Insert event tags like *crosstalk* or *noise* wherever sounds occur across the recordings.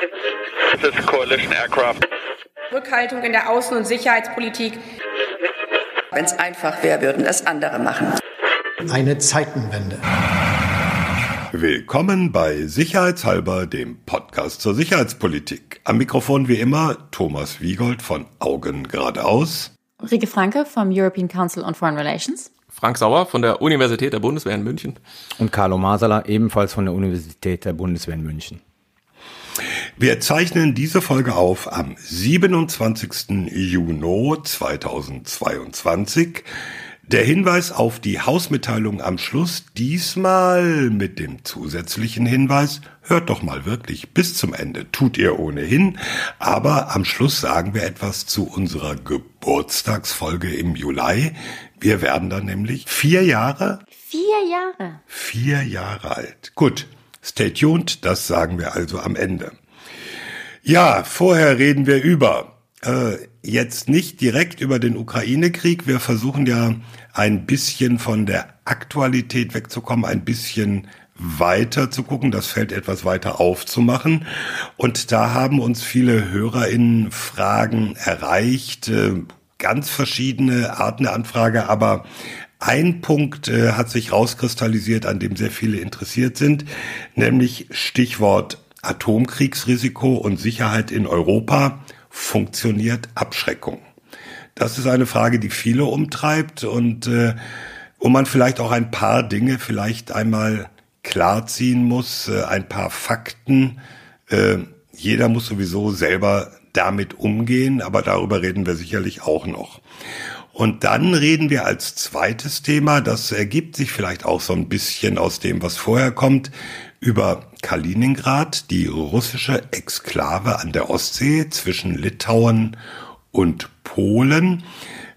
This is coalition aircraft. Rückhaltung in der Außen- und Sicherheitspolitik. Wenn es einfach wäre, würden das andere machen. Eine Zeitenwende. Willkommen bei Sicherheitshalber, dem Podcast zur Sicherheitspolitik. Am Mikrofon wie immer Thomas Wiegold von Augen geradeaus. Rike Franke vom European Council on Foreign Relations. Frank Sauer von der Universität der Bundeswehr in München. Und Carlo Masala ebenfalls von der Universität der Bundeswehr in München. Wir zeichnen diese Folge auf am 27. Juni 2022. Der Hinweis auf die Hausmitteilung am Schluss, diesmal mit dem zusätzlichen Hinweis, hört doch mal wirklich bis zum Ende, tut ihr ohnehin, aber am Schluss sagen wir etwas zu unserer Geburtstagsfolge im Juli. Wir werden dann nämlich vier Jahre? Vier Jahre. Vier Jahre alt. Gut, stay tuned, das sagen wir also am Ende. Ja, vorher reden wir über äh, jetzt nicht direkt über den Ukraine-Krieg. Wir versuchen ja ein bisschen von der Aktualität wegzukommen, ein bisschen weiter zu gucken, das Feld etwas weiter aufzumachen. Und da haben uns viele HörerInnen Fragen erreicht, äh, ganz verschiedene Arten der Anfrage, aber ein Punkt äh, hat sich rauskristallisiert, an dem sehr viele interessiert sind, nämlich Stichwort Atomkriegsrisiko und Sicherheit in Europa. Funktioniert Abschreckung? Das ist eine Frage, die viele umtreibt und äh, wo man vielleicht auch ein paar Dinge vielleicht einmal klarziehen muss, äh, ein paar Fakten. Äh, jeder muss sowieso selber damit umgehen, aber darüber reden wir sicherlich auch noch. Und dann reden wir als zweites Thema, das ergibt sich vielleicht auch so ein bisschen aus dem, was vorher kommt, über Kaliningrad, die russische Exklave an der Ostsee zwischen Litauen und Polen,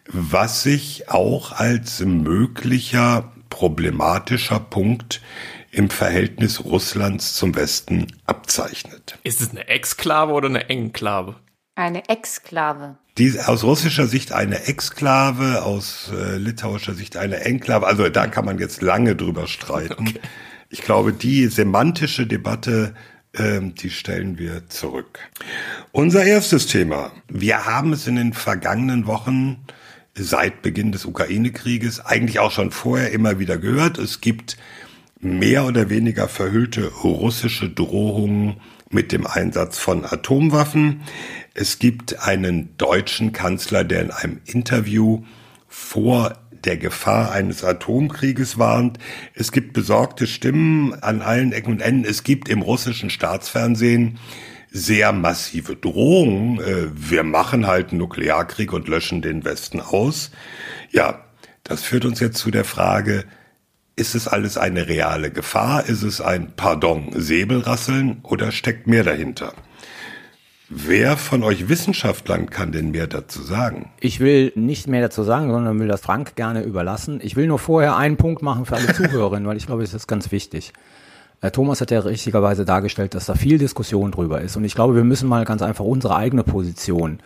was sich auch als möglicher problematischer Punkt im Verhältnis Russlands zum Westen abzeichnet. Ist es eine Exklave oder eine Enklave? Eine Exklave. Die, aus russischer Sicht eine Exklave, aus äh, litauischer Sicht eine Enklave. Also da kann man jetzt lange drüber streiten. Okay. Ich glaube, die semantische Debatte, ähm, die stellen wir zurück. Unser erstes Thema. Wir haben es in den vergangenen Wochen seit Beginn des Ukraine-Krieges, eigentlich auch schon vorher immer wieder gehört. Es gibt mehr oder weniger verhüllte russische Drohungen mit dem Einsatz von Atomwaffen. Es gibt einen deutschen Kanzler, der in einem Interview vor der Gefahr eines Atomkrieges warnt. Es gibt besorgte Stimmen an allen Ecken und Enden. Es gibt im russischen Staatsfernsehen sehr massive Drohungen. Äh, wir machen halt einen Nuklearkrieg und löschen den Westen aus. Ja, das führt uns jetzt zu der Frage, ist es alles eine reale Gefahr? Ist es ein, pardon, Säbelrasseln oder steckt mehr dahinter? Wer von euch Wissenschaftlern kann denn mehr dazu sagen? Ich will nicht mehr dazu sagen, sondern will das Frank gerne überlassen. Ich will nur vorher einen Punkt machen für alle *laughs* Zuhörerinnen, weil ich glaube, es ist ganz wichtig. Äh, Thomas hat ja richtigerweise dargestellt, dass da viel Diskussion drüber ist. Und ich glaube, wir müssen mal ganz einfach unsere eigene Position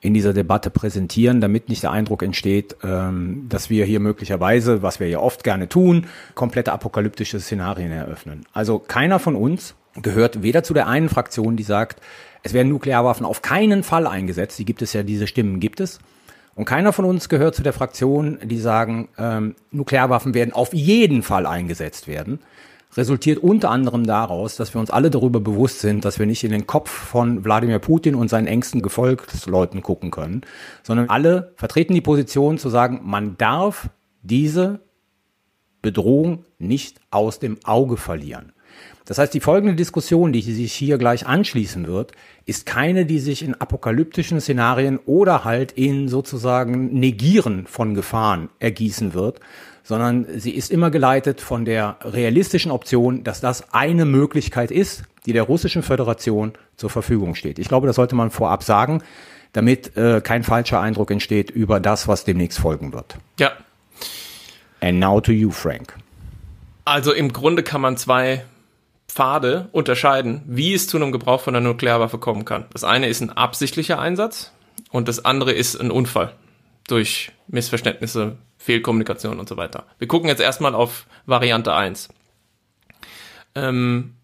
in dieser Debatte präsentieren, damit nicht der Eindruck entsteht, ähm, dass wir hier möglicherweise, was wir ja oft gerne tun, komplette apokalyptische Szenarien eröffnen. Also keiner von uns gehört weder zu der einen Fraktion, die sagt, es werden Nuklearwaffen auf keinen Fall eingesetzt. Die gibt es ja, diese Stimmen gibt es. Und keiner von uns gehört zu der Fraktion, die sagen, ähm, Nuklearwaffen werden auf jeden Fall eingesetzt werden. Resultiert unter anderem daraus, dass wir uns alle darüber bewusst sind, dass wir nicht in den Kopf von Wladimir Putin und seinen engsten Gefolgsleuten gucken können, sondern alle vertreten die Position zu sagen, man darf diese Bedrohung nicht aus dem Auge verlieren. Das heißt, die folgende Diskussion, die sich hier gleich anschließen wird, ist keine, die sich in apokalyptischen Szenarien oder halt in sozusagen Negieren von Gefahren ergießen wird, sondern sie ist immer geleitet von der realistischen Option, dass das eine Möglichkeit ist, die der russischen Föderation zur Verfügung steht. Ich glaube, das sollte man vorab sagen, damit äh, kein falscher Eindruck entsteht über das, was demnächst folgen wird. Ja. And now to you, Frank. Also im Grunde kann man zwei Pfade unterscheiden, wie es zu einem Gebrauch von einer Nuklearwaffe kommen kann. Das eine ist ein absichtlicher Einsatz und das andere ist ein Unfall durch Missverständnisse, Fehlkommunikation und so weiter. Wir gucken jetzt erstmal auf Variante 1. Ähm,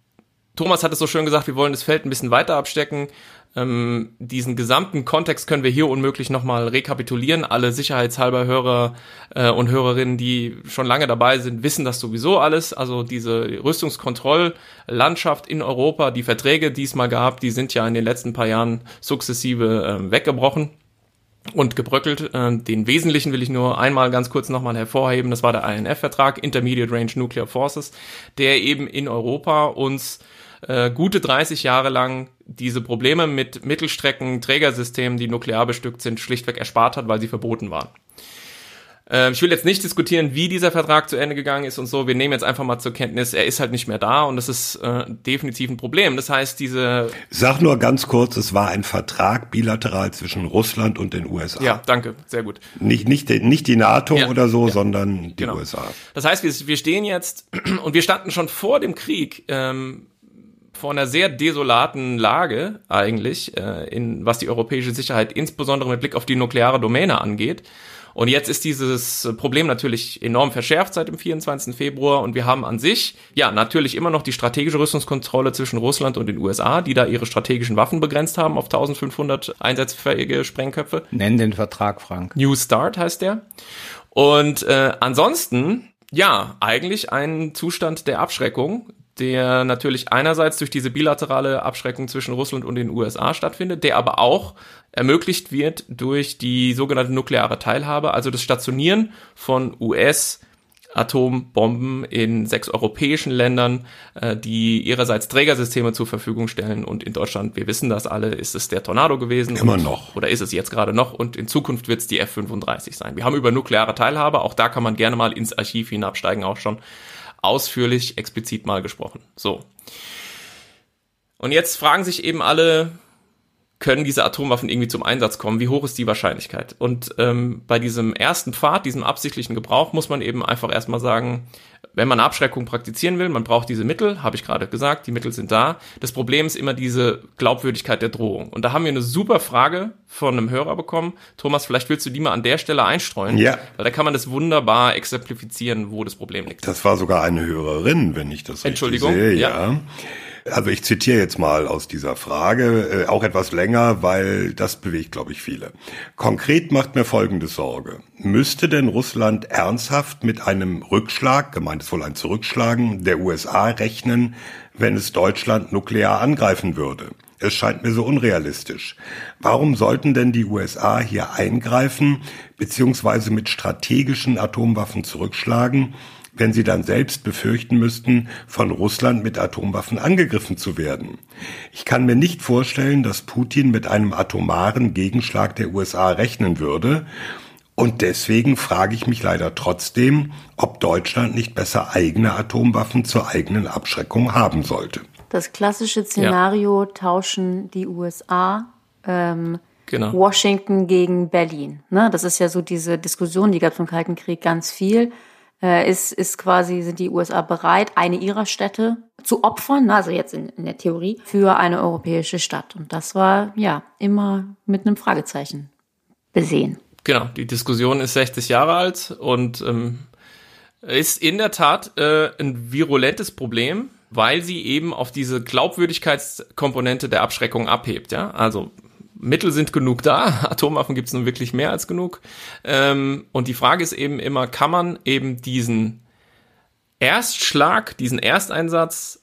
Thomas hat es so schön gesagt, wir wollen das Feld ein bisschen weiter abstecken. Ähm, diesen gesamten Kontext können wir hier unmöglich nochmal rekapitulieren. Alle sicherheitshalber Hörer äh, und Hörerinnen, die schon lange dabei sind, wissen das sowieso alles. Also diese Rüstungskontrolllandschaft in Europa, die Verträge, die es mal gab, die sind ja in den letzten paar Jahren sukzessive äh, weggebrochen und gebröckelt. Äh, den wesentlichen will ich nur einmal ganz kurz nochmal hervorheben. Das war der INF-Vertrag, Intermediate Range Nuclear Forces, der eben in Europa uns äh, gute 30 Jahre lang diese Probleme mit Mittelstrecken, Trägersystemen, die nuklear bestückt sind, schlichtweg erspart hat, weil sie verboten waren. Äh, ich will jetzt nicht diskutieren, wie dieser Vertrag zu Ende gegangen ist und so. Wir nehmen jetzt einfach mal zur Kenntnis, er ist halt nicht mehr da und das ist äh, definitiv ein Problem. Das heißt, diese. Sag nur ganz kurz, es war ein Vertrag bilateral zwischen Russland und den USA. Ja, danke, sehr gut. Nicht, nicht, nicht die NATO Ja, oder so, ja. sondern die Genau. USA. Das heißt, wir, wir stehen jetzt *clears throat* und wir standen schon vor dem Krieg ähm, vor einer sehr desolaten Lage eigentlich, äh, in was die europäische Sicherheit insbesondere mit Blick auf die nukleare Domäne angeht. Und jetzt ist dieses Problem natürlich enorm verschärft seit dem 24. Februar und wir haben an sich, ja, natürlich immer noch die strategische Rüstungskontrolle zwischen Russland und den USA, die da ihre strategischen Waffen begrenzt haben auf 1500 einsatzfähige Sprengköpfe. Nenn den Vertrag, Frank. New Start heißt der. Und äh, ansonsten, ja, eigentlich ein Zustand der Abschreckung, der natürlich einerseits durch diese bilaterale Abschreckung zwischen Russland und den USA stattfindet, der aber auch ermöglicht wird durch die sogenannte nukleare Teilhabe, also das Stationieren von US Atombomben in sechs europäischen Ländern, äh, die ihrerseits Trägersysteme zur Verfügung stellen. Und in Deutschland, wir wissen das alle, ist es der Tornado gewesen. Immer und, noch. Oder ist es jetzt gerade noch. Und in Zukunft wird es die F-35 sein. Wir haben über nukleare Teilhabe, auch da kann man gerne mal ins Archiv hinabsteigen, auch schon ausführlich, explizit mal gesprochen. So. Und jetzt fragen sich eben alle, können diese Atomwaffen irgendwie zum Einsatz kommen? Wie hoch ist die Wahrscheinlichkeit? Und ähm, bei diesem ersten Pfad, diesem absichtlichen Gebrauch, muss man eben einfach erstmal sagen, wenn man Abschreckung praktizieren will, man braucht diese Mittel, habe ich gerade gesagt, die Mittel sind da. Das Problem ist immer diese Glaubwürdigkeit der Drohung. Und da haben wir eine super Frage von einem Hörer bekommen. Thomas, vielleicht willst du die mal an der Stelle einstreuen. Ja. Weil da kann man das wunderbar exemplifizieren, wo das Problem liegt. Das war sogar eine Hörerin, wenn ich das richtig Entschuldigung, sehe. ja. Ja. Also ich zitiere jetzt mal aus dieser Frage, äh, auch etwas länger, weil das bewegt, glaube ich, viele. Konkret macht mir folgende Sorge. Müsste denn Russland ernsthaft mit einem Rückschlag, gemeint ist wohl ein Zurückschlagen, der USA rechnen, wenn es Deutschland nuklear angreifen würde? Es scheint mir so unrealistisch. Warum sollten denn die USA hier eingreifen, beziehungsweise mit strategischen Atomwaffen zurückschlagen, wenn sie dann selbst befürchten müssten, von Russland mit Atomwaffen angegriffen zu werden. Ich kann mir nicht vorstellen, dass Putin mit einem atomaren Gegenschlag der USA rechnen würde. Und deswegen frage ich mich leider trotzdem, ob Deutschland nicht besser eigene Atomwaffen zur eigenen Abschreckung haben sollte. Das klassische Szenario tauschen die USA ähm, Genau. Washington gegen Berlin. Ne? Das ist ja so diese Diskussion, die gab es im Kalten Krieg ganz viel. Äh, ist, ist quasi, sind die USA bereit, eine ihrer Städte zu opfern, ne? also jetzt in, in der Theorie, für eine europäische Stadt. Und das war ja immer mit einem Fragezeichen besehen. Genau, die Diskussion ist 60 Jahre alt und ähm, ist in der Tat äh, ein virulentes Problem, weil sie eben auf diese Glaubwürdigkeitskomponente der Abschreckung abhebt. Ja, also Mittel sind genug da, *laughs* Atomwaffen gibt es nun wirklich mehr als genug. Ähm, und die Frage ist eben immer, kann man eben diesen Erstschlag, diesen Ersteinsatz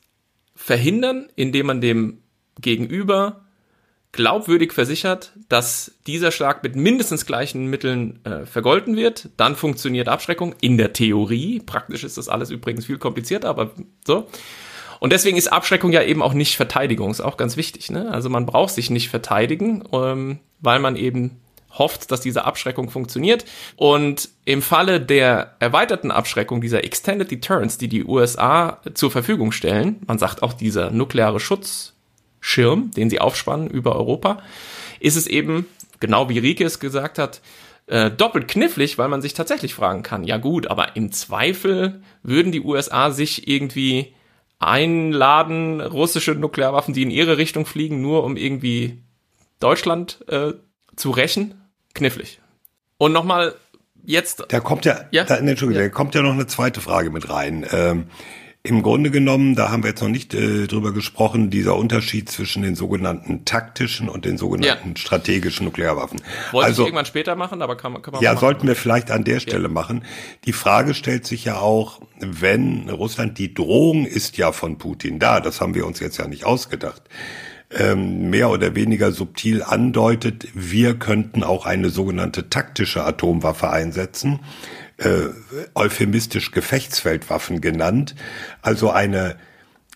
verhindern, indem man dem Gegenüber glaubwürdig versichert, dass dieser Schlag mit mindestens gleichen Mitteln äh, vergolten wird, dann funktioniert Abschreckung in der Theorie. Praktisch ist das alles übrigens viel komplizierter, aber so. Und deswegen ist Abschreckung ja eben auch nicht Verteidigung, ist auch ganz wichtig. Ne? Also man braucht sich nicht verteidigen, ähm, weil man eben hofft, dass diese Abschreckung funktioniert. Und im Falle der erweiterten Abschreckung, dieser Extended Deterrence, die die USA zur Verfügung stellen, man sagt auch dieser nukleare Schutzschirm, den sie aufspannen über Europa, ist es eben, genau wie Rike es gesagt hat, äh, doppelt knifflig, weil man sich tatsächlich fragen kann, ja gut, aber im Zweifel würden die USA sich irgendwie einladen, russische Nuklearwaffen, die in ihre Richtung fliegen, nur um irgendwie Deutschland äh, zu rächen? Knifflig. Und nochmal jetzt Da kommt ja, Ja. Da, Entschuldigung, Ja. da kommt ja noch eine zweite Frage mit rein. Ähm, Im Grunde genommen, da haben wir jetzt noch nicht äh, drüber gesprochen, dieser Unterschied zwischen den sogenannten taktischen und den sogenannten ja. strategischen Nuklearwaffen. Wollte also, ich irgendwann später machen, aber kann, kann man Ja, machen. sollten wir vielleicht an der Stelle ja. machen. Die Frage stellt sich ja auch, wenn Russland, die Drohung ist ja von Putin da, das haben wir uns jetzt ja nicht ausgedacht, ähm, mehr oder weniger subtil andeutet, wir könnten auch eine sogenannte taktische Atomwaffe einsetzen äh, euphemistisch Gefechtsfeldwaffen genannt, also eine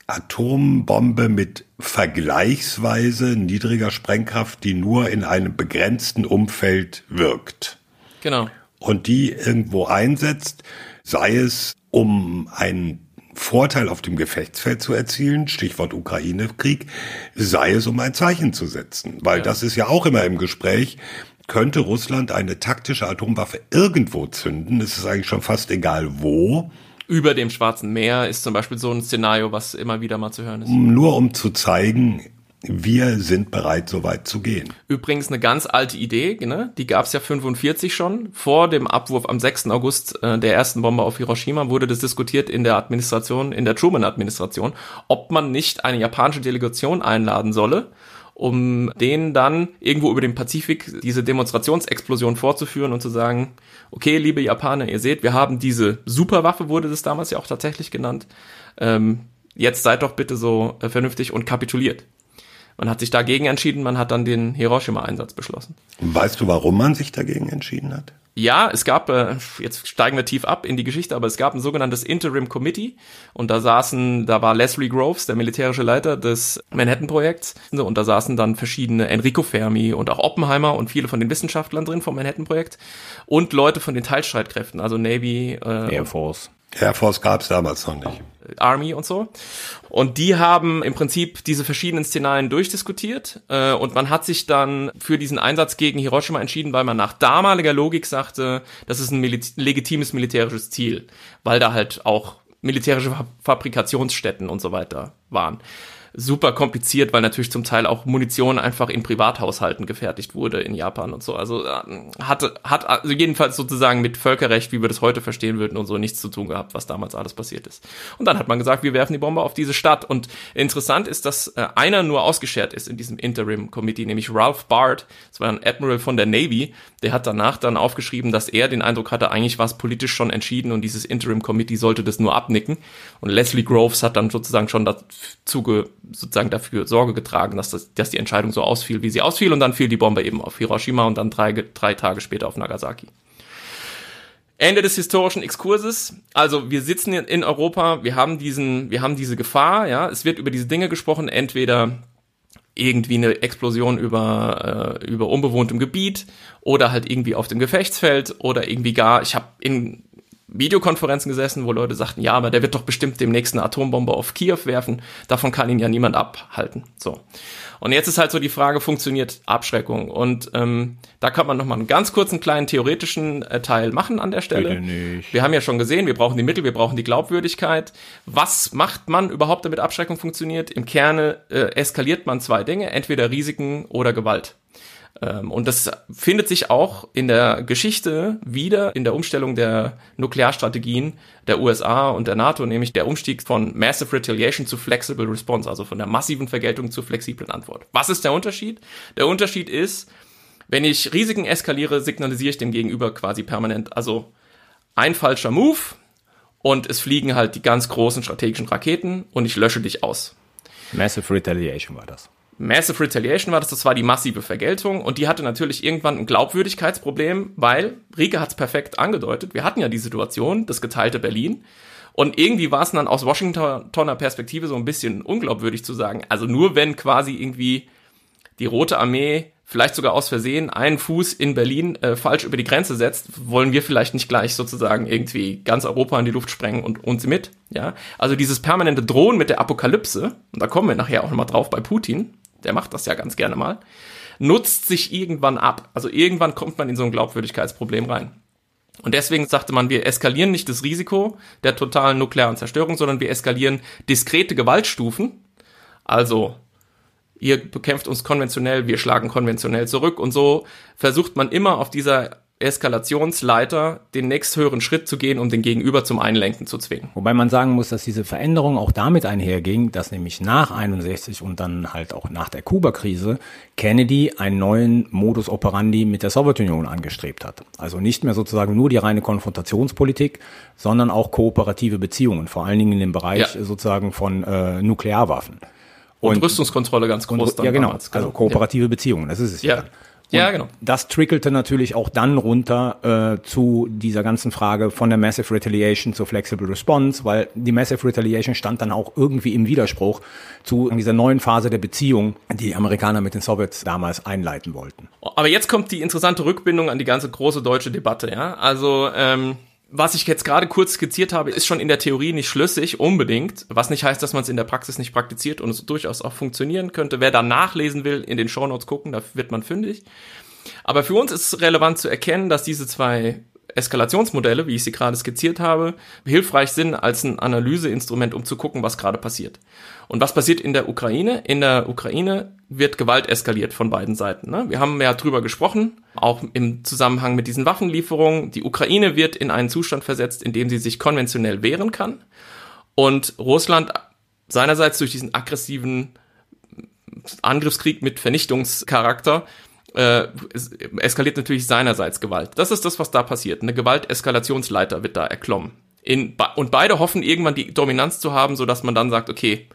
Atombombe mit vergleichsweise niedriger Sprengkraft, die nur in einem begrenzten Umfeld wirkt. Genau. Und die irgendwo einsetzt, sei es um einen Vorteil auf dem Gefechtsfeld zu erzielen, Stichwort Ukraine-Krieg, sei es um ein Zeichen zu setzen. Weil ja. das ist ja auch immer im Gespräch könnte Russland eine taktische Atomwaffe irgendwo zünden, es ist eigentlich schon fast egal wo. Über dem Schwarzen Meer ist zum Beispiel so ein Szenario, was immer wieder mal zu hören ist. Nur um zu zeigen, wir sind bereit, so weit zu gehen. Übrigens eine ganz alte Idee, ne? die gab es ja 45 schon. Vor dem Abwurf am 6. August äh, der ersten Bombe auf Hiroshima wurde das diskutiert in der Administration, in der Truman-Administration, ob man nicht eine japanische Delegation einladen solle um denen dann irgendwo über den Pazifik diese Demonstrationsexplosion vorzuführen und zu sagen, okay, liebe Japaner, ihr seht, wir haben diese Superwaffe, wurde das damals ja auch tatsächlich genannt. Ähm, jetzt seid doch bitte so äh, vernünftig und kapituliert. Man hat sich dagegen entschieden, man hat dann den Hiroshima-Einsatz beschlossen. Weißt du, warum man sich dagegen entschieden hat? Ja, es gab, äh, jetzt steigen wir tief ab in die Geschichte, aber es gab ein sogenanntes Interim Committee und da saßen, da war Leslie Groves, der militärische Leiter des Manhattan-Projekts und da saßen dann verschiedene Enrico Fermi und auch Oppenheimer und viele von den Wissenschaftlern drin vom Manhattan-Projekt und Leute von den Teilstreitkräften, also Navy, äh, Air Force. Air Force gab es damals noch nicht. Army und so. Und die haben im Prinzip diese verschiedenen Szenarien durchdiskutiert äh, und man hat sich dann für diesen Einsatz gegen Hiroshima entschieden, weil man nach damaliger Logik sagte, das ist ein Mil legitimes militärisches Ziel, weil da halt auch militärische Fabrikationsstätten und so weiter waren super kompliziert, weil natürlich zum Teil auch Munition einfach in Privathaushalten gefertigt wurde in Japan und so. Also äh, hatte, hat also jedenfalls sozusagen mit Völkerrecht, wie wir das heute verstehen würden und so nichts zu tun gehabt, was damals alles passiert ist. Und dann hat man gesagt, wir werfen die Bombe auf diese Stadt. Und interessant ist, dass äh, einer nur ausgeschert ist in diesem Interim Committee, nämlich Ralph Bard, das war ein Admiral von der Navy, der hat danach dann aufgeschrieben, dass er den Eindruck hatte, eigentlich war es politisch schon entschieden und dieses Interim Committee sollte das nur abnicken. Und Leslie Groves hat dann sozusagen schon dazu sozusagen dafür Sorge getragen, dass, das, dass die Entscheidung so ausfiel, wie sie ausfiel. Und dann fiel die Bombe eben auf Hiroshima und dann drei, drei Tage später auf Nagasaki. Ende des historischen Exkurses. Also wir sitzen in Europa, wir haben diesen, wir haben diese Gefahr, ja. Es wird über diese Dinge gesprochen, entweder irgendwie eine Explosion über, äh, über unbewohntem Gebiet oder halt irgendwie auf dem Gefechtsfeld oder irgendwie gar, ich habe in Videokonferenzen gesessen, wo Leute sagten, ja, aber der wird doch bestimmt demnächst eine Atombombe auf Kiew werfen. Davon kann ihn ja niemand abhalten. So. Und jetzt ist halt so die Frage, funktioniert Abschreckung? Und ähm, da kann man nochmal einen ganz kurzen kleinen theoretischen äh, Teil machen an der Stelle. Wir haben ja schon gesehen, wir brauchen die Mittel, wir brauchen die Glaubwürdigkeit. Was macht man überhaupt, damit Abschreckung funktioniert? Im Kerne äh, eskaliert man zwei Dinge, entweder Risiken oder Gewalt. Ähm, und das findet sich auch in der Geschichte wieder in der Umstellung der Nuklearstrategien der USA und der NATO, nämlich der Umstieg von Massive Retaliation zu Flexible Response, also von der massiven Vergeltung zur flexiblen Antwort. Was ist der Unterschied? Der Unterschied ist, wenn ich Risiken eskaliere, signalisiere ich dem Gegenüber quasi permanent, also ein falscher Move und es fliegen halt die ganz großen strategischen Raketen und ich lösche dich aus. Massive Retaliation war das. Massive Retaliation war das, das war die massive Vergeltung und die hatte natürlich irgendwann ein Glaubwürdigkeitsproblem, weil Rike hat es perfekt angedeutet. Wir hatten ja die Situation, das geteilte Berlin. Und irgendwie war es dann aus Washingtoner Perspektive so ein bisschen unglaubwürdig zu sagen, also nur wenn quasi irgendwie die Rote Armee vielleicht sogar aus Versehen einen Fuß in Berlin äh, falsch über die Grenze setzt, wollen wir vielleicht nicht gleich sozusagen irgendwie ganz Europa in die Luft sprengen und uns mit. Ja, also dieses permanente Drohen mit der Apokalypse, und da kommen wir nachher auch nochmal drauf bei Putin, der macht das ja ganz gerne mal, nutzt sich irgendwann ab. Also irgendwann kommt man in so ein Glaubwürdigkeitsproblem rein. Und deswegen sagte man, wir eskalieren nicht das Risiko der totalen nuklearen Zerstörung, sondern wir eskalieren diskrete Gewaltstufen. Also, ihr bekämpft uns konventionell, wir schlagen konventionell zurück. Und so versucht man immer auf dieser Eskalationsleiter den nächsthöheren Schritt zu gehen, um den Gegenüber zum Einlenken zu zwingen. Wobei man sagen muss, dass diese Veränderung auch damit einherging, dass nämlich nach 61 und dann halt auch nach der Kuba-Krise Kennedy einen neuen Modus operandi mit der Sowjetunion angestrebt hat. Also nicht mehr sozusagen nur die reine Konfrontationspolitik, sondern auch kooperative Beziehungen, vor allen Dingen in dem Bereich Ja. sozusagen von äh, Nuklearwaffen. Und, Rüstungskontrolle ganz groß Und, ja, genau. damals, Also kooperative Beziehungen, das ist es ja. Ja. Dann. Ja, Und genau. Das trickelte natürlich auch dann runter äh, zu dieser ganzen Frage von der Massive Retaliation zur Flexible Response, weil die Massive Retaliation stand dann auch irgendwie im Widerspruch zu dieser neuen Phase der Beziehung, die die Amerikaner mit den Sowjets damals einleiten wollten. Aber jetzt kommt die interessante Rückbindung an die ganze große deutsche Debatte, ja. Also, ähm, was ich jetzt gerade kurz skizziert habe, ist schon in der Theorie nicht schlüssig, unbedingt. Was nicht heißt, dass man es in der Praxis nicht praktiziert und es durchaus auch funktionieren könnte. Wer da nachlesen will, in den Shownotes gucken, da wird man fündig. Aber für uns ist es relevant zu erkennen, dass diese zwei Eskalationsmodelle, wie ich sie gerade skizziert habe, hilfreich sind als ein Analyseinstrument, um zu gucken, was gerade passiert. Und was passiert in der Ukraine? In der Ukraine wird Gewalt eskaliert von beiden Seiten. Ne? Wir haben ja drüber gesprochen, auch im Zusammenhang mit diesen Waffenlieferungen. Die Ukraine wird in einen Zustand versetzt, in dem sie sich konventionell wehren kann. Und Russland seinerseits durch diesen aggressiven Angriffskrieg mit Vernichtungscharakter äh, es eskaliert natürlich seinerseits Gewalt. Das ist das, was da passiert. Eine Gewalteskalationsleiter wird da erklommen. In, und beide hoffen irgendwann die Dominanz zu haben, so dass man dann sagt, okay,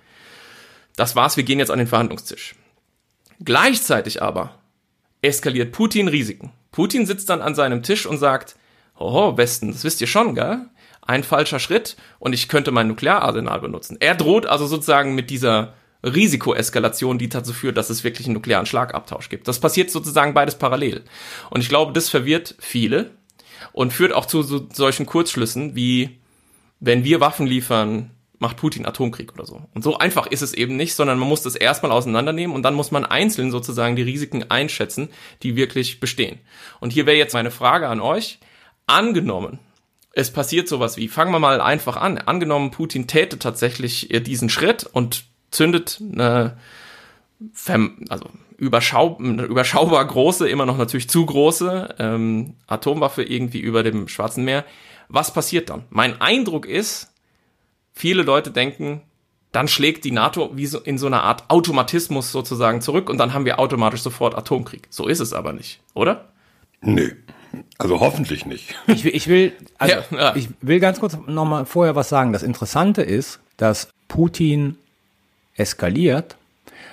das war's, wir gehen jetzt an den Verhandlungstisch. Gleichzeitig aber eskaliert Putin Risiken. Putin sitzt dann an seinem Tisch und sagt, hoho, Westen, das wisst ihr schon, gell? Ein falscher Schritt und ich könnte mein Nukleararsenal benutzen. Er droht also sozusagen mit dieser Risikoeskalation, die dazu führt, dass es wirklich einen nuklearen Schlagabtausch gibt. Das passiert sozusagen beides parallel. Und ich glaube, das verwirrt viele und führt auch zu so, solchen Kurzschlüssen wie, wenn wir Waffen liefern, macht Putin Atomkrieg oder so. Und so einfach ist es eben nicht, sondern man muss das erstmal auseinandernehmen und dann muss man einzeln sozusagen die Risiken einschätzen, die wirklich bestehen. Und hier wäre jetzt meine Frage an euch. Angenommen, es passiert sowas wie, fangen wir mal einfach an, angenommen, Putin täte tatsächlich äh, diesen Schritt und zündet eine, Verm- also überschau eine überschaubar große, immer noch natürlich zu große ähm, Atomwaffe irgendwie über dem Schwarzen Meer. Was passiert dann? Mein Eindruck ist, viele Leute denken, dann schlägt die NATO wie so in so einer Art Automatismus sozusagen zurück und dann haben wir automatisch sofort Atomkrieg. So ist es aber nicht, oder? Nö. Also hoffentlich nicht. Ich will, ich will, also Ja, ja. ich will ganz kurz nochmal vorher was sagen. Das Interessante ist, dass Putin eskaliert,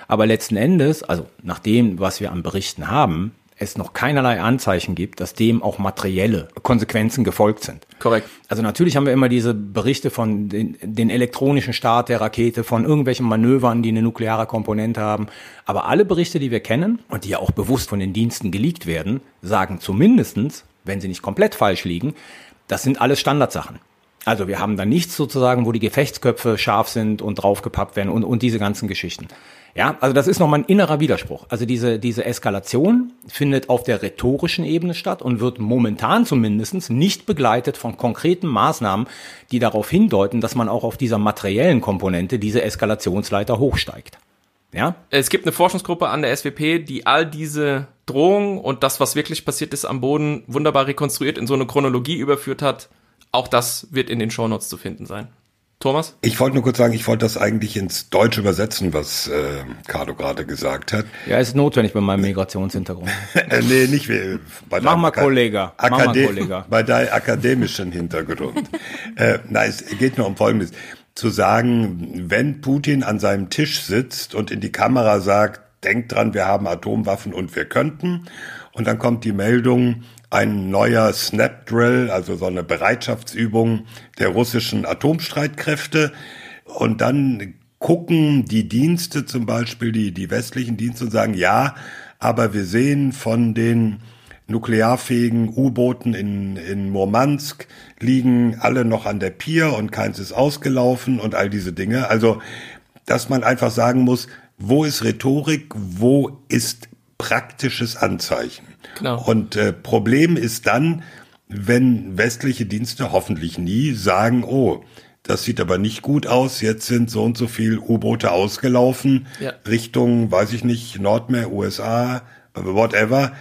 aber letzten Endes, also nach dem, was wir an Berichten haben, es noch keinerlei Anzeichen gibt, dass dem auch materielle Konsequenzen gefolgt sind. Korrekt. Also natürlich haben wir immer diese Berichte von den, den elektronischen Start der Rakete, von irgendwelchen Manövern, die eine nukleare Komponente haben. Aber alle Berichte, die wir kennen und die ja auch bewusst von den Diensten geleakt werden, sagen zumindestens, wenn sie nicht komplett falsch liegen, das sind alles Standardsachen. Also wir haben da nichts sozusagen, wo die Gefechtsköpfe scharf sind und draufgepappt werden und, und diese ganzen Geschichten. Ja, also das ist nochmal ein innerer Widerspruch. Also diese, diese Eskalation findet auf der rhetorischen Ebene statt und wird momentan zumindest nicht begleitet von konkreten Maßnahmen, die darauf hindeuten, dass man auch auf dieser materiellen Komponente diese Eskalationsleiter hochsteigt. Ja, Es gibt eine Forschungsgruppe an der SWP, die all diese Drohungen und das, was wirklich passiert ist am Boden, wunderbar rekonstruiert in so eine Chronologie überführt hat. Auch das wird in den Shownotes zu finden sein. Thomas? Ich wollte nur kurz sagen, ich wollte das eigentlich ins Deutsche übersetzen, was äh, Carlo gerade gesagt hat. ja, ist notwendig bei meinem Migrationshintergrund. *laughs* Äh, nee, nicht wie bei Mach deinem mal, Kollege. Mach mal, Kollege. *laughs* Bei deinem akademischen Hintergrund. äh, nein, es geht nur um Folgendes. Zu sagen, wenn Putin an seinem Tisch sitzt und in die Kamera sagt, denkt dran, wir haben Atomwaffen und wir könnten. Und dann kommt die Meldung, ein neuer Snap-Drill, also so eine Bereitschaftsübung der russischen Atomstreitkräfte. Und dann gucken die Dienste zum Beispiel, die, die westlichen Dienste und sagen, ja, aber wir sehen von den nuklearfähigen U-Booten in, in Murmansk liegen alle noch an der Pier und keins ist ausgelaufen und all diese Dinge. Also, dass man einfach sagen muss, wo ist Rhetorik, wo ist praktisches Anzeichen. Genau. Und äh, Problem ist dann, wenn westliche Dienste hoffentlich nie sagen, oh, das sieht aber nicht gut aus, jetzt sind so und so viel U-Boote ausgelaufen, Ja. Richtung, weiß ich nicht, Nordmeer, USA, whatever.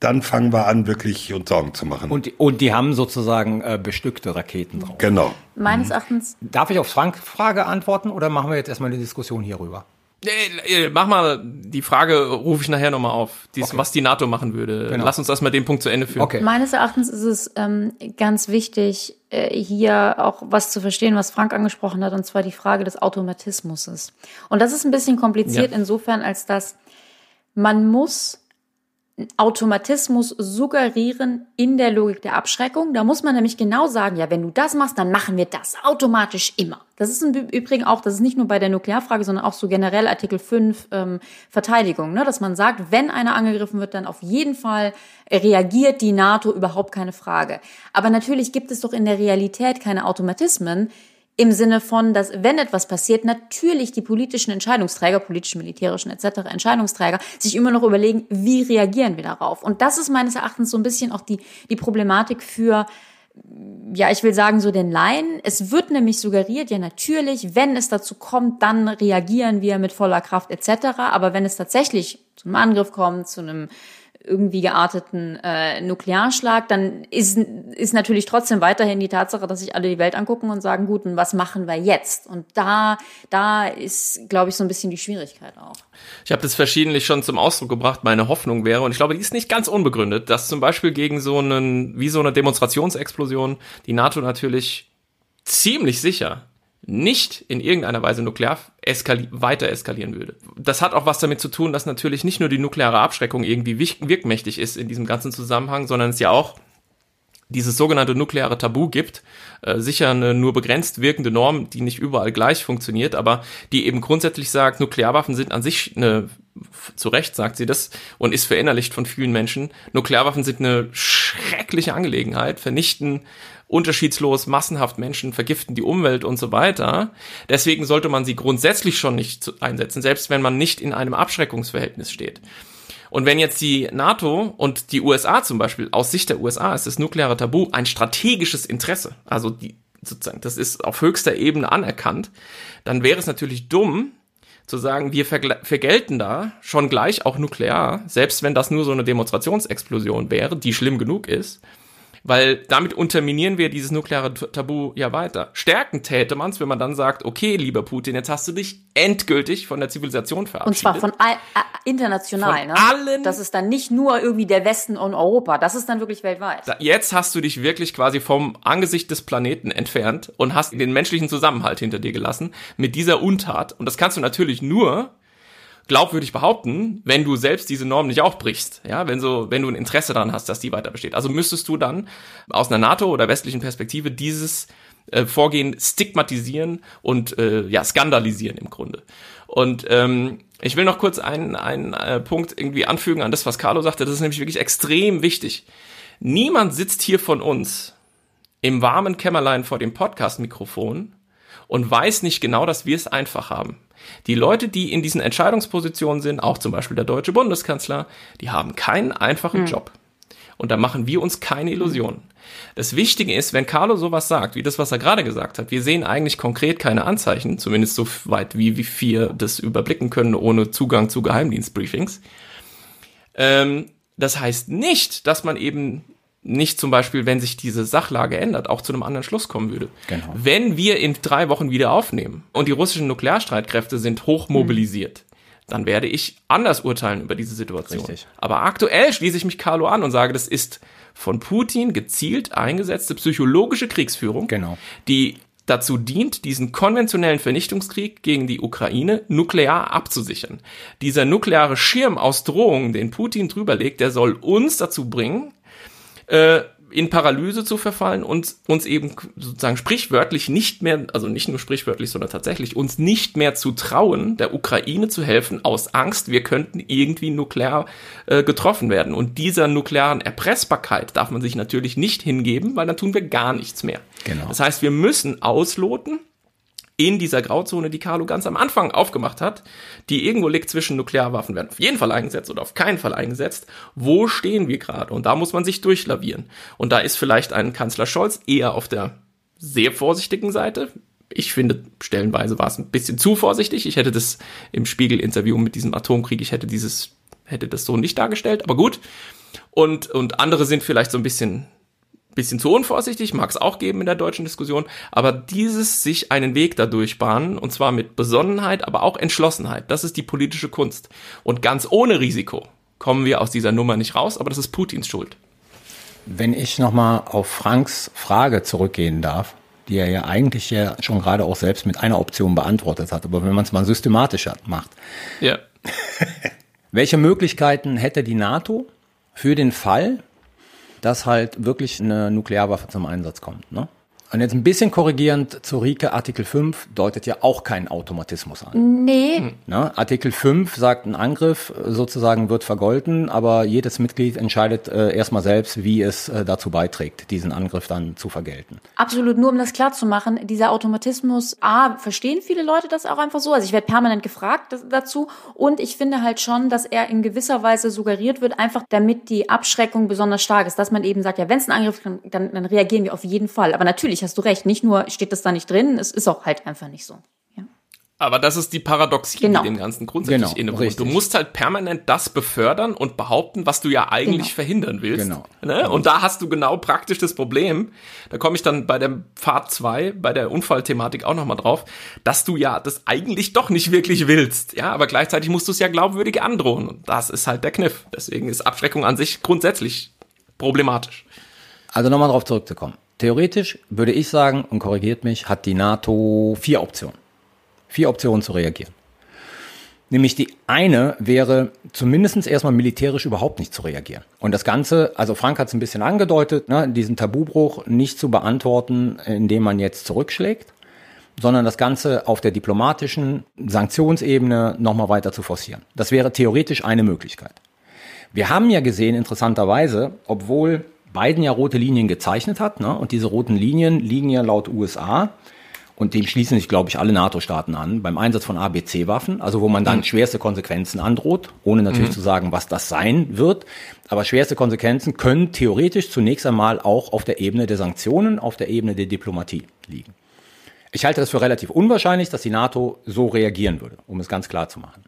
dann fangen wir an, wirklich uns Sorgen zu machen. Und, die- und die haben sozusagen äh, bestückte Raketen drauf. genau. Meines Erachtens, Darf ich auf Frank Frage antworten oder machen wir jetzt erstmal eine Diskussion hierüber? Äh, äh, Mach mal die Frage, rufe ich nachher nochmal auf, dies, was die NATO machen würde. Genau. Lass uns erstmal den Punkt zu Ende führen. Okay. meines Erachtens ist es ähm, ganz wichtig, äh, hier auch was zu verstehen, was Frank angesprochen hat, und zwar die Frage des Automatismus. Und das ist ein bisschen kompliziert Ja. insofern, als dass man muss Automatismus suggerieren in der Logik der Abschreckung. Da muss man nämlich genau sagen, ja, wenn du das machst, dann machen wir das automatisch immer. Das ist im Übrigen auch, das ist nicht nur bei der Nuklearfrage, sondern auch so generell Artikel 5 ähm, Verteidigung, ne? dass man sagt, wenn einer angegriffen wird, dann auf jeden Fall reagiert die NATO überhaupt keine Frage. Aber natürlich gibt es doch in der Realität keine Automatismen, im Sinne von, dass wenn etwas passiert, natürlich die politischen Entscheidungsträger, politischen, militärischen etc. Entscheidungsträger sich immer noch überlegen, wie reagieren wir darauf. Und das ist meines Erachtens so ein bisschen auch die, die Problematik für ja, ich will sagen, so den Laien. Es wird nämlich suggeriert, ja natürlich, wenn es dazu kommt, dann reagieren wir mit voller Kraft etc. Aber wenn es tatsächlich zu einem Angriff kommt, zu einem irgendwie gearteten äh, Nuklearschlag, dann ist, ist natürlich trotzdem weiterhin die Tatsache, dass sich alle die Welt angucken und sagen, gut, und was machen wir jetzt? Und da, da ist, glaube ich, so ein bisschen die Schwierigkeit auch. Ich habe das verschiedentlich schon zum Ausdruck gebracht. Meine Hoffnung wäre, und ich glaube, die ist nicht ganz unbegründet, dass zum Beispiel gegen so einen, wie so eine Demonstrationsexplosion, die NATO natürlich ziemlich sicher nicht in irgendeiner Weise nuklear eskali weiter eskalieren würde. Das hat auch was damit zu tun, dass natürlich nicht nur die nukleare Abschreckung irgendwie wirkmächtig ist in diesem ganzen Zusammenhang, sondern es ja auch dieses sogenannte nukleare Tabu gibt. Äh, sicher eine nur begrenzt wirkende Norm, die nicht überall gleich funktioniert, aber die eben grundsätzlich sagt, Nuklearwaffen sind an sich eine, zu Recht sagt sie das und ist verinnerlicht von vielen Menschen, Nuklearwaffen sind eine schreckliche Angelegenheit, vernichten unterschiedslos massenhaft Menschen, vergiften die Umwelt und so weiter. Deswegen sollte man sie grundsätzlich schon nicht einsetzen, selbst wenn man nicht in einem Abschreckungsverhältnis steht. Und wenn jetzt die NATO und die USA zum Beispiel, aus Sicht der USA ist das nukleare Tabu ein strategisches Interesse, also die, sozusagen, das ist auf höchster Ebene anerkannt, dann wäre es natürlich dumm, zu sagen, wir vergelten da schon gleich auch nuklear, selbst wenn das nur so eine Demonstrationsexplosion wäre, die schlimm genug ist, weil damit unterminieren wir dieses nukleare Tabu ja weiter. Stärken täte man es, wenn man dann sagt, okay, lieber Putin, jetzt hast du dich endgültig von der Zivilisation Und verabschiedet. zwar von all, äh, international. Von ne? allen- Das ist dann nicht nur irgendwie der Westen und Europa. Das ist dann wirklich weltweit. Da- Jetzt hast du dich wirklich quasi vom Angesicht des Planeten entfernt und hast den menschlichen Zusammenhalt hinter dir gelassen mit dieser Untat. Und das kannst du natürlich nur glaubwürdig behaupten, wenn du selbst diese Norm nicht auch brichst. Ja, wenn so, wenn du ein Interesse daran hast, dass die weiter besteht. Also müsstest du dann aus einer NATO oder westlichen Perspektive dieses äh, Vorgehen stigmatisieren und äh, ja skandalisieren im Grunde. Und ähm, ich will noch kurz einen, einen äh, Punkt irgendwie anfügen an das, was Carlo sagte. Das ist nämlich wirklich extrem wichtig. Niemand sitzt hier von uns im warmen Kämmerlein vor dem Podcast-Mikrofon und weiß nicht genau, dass wir es einfach haben. Die Leute, die in diesen Entscheidungspositionen sind, auch zum Beispiel der deutsche Bundeskanzler, die haben keinen einfachen Job. Und da machen wir uns keine Illusionen. Das Wichtige ist, wenn Carlo sowas sagt, wie das, was er gerade gesagt hat, wir sehen eigentlich konkret keine Anzeichen, zumindest so weit, wie, wie wir das überblicken können, ohne Zugang zu Geheimdienstbriefings. Ähm, das heißt nicht, dass man eben nicht zum Beispiel, wenn sich diese Sachlage ändert, auch zu einem anderen Schluss kommen würde. Genau. Wenn wir in drei Wochen wieder aufnehmen und die russischen Nuklearstreitkräfte sind hoch mobilisiert, dann werde ich anders urteilen über diese Situation. Richtig. Aber aktuell schließe ich mich Carlo an und sage, das ist von Putin gezielt eingesetzte psychologische Kriegsführung, Genau. die dazu dient, diesen konventionellen Vernichtungskrieg gegen die Ukraine nuklear abzusichern. Dieser nukleare Schirm aus Drohungen, den Putin drüberlegt, der soll uns dazu bringen, äh, in Paralyse zu verfallen und uns eben sozusagen sprichwörtlich nicht mehr, also nicht nur sprichwörtlich, sondern tatsächlich uns nicht mehr zu trauen, der Ukraine zu helfen, aus Angst, wir könnten irgendwie nuklear äh, getroffen werden. Und dieser nuklearen Erpressbarkeit darf man sich natürlich nicht hingeben, weil dann tun wir gar nichts mehr. Genau. Das heißt, wir müssen ausloten, in dieser Grauzone, die Carlo ganz am Anfang aufgemacht hat, die irgendwo liegt zwischen Nuklearwaffen werden auf jeden Fall eingesetzt oder auf keinen Fall eingesetzt. Wo stehen wir gerade? Und da muss man sich durchlavieren. Und da ist vielleicht ein Kanzler Scholz eher auf der sehr vorsichtigen Seite. Ich finde, stellenweise war es ein bisschen zu vorsichtig. Ich hätte das im Spiegel-Interview mit diesem Atomkrieg, ich hätte dieses, hätte das so nicht dargestellt, aber gut. Und, und andere sind vielleicht so ein bisschen bisschen zu unvorsichtig, mag es auch geben in der deutschen Diskussion, aber dieses sich einen Weg dadurch bahnen, und zwar mit Besonnenheit, aber auch Entschlossenheit, das ist die politische Kunst. Und ganz ohne Risiko kommen wir aus dieser Nummer nicht raus, aber das ist Putins Schuld. Wenn ich nochmal auf Franks Frage zurückgehen darf, die er ja eigentlich ja schon gerade auch selbst mit einer Option beantwortet hat, aber wenn man es mal systematischer macht. Ja. *laughs* Welche Möglichkeiten hätte die NATO für den Fall, dass halt wirklich eine Nuklearwaffe zum Einsatz kommt. Ne? Und jetzt ein bisschen korrigierend zu Rike, Artikel 5 deutet ja auch keinen Automatismus an. Nee. Ne? Artikel 5 sagt, ein Angriff sozusagen wird vergolten, aber jedes Mitglied entscheidet äh, erstmal selbst, wie es äh, dazu beiträgt, diesen Angriff dann zu vergelten. Absolut, nur um das klar zu machen, dieser Automatismus, A, verstehen viele Leute das auch einfach so. Also ich werde permanent gefragt das, dazu und ich finde halt schon, dass er in gewisser Weise suggeriert wird, einfach damit die Abschreckung besonders stark ist, dass man eben sagt, ja, wenn es einen Angriff kommt, dann, dann reagieren wir auf jeden Fall. Aber natürlich hast du recht. Nicht nur steht das da nicht drin, es ist auch halt einfach nicht so. Ja. Aber das ist die Paradoxie, Genau. die dem Ganzen grundsätzlich Genau, innewohnt. richtig. Du musst halt permanent das befördern und behaupten, was du ja eigentlich Genau. verhindern willst. Genau. Ne? Und da hast du genau praktisch das Problem, da komme ich dann bei der Fahrt 2, bei der Unfallthematik auch nochmal drauf, dass du ja das eigentlich doch nicht wirklich willst. Ja, aber gleichzeitig musst du es ja glaubwürdig androhen. Und das ist halt der Kniff. Deswegen ist Abschreckung an sich grundsätzlich problematisch. Also nochmal darauf zurückzukommen. Theoretisch würde ich sagen, und korrigiert mich, hat die NATO vier Optionen. Vier Optionen zu reagieren. Nämlich die eine wäre, zumindest erstmal militärisch überhaupt nicht zu reagieren. Und das Ganze, also Frank hat es ein bisschen angedeutet, ne, diesen Tabubruch nicht zu beantworten, indem man jetzt zurückschlägt, sondern das Ganze auf der diplomatischen Sanktionsebene nochmal weiter zu forcieren. Das wäre theoretisch eine Möglichkeit. Wir haben ja gesehen, interessanterweise, obwohl Biden ja rote Linien gezeichnet hat, ne, und diese roten Linien liegen ja laut USA, und dem schließen sich, glaube ich, alle NATO-Staaten an, beim Einsatz von ABC-Waffen, also wo man dann schwerste Konsequenzen androht, ohne natürlich zu sagen, was das sein wird. Aber schwerste Konsequenzen können theoretisch zunächst einmal auch auf der Ebene der Sanktionen, auf der Ebene der Diplomatie liegen. Ich halte das für relativ unwahrscheinlich, dass die NATO so reagieren würde, um es ganz klar zu machen.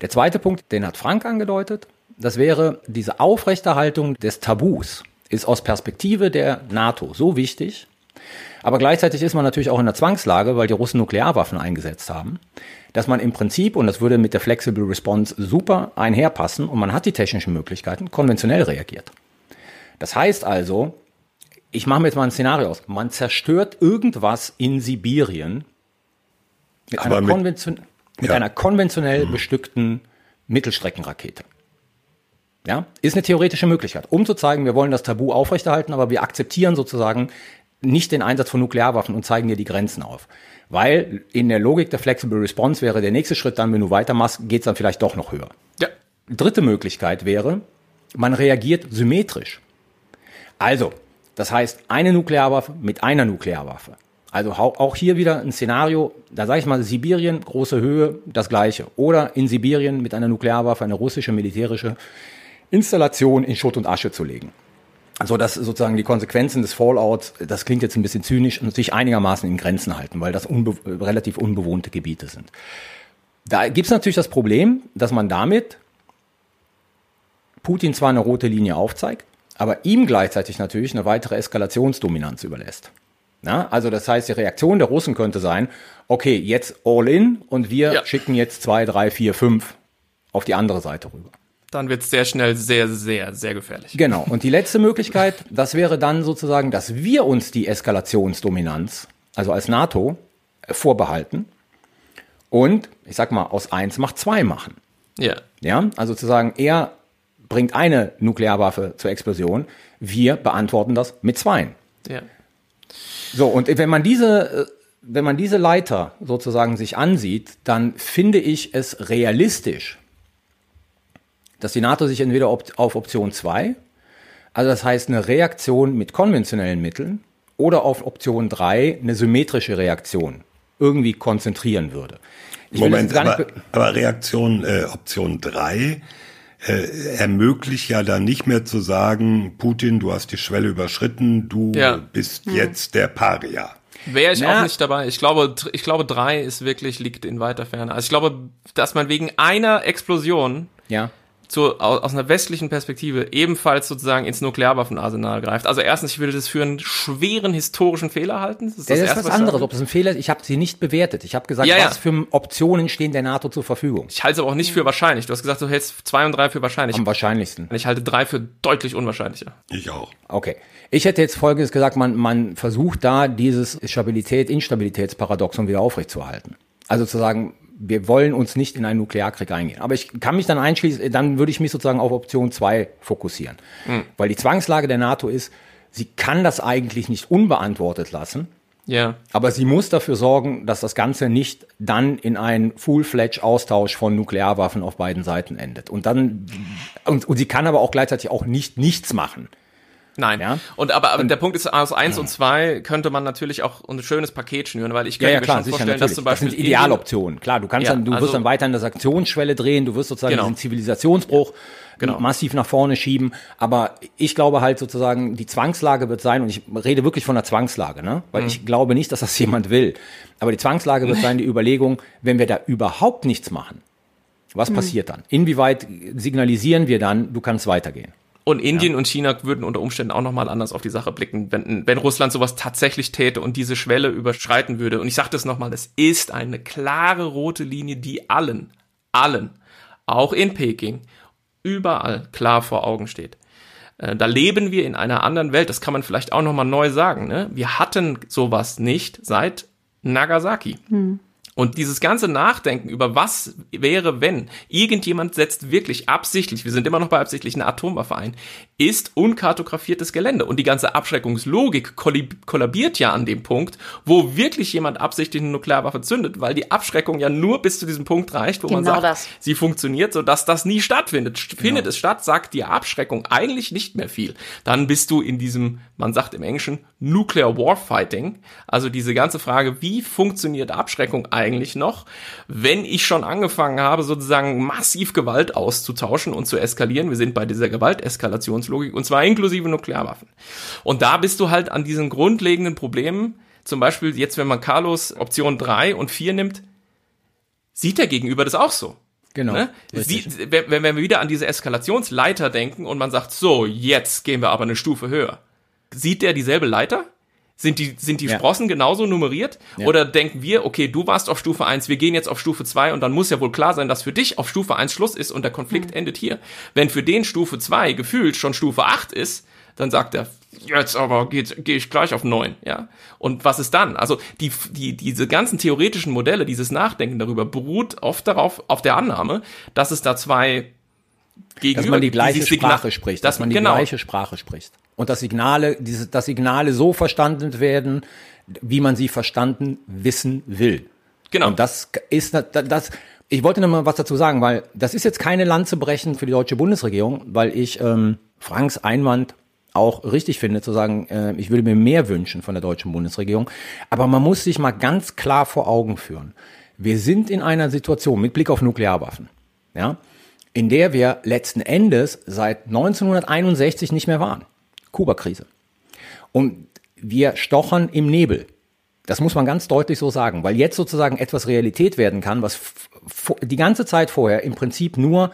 Der zweite Punkt, den hat Frank angedeutet, das wäre diese Aufrechterhaltung des Tabus, ist aus Perspektive der NATO so wichtig, aber gleichzeitig ist man natürlich auch in der Zwangslage, weil die Russen Nuklearwaffen eingesetzt haben, dass man im Prinzip, und das würde mit der Flexible Response super einherpassen, und man hat die technischen Möglichkeiten, konventionell reagiert. Das heißt also, ich mache mir jetzt mal ein Szenario aus, man zerstört irgendwas in Sibirien mit, einer, mit- konvention mit Ja. einer konventionell bestückten Mittelstreckenrakete. Ja, ist eine theoretische Möglichkeit, um zu zeigen, wir wollen das Tabu aufrechterhalten, aber wir akzeptieren sozusagen nicht den Einsatz von Nuklearwaffen und zeigen dir die Grenzen auf. Weil in der Logik der Flexible Response wäre der nächste Schritt dann, wenn du weitermachst, geht's dann vielleicht doch noch höher. Ja. Dritte Möglichkeit wäre, man reagiert symmetrisch. Also, das heißt, eine Nuklearwaffe mit einer Nuklearwaffe. Also auch hier wieder ein Szenario, da sage ich mal, Sibirien, große Höhe, das gleiche. Oder in Sibirien mit einer Nuklearwaffe eine russische militärische Installation in Schutt und Asche zu legen. Also dass sozusagen die Konsequenzen des Fallouts, das klingt jetzt ein bisschen zynisch, sich einigermaßen in Grenzen halten, weil das unbe relativ unbewohnte Gebiete sind. Da gibt's natürlich das Problem, dass man damit Putin zwar eine rote Linie aufzeigt, aber ihm gleichzeitig natürlich eine weitere Eskalationsdominanz überlässt. Ja, also das heißt, die Reaktion der Russen könnte sein, okay, jetzt all in und wir Ja. schicken jetzt zwei, drei, vier, fünf auf die andere Seite rüber. Dann wird es sehr schnell sehr, sehr, sehr gefährlich. Genau. Und die letzte Möglichkeit, das wäre dann sozusagen, dass wir uns die Eskalationsdominanz, also als NATO, äh, vorbehalten und, ich sag mal, aus eins macht zwei machen. Ja. Ja, also zu sagen, er bringt eine Nuklearwaffe zur Explosion, wir beantworten das mit zweien. Ja. So, und wenn man diese, äh, wenn man diese Leiter sozusagen sich ansieht, dann finde ich es realistisch, dass die NATO sich entweder op auf Option 2, also das heißt eine Reaktion mit konventionellen Mitteln, oder auf Option 3 eine symmetrische Reaktion irgendwie konzentrieren würde. Ich Moment, aber, aber Reaktion äh, Option 3 äh, ermöglicht ja dann nicht mehr zu sagen, Putin, du hast die Schwelle überschritten, du Ja. bist jetzt der Paria. Wäre ich Na. auch nicht dabei. Ich glaube, ich glaube, drei ist wirklich, liegt in weiter Ferne. Also ich glaube, dass man wegen einer Explosion ja. Zu, aus, aus einer westlichen Perspektive ebenfalls sozusagen ins Nuklearwaffenarsenal greift. Also erstens, ich würde das für einen schweren historischen Fehler halten. Das ist, das, das ist was anderes, ob es ein Fehler ist. Ich habe sie nicht bewertet. Ich habe gesagt, ja, ja. was für Optionen stehen der NATO zur Verfügung. Ich halte es aber auch nicht für wahrscheinlich. Du hast gesagt, du hältst zwei und drei für wahrscheinlich. Am wahrscheinlichsten. Ich halte drei für deutlich unwahrscheinlicher. Ich auch. Okay. Ich hätte jetzt Folgendes gesagt, man, man versucht da dieses Stabilität-Instabilitätsparadoxon wieder aufrechtzuerhalten. Also zu sagen, wir wollen uns nicht in einen Nuklearkrieg eingehen. Aber ich kann mich dann einschließen, dann würde ich mich sozusagen auf Option 2 fokussieren. Mhm. Weil die Zwangslage der NATO ist, sie kann das eigentlich nicht unbeantwortet lassen. Ja. Aber sie muss dafür sorgen, dass das Ganze nicht dann in einen Full-Fledged-Austausch von Nuklearwaffen auf beiden Seiten endet. Und dann, und, und sie kann aber auch gleichzeitig auch nicht nichts machen. Nein. Ja? Und aber, aber und, der Punkt ist, aus eins und zwei könnte man natürlich auch ein schönes Paket schnüren, weil ich könnte ja, ja, klar, mir schon sicher, vorstellen, natürlich. dass zum Beispiel. Das sind Idealoptionen. Klar, du kannst ja, dann, du also, wirst dann weiter an der Sanktionsschwelle drehen, du wirst sozusagen genau. diesen Zivilisationsbruch genau. massiv nach vorne schieben. Aber ich glaube halt sozusagen, die Zwangslage wird sein, und ich rede wirklich von der Zwangslage, ne? Weil mhm. ich glaube nicht, dass das *laughs* jemand will. Aber die Zwangslage wird sein, die *laughs* Überlegung, wenn wir da überhaupt nichts machen, was mhm. passiert dann? Inwieweit signalisieren wir dann, du kannst weitergehen? Und Indien ja. und China würden unter Umständen auch nochmal anders auf die Sache blicken, wenn, wenn Russland sowas tatsächlich täte und diese Schwelle überschreiten würde. Und ich sage das nochmal, es ist eine klare rote Linie, die allen, allen, auch in Peking, überall klar vor Augen steht. Äh, da leben wir in einer anderen Welt, das kann man vielleicht auch nochmal neu sagen. Ne? Wir hatten sowas nicht seit Nagasaki. Hm. Und dieses ganze Nachdenken über was wäre, wenn irgendjemand setzt wirklich absichtlich, wir sind immer noch bei absichtlichen Atomwaffe ein, ist unkartografiertes Gelände. Und die ganze Abschreckungslogik kollabiert ja an dem Punkt, wo wirklich jemand absichtlich eine Nuklearwaffe zündet, weil die Abschreckung ja nur bis zu diesem Punkt reicht, wo genau man sagt, das. sie funktioniert, sodass das nie stattfindet. Findet genau. es statt, sagt die Abschreckung eigentlich nicht mehr viel. Dann bist du in diesem, man sagt im Englischen, Nuclear Warfighting. Also diese ganze Frage, wie funktioniert Abschreckung eigentlich noch, wenn ich schon angefangen habe, sozusagen massiv Gewalt auszutauschen und zu eskalieren. Wir sind bei dieser Gewalteskalation Evolutionslogik und zwar inklusive Nuklearwaffen. Und da bist du halt an diesen grundlegenden Problemen, zum Beispiel jetzt, wenn man Carlos Option 3 und 4 nimmt, sieht der Gegenüber das auch so. Genau. Ne? Sie, wenn, wenn wir wieder an diese Eskalationsleiter denken und man sagt, so, jetzt gehen wir aber eine Stufe höher. Sieht der dieselbe Leiter? Sind die, sind die ja. Sprossen genauso nummeriert? Ja. Oder denken wir, okay, du warst auf Stufe 1, wir gehen jetzt auf Stufe 2 und dann muss ja wohl klar sein, dass für dich auf Stufe 1 Schluss ist und der Konflikt mhm. endet hier. Wenn für den Stufe 2 gefühlt schon Stufe 8 ist, dann sagt er, jetzt aber gehe geh ich gleich auf 9, ja. Und was ist dann? Also die, die, diese ganzen theoretischen Modelle, dieses Nachdenken darüber beruht oft darauf, auf der Annahme, dass es da zwei gegenüber, dass man die gleiche die Sprache spricht, dass, dass man die genau. gleiche Sprache spricht und dass Signale, diese, dass Signale so verstanden werden, wie man sie verstanden wissen will. Genau. Und das ist das. Ich wollte noch mal was dazu sagen, weil das ist jetzt keine Lanze brechen für die deutsche Bundesregierung, weil ich ähm, Franks Einwand auch richtig finde, zu sagen, äh, ich würde mir mehr wünschen von der deutschen Bundesregierung. Aber man muss sich mal ganz klar vor Augen führen. Wir sind in einer Situation mit Blick auf Nuklearwaffen, ja, in der wir letzten Endes seit 1961 nicht mehr waren. Kuba-Krise. Und wir stochern im Nebel. Das muss man ganz deutlich so sagen, weil jetzt sozusagen etwas Realität werden kann, was die ganze Zeit vorher im Prinzip nur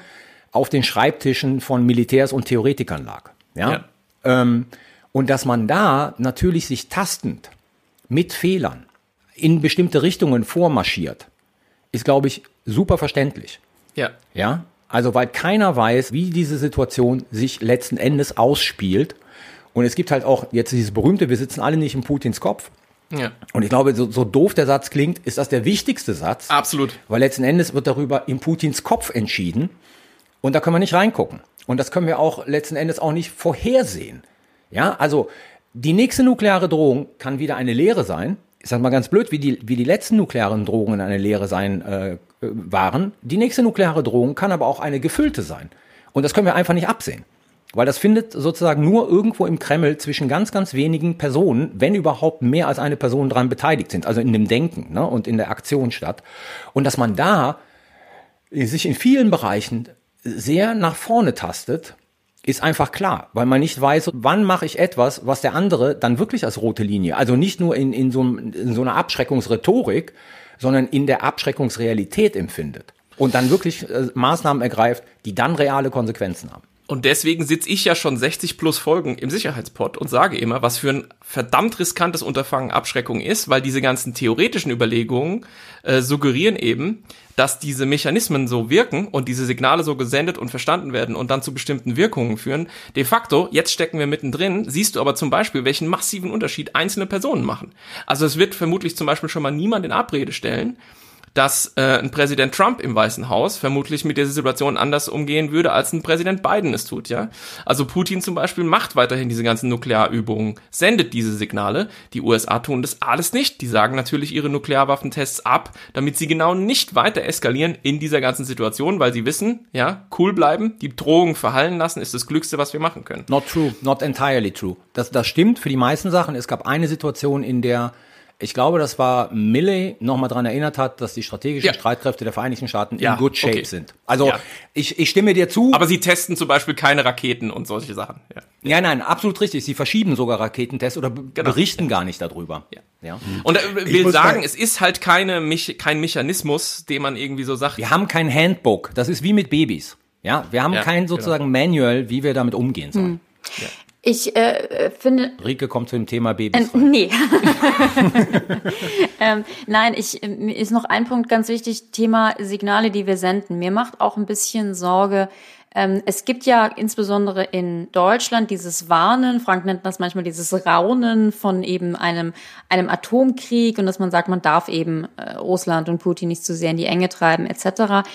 auf den Schreibtischen von Militärs und Theoretikern lag. Ja. ja. Ähm, und dass man da natürlich sich tastend mit Fehlern in bestimmte Richtungen vormarschiert, ist, glaube ich, super verständlich. Ja. Ja. Also, weil keiner weiß, wie diese Situation sich letzten Endes ausspielt. Und es gibt halt auch jetzt dieses berühmte, wir sitzen alle nicht in Putins Kopf. Ja. Und ich glaube, so, so doof der Satz klingt, ist das der wichtigste Satz. Absolut. Weil letzten Endes wird darüber in Putins Kopf entschieden. Und da können wir nicht reingucken. Und das können wir auch letzten Endes auch nicht vorhersehen. Ja, also die nächste nukleare Drohung kann wieder eine Lehre sein. Ich sag mal ganz blöd, wie die, wie die letzten nuklearen Drohungen eine Lehre sein äh, waren. Die nächste nukleare Drohung kann aber auch eine gefüllte sein. Und das können wir einfach nicht absehen. Weil das findet sozusagen nur irgendwo im Kreml zwischen ganz, ganz wenigen Personen, wenn überhaupt mehr als eine Person daran beteiligt sind, also in dem Denken ne, und in der Aktion statt. Und dass man da sich in vielen Bereichen sehr nach vorne tastet, ist einfach klar, weil man nicht weiß, wann mache ich etwas, was der andere dann wirklich als rote Linie, also nicht nur in, in, so, in so einer Abschreckungsrhetorik, sondern in der Abschreckungsrealität empfindet. und dann wirklich äh, Maßnahmen ergreift, die dann reale Konsequenzen haben. Und deswegen sitze ich ja schon 60 plus Folgen im Sicherheitspot und sage immer, was für ein verdammt riskantes Unterfangen Abschreckung ist, weil diese ganzen theoretischen Überlegungen äh, suggerieren eben, dass diese Mechanismen so wirken und diese Signale so gesendet und verstanden werden und dann zu bestimmten Wirkungen führen. De facto, jetzt stecken wir mittendrin, siehst du aber zum Beispiel, welchen massiven Unterschied einzelne Personen machen. Also es wird vermutlich zum Beispiel schon mal niemand in Abrede stellen, dass äh, ein Präsident Trump im Weißen Haus vermutlich mit dieser Situation anders umgehen würde, als ein Präsident Biden es tut, ja. Also Putin zum Beispiel macht weiterhin diese ganzen Nuklearübungen, sendet diese Signale. Die USA tun das alles nicht. Die sagen natürlich ihre Nuklearwaffentests ab, damit sie genau nicht weiter eskalieren in dieser ganzen Situation, weil sie wissen, ja, cool bleiben, die Drohungen verhallen lassen, ist das Glückste, was wir machen können. Not true, not entirely true. Das, das stimmt für die meisten Sachen. Es gab eine Situation, in der ich glaube, das war Milley nochmal dran erinnert hat, dass die strategischen Ja. Streitkräfte der Vereinigten Staaten Ja, in good shape okay. sind. Also Ja. ich, ich stimme dir zu. Aber sie testen zum Beispiel keine Raketen und solche Sachen. Ja. ja, nein, absolut richtig. Sie verschieben sogar Raketentests oder Genau. berichten gar nicht darüber. Ja. Ja. Und Ich will muss sagen, es ist halt keine, kein Mechanismus, den man irgendwie so sagt. Wir haben kein Handbook. Das ist wie mit Babys. Ja, wir haben Ja, kein sozusagen Manual, wie wir damit umgehen sollen. Ich äh, finde, Rike kommt zu dem Thema Babys. Äh, nee. *laughs* ähm, nein, ich, äh, mir ist noch ein Punkt ganz wichtig, Thema Signale, die wir senden. Mir macht auch ein bisschen Sorge, ähm, es gibt ja insbesondere in Deutschland dieses Warnen, Frank nennt das manchmal dieses Raunen von eben einem, einem Atomkrieg und dass man sagt, man darf eben äh, Russland und Putin nicht zu sehr in die Enge treiben etc.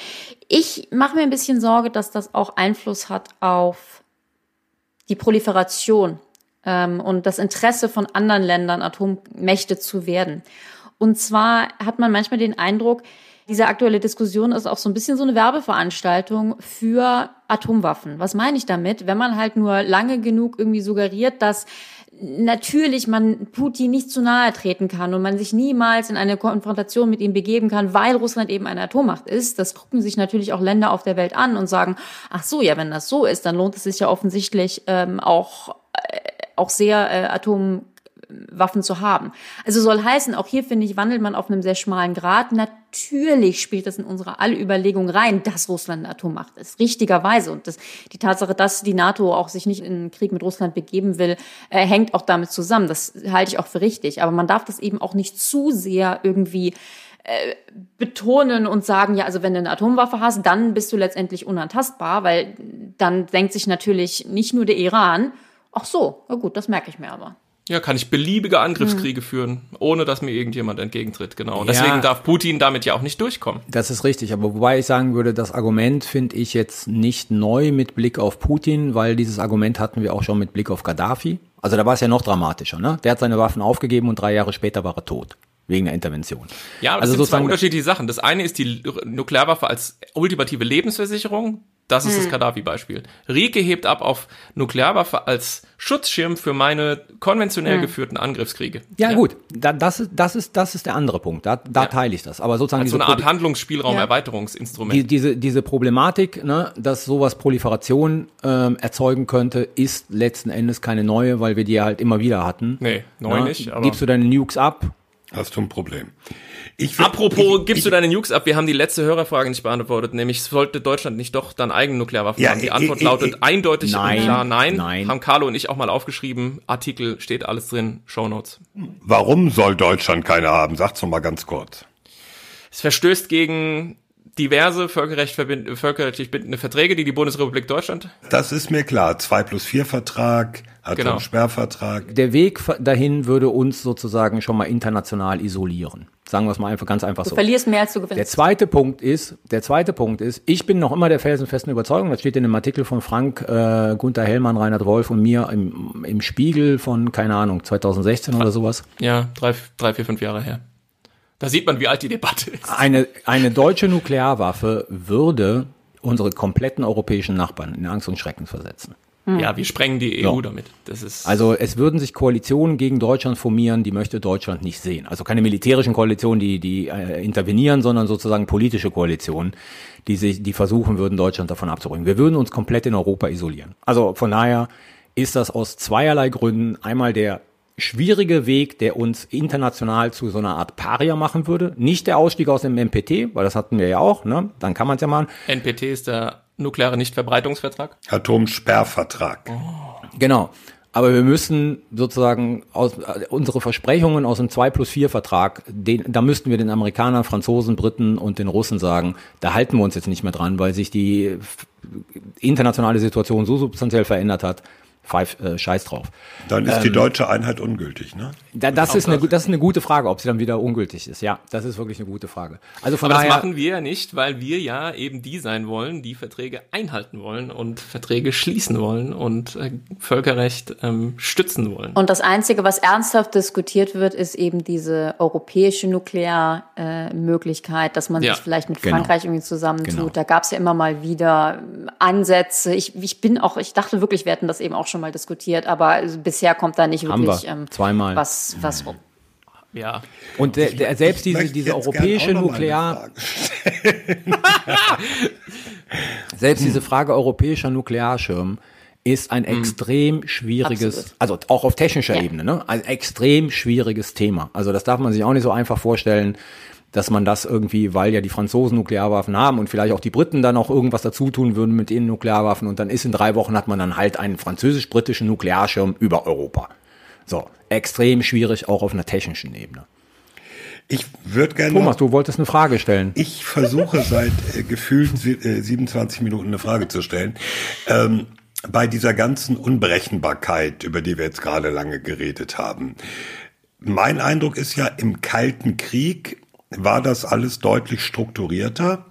Ich mache mir ein bisschen Sorge, dass das auch Einfluss hat auf die Proliferation ähm, und das Interesse von anderen Ländern, Atommächte zu werden. Und zwar hat man manchmal den Eindruck, diese aktuelle Diskussion ist auch so ein bisschen so eine Werbeveranstaltung für Atomwaffen. Was meine ich damit? Wenn man halt nur lange genug irgendwie suggeriert, dass natürlich man Putin nicht zu nahe treten kann und man sich niemals in eine Konfrontation mit ihm begeben kann, weil Russland eben eine Atommacht ist. Das gucken sich natürlich auch Länder auf der Welt an und sagen, ach so, ja, wenn das so ist, dann lohnt es sich ja offensichtlich ähm, auch, äh, auch sehr äh, Atomwaffen zu haben. Also soll heißen, auch hier finde ich, wandelt man auf einem sehr schmalen Grad. Natürlich spielt das in unsere alle Überlegungen rein, dass Russland eine Atommacht ist. Richtigerweise. Und das, die Tatsache, dass die NATO auch sich nicht in einen Krieg mit Russland begeben will, äh, hängt auch damit zusammen. Das halte ich auch für richtig. Aber man darf das eben auch nicht zu sehr irgendwie äh, betonen und sagen, ja, also wenn du eine Atomwaffe hast, dann bist du letztendlich unantastbar, weil dann denkt sich natürlich nicht nur der Iran, ach so, na gut, das merke ich mir aber. Ja, kann ich beliebige Angriffskriege führen, ohne dass mir irgendjemand entgegentritt, genau. Und Ja. deswegen darf Putin damit ja auch nicht durchkommen. Das ist richtig, aber wobei ich sagen würde, das Argument finde ich jetzt nicht neu mit Blick auf Putin, weil dieses Argument hatten wir auch schon mit Blick auf Gaddafi. Also da war es ja noch dramatischer, ne? Der hat seine Waffen aufgegeben und drei Jahre später war er tot. Wegen der Intervention. Ja, aber also das sind zwei sozusagen, unterschiedliche Sachen. Das eine ist die Nuklearwaffe als ultimative Lebensversicherung. Das ist Hm. das Gaddafi-Beispiel. Rieke hebt ab auf Nuklearwaffe als Schutzschirm für meine konventionell geführten Angriffskriege. Hm. ja, gut, da, das, ist, das, ist, das ist der andere Punkt. Da, da Ja. teile ich das. Aber sozusagen Als so diese eine Art Probi- Handlungsspielraum-Erweiterungsinstrument. die, diese, diese Problematik, ne, dass sowas Proliferation ähm, erzeugen könnte, ist letzten Endes keine neue, weil wir die ja halt immer wieder hatten. Nee, neu Ne? nicht, aber- Gibst du deine Nukes ab, Hast du ein Problem. Ich Apropos, ich, gibst ich, du deine Nukes ab? Wir haben die letzte Hörerfrage nicht beantwortet, nämlich sollte Deutschland nicht doch dann eigene Nuklearwaffen Ja, haben? Die Antwort lautet eindeutig Nein, klar nein. nein. Haben Carlo und ich auch mal aufgeschrieben. Artikel steht alles drin, Shownotes. Warum soll Deutschland keine haben? Sag's doch mal ganz kurz. Es verstößt gegen diverse völkerrecht verbind, völkerrechtlich bindende Verträge, die die Bundesrepublik Deutschland. Das ist mir klar. 2 plus 4 Vertrag, Genau. Atomsperrvertrag. der Weg dahin würde uns sozusagen schon mal international isolieren. Sagen wir es mal einfach ganz einfach Du so. verlierst mehr als du Der gewinnst. zweite Punkt ist, der zweite Punkt ist, ich bin noch immer der felsenfesten Überzeugung, das steht in dem Artikel von Frank, äh, Gunther Hellmann, Reinhard Wolf und mir im, im Spiegel von, keine Ahnung, 2016 oder sowas. Ja, drei, drei, vier, fünf Jahre her. Da sieht man, wie alt die Debatte ist. Eine, eine deutsche Nuklearwaffe würde unsere kompletten europäischen Nachbarn in Angst und Schrecken versetzen. Ja, wir sprengen die EU So. damit. Das ist. Also es würden sich Koalitionen gegen Deutschland formieren, die möchte Deutschland nicht sehen. Also keine militärischen Koalitionen, die, die äh, intervenieren, sondern sozusagen politische Koalitionen, die sich, die versuchen würden, Deutschland davon abzubringen. Wir würden uns komplett in Europa isolieren. Also von daher ist das aus zweierlei Gründen einmal der schwierige Weg, der uns international zu so einer Art Paria machen würde. Nicht der Ausstieg aus dem NPT, weil das hatten wir ja auch, ne? Dann kann man es ja machen. NPT ist der nukleare Nichtverbreitungsvertrag. Atomsperrvertrag. Genau. Aber wir müssen sozusagen aus, äh, unsere Versprechungen aus dem 2 plus 4 Vertrag, den, da müssten wir den Amerikanern, Franzosen, Briten und den Russen sagen, da halten wir uns jetzt nicht mehr dran, weil sich die internationale Situation so substanziell verändert hat. Pfeif, äh, scheiß drauf. Dann ist die deutsche Einheit ungültig, ne? Da, das, ist eine, das ist eine gute Frage, ob sie dann wieder ungültig ist. Ja, das ist wirklich eine gute Frage. Also von Aber das daher, machen wir ja nicht, weil wir ja eben die sein wollen, die Verträge einhalten wollen und Verträge schließen wollen und äh, Völkerrecht ähm, stützen wollen. Und das Einzige, was ernsthaft diskutiert wird, ist eben diese europäische Nuklearmöglichkeit, äh, dass man Ja, sich vielleicht mit genau. Frankreich irgendwie zusammentut. Genau. Da gab es ja immer mal wieder ähm, Ansätze. Ich, ich bin auch, ich dachte wirklich, wir hätten das eben auch schon mal diskutiert, aber bisher kommt da nicht Haben wirklich wir. ähm, Zweimal. was, was rum. Ja. und der, der, selbst diese, diese europäische Nuklear, *laughs* Selbst diese Frage europäischer Nuklearschirm ist ein extrem schwieriges, Absolut. also auch auf technischer Ja. Ebene, ne? ein extrem schwieriges Thema. Also das darf man sich auch nicht so einfach vorstellen, dass man das irgendwie, weil ja die Franzosen Nuklearwaffen haben und vielleicht auch die Briten dann auch irgendwas dazu tun würden mit ihren Nuklearwaffen und dann ist in drei Wochen hat man dann halt einen französisch-britischen Nuklearschirm über Europa. So, extrem schwierig auch auf einer technischen Ebene. Ich würde gerne Thomas, du wolltest eine Frage stellen. ich versuche seit äh, gefühlt äh, 27 Minuten eine Frage zu stellen. Ähm, bei dieser ganzen Unberechenbarkeit, über die wir jetzt gerade lange geredet haben. Mein Eindruck ist ja, im Kalten Krieg war das alles deutlich strukturierter.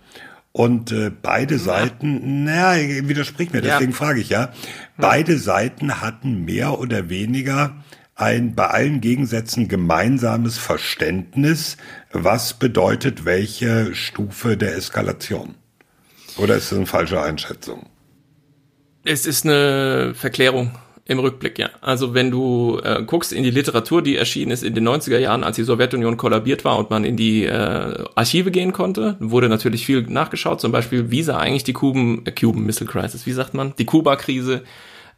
Und äh, beide Seiten, naja, widersprich mir, Ja. deswegen frage ich ja, beide Seiten hatten mehr oder weniger ein bei allen Gegensätzen gemeinsames Verständnis, was bedeutet welche Stufe der Eskalation. Oder ist das eine falsche Einschätzung? Es ist eine Verklärung im Rückblick, ja. Also wenn du äh, guckst in die Literatur, die erschienen ist in den 90er Jahren, als die Sowjetunion kollabiert war und man in die äh, Archive gehen konnte, wurde natürlich viel nachgeschaut. Zum Beispiel, wie sah eigentlich die Kuben, äh, Cuban Missile Crisis, wie sagt man, die Kuba-Krise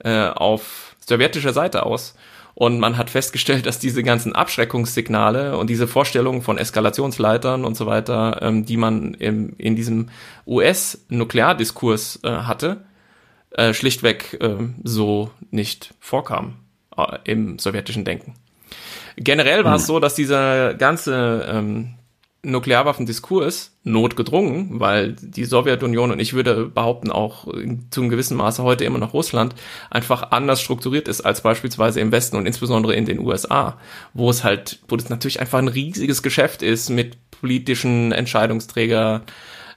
äh, auf sowjetischer Seite aus. Und man hat festgestellt, dass diese ganzen Abschreckungssignale und diese Vorstellungen von Eskalationsleitern und so weiter, ähm, die man im, in diesem US-Nukleardiskurs äh, hatte, äh, schlichtweg äh, so nicht vorkam äh, im sowjetischen Denken. Generell war es so, dass dieser ganze ähm, Nuklearwaffendiskurs notgedrungen, weil die Sowjetunion und ich würde behaupten auch zu einem gewissen Maße heute immer noch Russland einfach anders strukturiert ist als beispielsweise im Westen und insbesondere in den USA, wo es halt, wo das natürlich einfach ein riesiges Geschäft ist mit politischen Entscheidungsträger,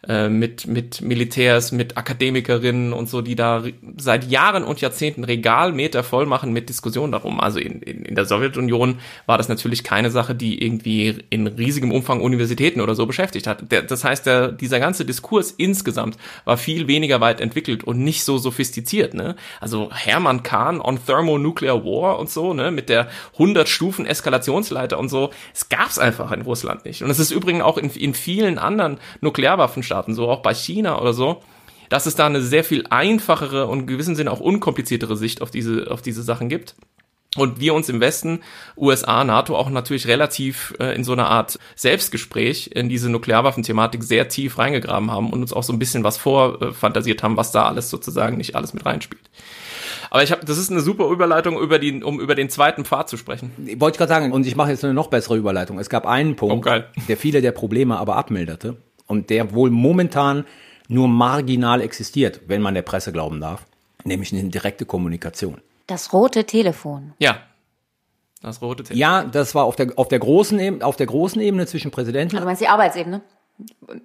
äh, mit, mit Militärs, mit Akademikerinnen und so, die da seit Jahren und Jahrzehnten Regalmeter voll machen mit Diskussionen darum. Also in, in, in der Sowjetunion war das natürlich keine Sache, die irgendwie in riesigem Umfang Universitäten oder so beschäftigt hat. Der, das heißt, der, dieser ganze Diskurs insgesamt war viel weniger weit entwickelt und nicht so sophistiziert. Ne? Also Hermann Kahn on Thermonuclear War und so, ne, mit der 100 Stufen Eskalationsleiter und so, es gab's einfach in Russland nicht. Und es ist übrigens auch in, in vielen anderen Nuklearwaffenstaaten, so auch bei China oder so, dass es da eine sehr viel einfachere und in gewissem Sinne auch unkompliziertere Sicht auf diese, auf diese Sachen gibt. Und wir uns im Westen, USA, NATO auch natürlich relativ äh, in so einer Art Selbstgespräch in diese Nuklearwaffenthematik sehr tief reingegraben haben und uns auch so ein bisschen was vorfantasiert haben, was da alles sozusagen nicht alles mit reinspielt. Aber ich habe, das ist eine super Überleitung, über die, um über den zweiten Pfad zu sprechen. Wollte ich gerade sagen, und ich mache jetzt eine noch bessere Überleitung. Es gab einen Punkt, Oh, der viele der Probleme aber abmilderte und der wohl momentan nur marginal existiert, wenn man der Presse glauben darf, nämlich eine direkte Kommunikation. Das rote Telefon. Ja. Das rote Telefon. Ja, das war auf der, auf der großen Ebene, auf der großen Ebene zwischen Präsidenten, Also meinst du die Arbeitsebene?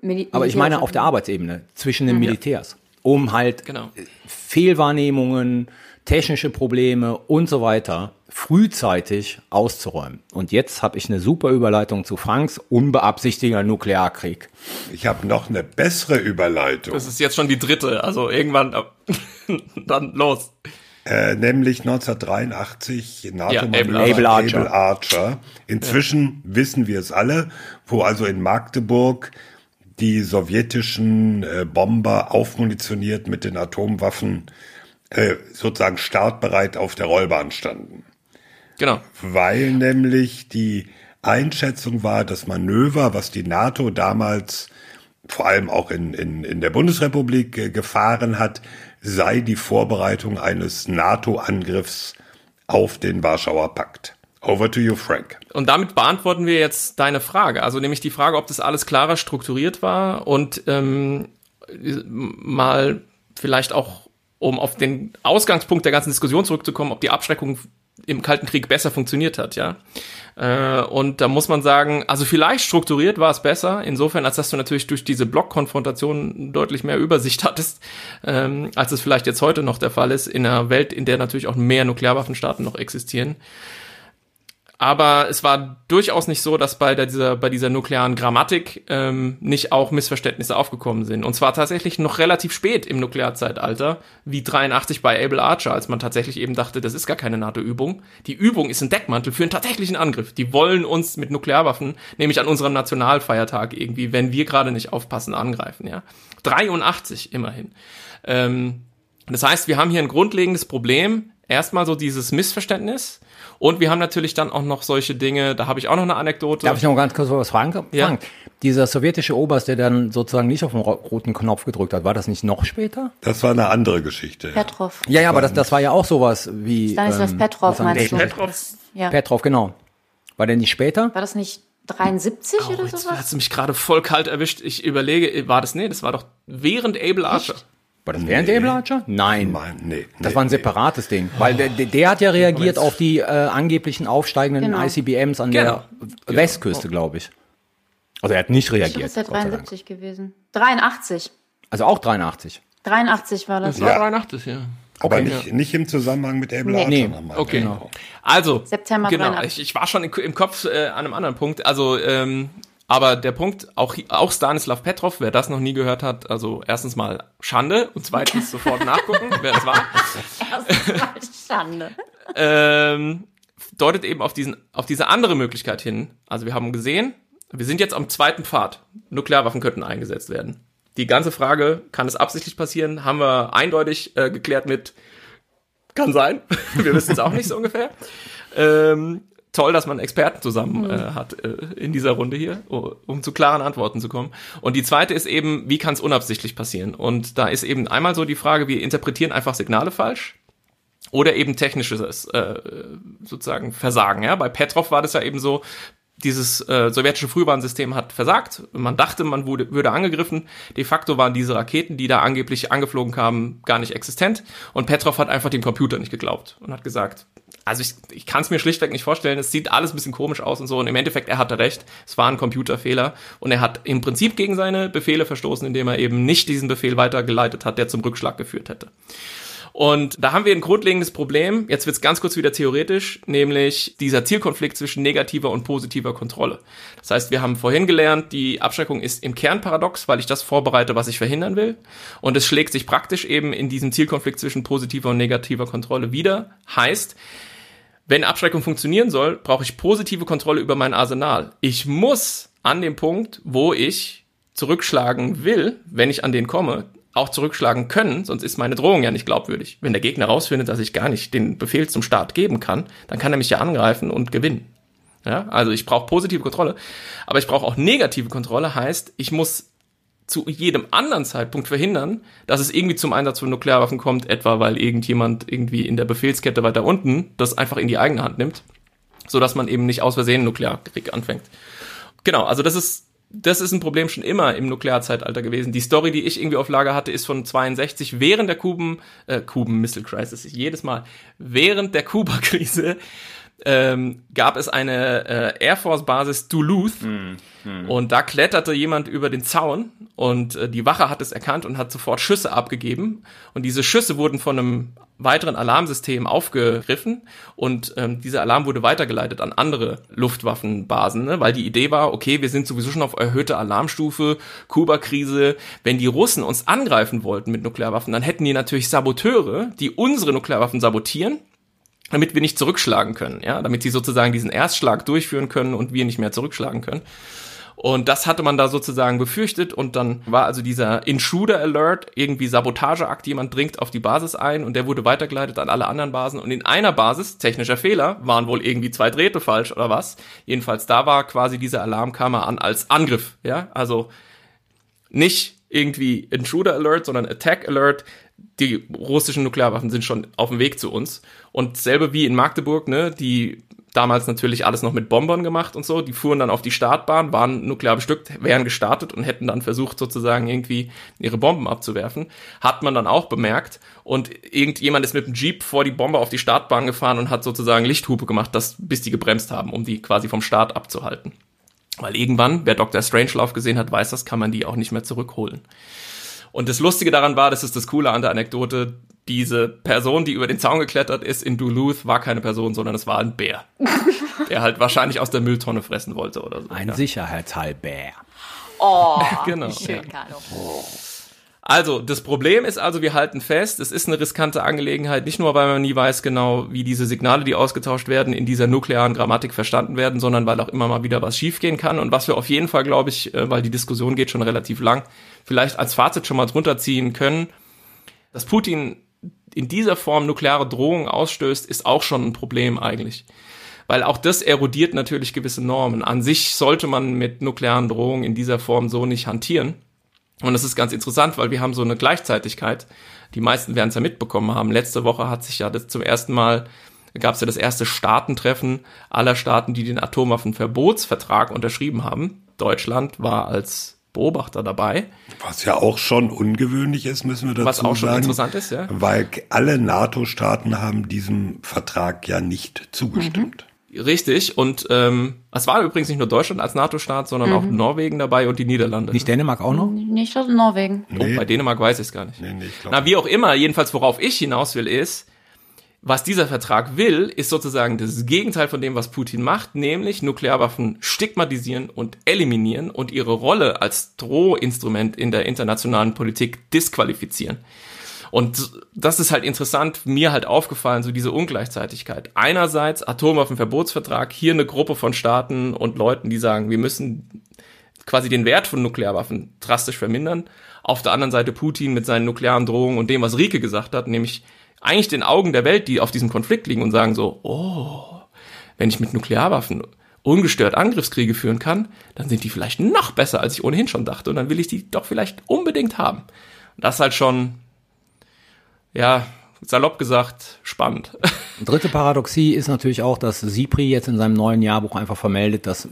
Mili aber ich meine auf der Arbeitsebene zwischen den Militärs, um halt Genau. Fehlwahrnehmungen, technische Probleme und so weiter frühzeitig auszuräumen. Und jetzt habe ich eine super Überleitung zu Franks unbeabsichtigter Nuklearkrieg. Ich habe noch eine bessere Überleitung. Das ist jetzt schon die dritte, also irgendwann, *laughs* dann los. Äh, nämlich 1983 NATO Ja, Able Able Archer. Able Archer. Inzwischen wissen wir es alle, wo also in Magdeburg die sowjetischen äh, Bomber aufmunitioniert mit den Atomwaffen äh, sozusagen startbereit auf der Rollbahn standen. Genau. Weil nämlich die Einschätzung war, das Manöver, was die NATO damals vor allem auch in, in, in der Bundesrepublik äh, gefahren hat, sei die Vorbereitung eines NATO-Angriffs auf den Warschauer Pakt. Over to you, Frank. Und damit beantworten wir jetzt deine Frage. Also nämlich die Frage, ob das alles klarer strukturiert war und ähm, mal vielleicht auch, um auf den Ausgangspunkt der ganzen Diskussion zurückzukommen, ob die Abschreckung im Kalten Krieg besser funktioniert hat, ja. Äh, und da muss man sagen, also vielleicht strukturiert war es besser, insofern, als dass du natürlich durch diese Blockkonfrontation deutlich mehr Übersicht *laughs* hattest, ähm, als es vielleicht jetzt heute noch der Fall ist, in einer Welt, in der natürlich auch mehr Nuklearwaffenstaaten noch existieren. Aber es war durchaus nicht so, dass bei dieser, bei dieser nuklearen Grammatik ähm, nicht auch Missverständnisse aufgekommen sind. Und zwar tatsächlich noch relativ spät im Nuklearzeitalter, wie 83 bei Able Archer, als man tatsächlich eben dachte, das ist gar keine NATO-Übung. Die Übung ist ein Deckmantel für einen tatsächlichen Angriff. Die wollen uns mit Nuklearwaffen, nämlich an unserem Nationalfeiertag irgendwie, wenn wir gerade nicht aufpassen, angreifen. Ja, 83 immerhin. Ähm, das heißt, wir haben hier ein grundlegendes Problem. Erstmal so dieses Missverständnis und wir haben natürlich dann auch noch solche Dinge, da habe ich auch noch eine Anekdote. Darf ich noch ganz kurz was fragen? Ja. Frank, dieser sowjetische Oberst, der dann sozusagen nicht auf den ro- roten Knopf gedrückt hat, war das nicht noch später? Das war eine andere Geschichte. Petrov. Ja, ja, aber das, das war ja auch sowas wie. Stanislav ähm, Petrov meinst du? Petrov. Ja. Petrov, genau. War der nicht später? War das nicht 73 Oh, oder jetzt sowas? hat mich gerade voll kalt erwischt. Ich überlege, war das, nee, das war doch während Able Archer. War das während der Able Archer? Nein. Nein, nee, Das nee, war ein nee. separates Ding. Weil der, der, der hat ja reagiert auf die äh, angeblichen aufsteigenden Genau. ICBMs an Genau. der Westküste, glaube ich. Also er hat nicht reagiert. das sei Dank. 73 gewesen. 83. Also auch 83. 83 war das. Das war Ja. 83, ja. Aber Okay. nicht, nicht im Zusammenhang mit Able Nee. Archer. Nee. Okay. Genau. Also, September genau, 83. ich, ich war schon im, im Kopf äh, an einem anderen Punkt. Also, ähm, aber der Punkt, auch, auch Stanislav Petrov, wer das noch nie gehört hat, also erstens mal Schande und zweitens *laughs* sofort nachgucken, wer das war. Schande. ähm, deutet eben auf diesen, auf diese andere Möglichkeit hin. Also wir haben gesehen, wir sind jetzt am zweiten Pfad. Nuklearwaffen könnten eingesetzt werden. Die ganze Frage, kann es absichtlich passieren, haben wir eindeutig äh, geklärt mit, kann sein. *laughs* wir wissen es auch nicht so ungefähr. Ähm, toll, dass man Experten zusammen äh, hat äh, in dieser Runde hier, um zu klaren Antworten zu kommen. Und die zweite ist eben, wie kann es unabsichtlich passieren? Und da ist eben einmal so die Frage, wir interpretieren einfach Signale falsch oder eben technisches äh, sozusagen Versagen. Ja? Bei Petrov war das ja eben so, dieses äh, sowjetische Frühwarnsystem hat versagt. Man dachte, man wurde, würde angegriffen. De facto waren diese Raketen, die da angeblich angeflogen kamen, gar nicht existent. Und Petrov hat einfach dem Computer nicht geglaubt und hat gesagt, also ich, ich kann es mir schlichtweg nicht vorstellen, es sieht alles ein bisschen komisch aus und so. Und im Endeffekt, er hatte recht, es war ein Computerfehler. Und er hat im Prinzip gegen seine Befehle verstoßen, indem er eben nicht diesen Befehl weitergeleitet hat, der zum Rückschlag geführt hätte. Und da haben wir ein grundlegendes Problem. Jetzt wird's ganz kurz wieder theoretisch, nämlich dieser Zielkonflikt zwischen negativer und positiver Kontrolle. Das heißt, wir haben vorhin gelernt, die Abschreckung ist im Kern paradox, weil ich das vorbereite, was ich verhindern will. Und es schlägt sich praktisch eben in diesem Zielkonflikt zwischen positiver und negativer Kontrolle wieder. Heißt, wenn Abschreckung funktionieren soll, brauche ich positive Kontrolle über mein Arsenal. Ich muss an dem Punkt, wo ich zurückschlagen will, wenn ich an den komme, auch zurückschlagen können, sonst ist meine Drohung ja nicht glaubwürdig. Wenn der Gegner rausfindet, dass ich gar nicht den Befehl zum Start geben kann, dann kann er mich ja angreifen und gewinnen. Ja, also ich brauche positive Kontrolle, aber ich brauche auch negative Kontrolle, heißt, ich muss zu jedem anderen Zeitpunkt verhindern, dass es irgendwie zum Einsatz von Nuklearwaffen kommt, etwa weil irgendjemand irgendwie in der Befehlskette weiter unten das einfach in die eigene Hand nimmt, so dass man eben nicht aus Versehen Nuklearkrieg anfängt. Genau, also das ist das ist ein Problem schon immer im Nuklearzeitalter gewesen. Die Story, die ich irgendwie auf Lager hatte, ist von 62 während der Kuben äh, Kuben Missile Crisis jedes Mal während der Kuba-Krise ähm, gab es eine äh, Air Force Basis Duluth. Und da kletterte jemand über den Zaun und äh, die Wache hat es erkannt und hat sofort Schüsse abgegeben. Und diese Schüsse wurden von einem weiteren Alarmsystem aufgegriffen. Und ähm, dieser Alarm wurde weitergeleitet an andere Luftwaffenbasen, ne? weil die Idee war, okay, wir sind sowieso schon auf erhöhter Alarmstufe, Kuba-Krise, wenn die Russen uns angreifen wollten mit Nuklearwaffen, dann hätten die natürlich Saboteure, die unsere Nuklearwaffen sabotieren damit wir nicht zurückschlagen können, ja, damit sie sozusagen diesen Erstschlag durchführen können und wir nicht mehr zurückschlagen können. Und das hatte man da sozusagen befürchtet und dann war also dieser Intruder Alert, irgendwie Sabotageakt, jemand dringt auf die Basis ein und der wurde weitergeleitet an alle anderen Basen und in einer Basis, technischer Fehler, waren wohl irgendwie zwei Drähte falsch oder was. Jedenfalls da war quasi dieser Alarmkammer an als Angriff, ja, also nicht irgendwie Intruder Alert, sondern Attack Alert. Die russischen Nuklearwaffen sind schon auf dem Weg zu uns. Und selbe wie in Magdeburg, ne, die damals natürlich alles noch mit Bombern gemacht und so. Die fuhren dann auf die Startbahn, waren nuklear bestückt, wären gestartet und hätten dann versucht, sozusagen irgendwie ihre Bomben abzuwerfen. Hat man dann auch bemerkt. Und irgendjemand ist mit dem Jeep vor die Bombe auf die Startbahn gefahren und hat sozusagen Lichthupe gemacht, dass, bis die gebremst haben, um die quasi vom Start abzuhalten. Weil irgendwann, wer Dr. Strangelove gesehen hat, weiß das, kann man die auch nicht mehr zurückholen. Und das Lustige daran war, das ist das Coole an der Anekdote, diese Person, die über den Zaun geklettert ist in Duluth, war keine Person, sondern es war ein Bär. *laughs* der halt wahrscheinlich aus der Mülltonne fressen wollte oder so. Ein ja. Sicherheitshalbär. Oh, *laughs* Genau, schön, ja. Carlo. Also, das Problem ist also, wir halten fest, es ist eine riskante Angelegenheit, nicht nur, weil man nie weiß genau, wie diese Signale, die ausgetauscht werden, in dieser nuklearen Grammatik verstanden werden, sondern weil auch immer mal wieder was schiefgehen kann. Und was wir auf jeden Fall, glaube ich, äh, weil die Diskussion geht schon relativ lang, vielleicht als Fazit schon mal drunter ziehen können, dass Putin in dieser Form nukleare Drohungen ausstößt, ist auch schon ein Problem eigentlich. Weil auch das erodiert natürlich gewisse Normen. An sich sollte man mit nuklearen Drohungen in dieser Form so nicht hantieren. Und das ist ganz interessant, weil wir haben so eine Gleichzeitigkeit. Die meisten werden es ja mitbekommen haben. Letzte Woche hat sich ja das zum ersten Mal gab es ja das erste Staatentreffen aller Staaten, die den Atomwaffenverbotsvertrag unterschrieben haben. Deutschland war als Beobachter dabei. Was ja auch schon ungewöhnlich ist, müssen wir dazu Was auch schon sagen. interessant ist, ja. Weil alle NATO-Staaten haben diesem Vertrag ja nicht zugestimmt. Richtig. Und ähm, es war übrigens nicht nur Deutschland als NATO-Staat, sondern auch Norwegen dabei und die Niederlande. Nicht Dänemark auch noch? Nicht aus Norwegen. Oh, bei Dänemark weiß ich es gar nicht. Nee, nee, Na, wie auch immer, jedenfalls worauf ich hinaus will, ist, was dieser Vertrag will, ist sozusagen das Gegenteil von dem, was Putin macht, nämlich Nuklearwaffen stigmatisieren und eliminieren und ihre Rolle als Drohinstrument in der internationalen Politik disqualifizieren. Und das ist halt interessant, mir halt aufgefallen, so diese Ungleichzeitigkeit. Einerseits Atomwaffenverbotsvertrag, hier eine Gruppe von Staaten und Leuten, die sagen, wir müssen quasi den Wert von Nuklearwaffen drastisch vermindern. Auf der anderen Seite Putin mit seinen nuklearen Drohungen und dem, was Rike gesagt hat, nämlich eigentlich den Augen der Welt, die auf diesem Konflikt liegen und sagen so, oh, wenn ich mit Nuklearwaffen ungestört Angriffskriege führen kann, dann sind die vielleicht noch besser, als ich ohnehin schon dachte. Und dann will ich die doch vielleicht unbedingt haben. Das ist halt schon, ja, salopp gesagt, spannend. *laughs* Dritte Paradoxie ist natürlich auch, dass Sipri jetzt in seinem neuen Jahrbuch einfach vermeldet, dass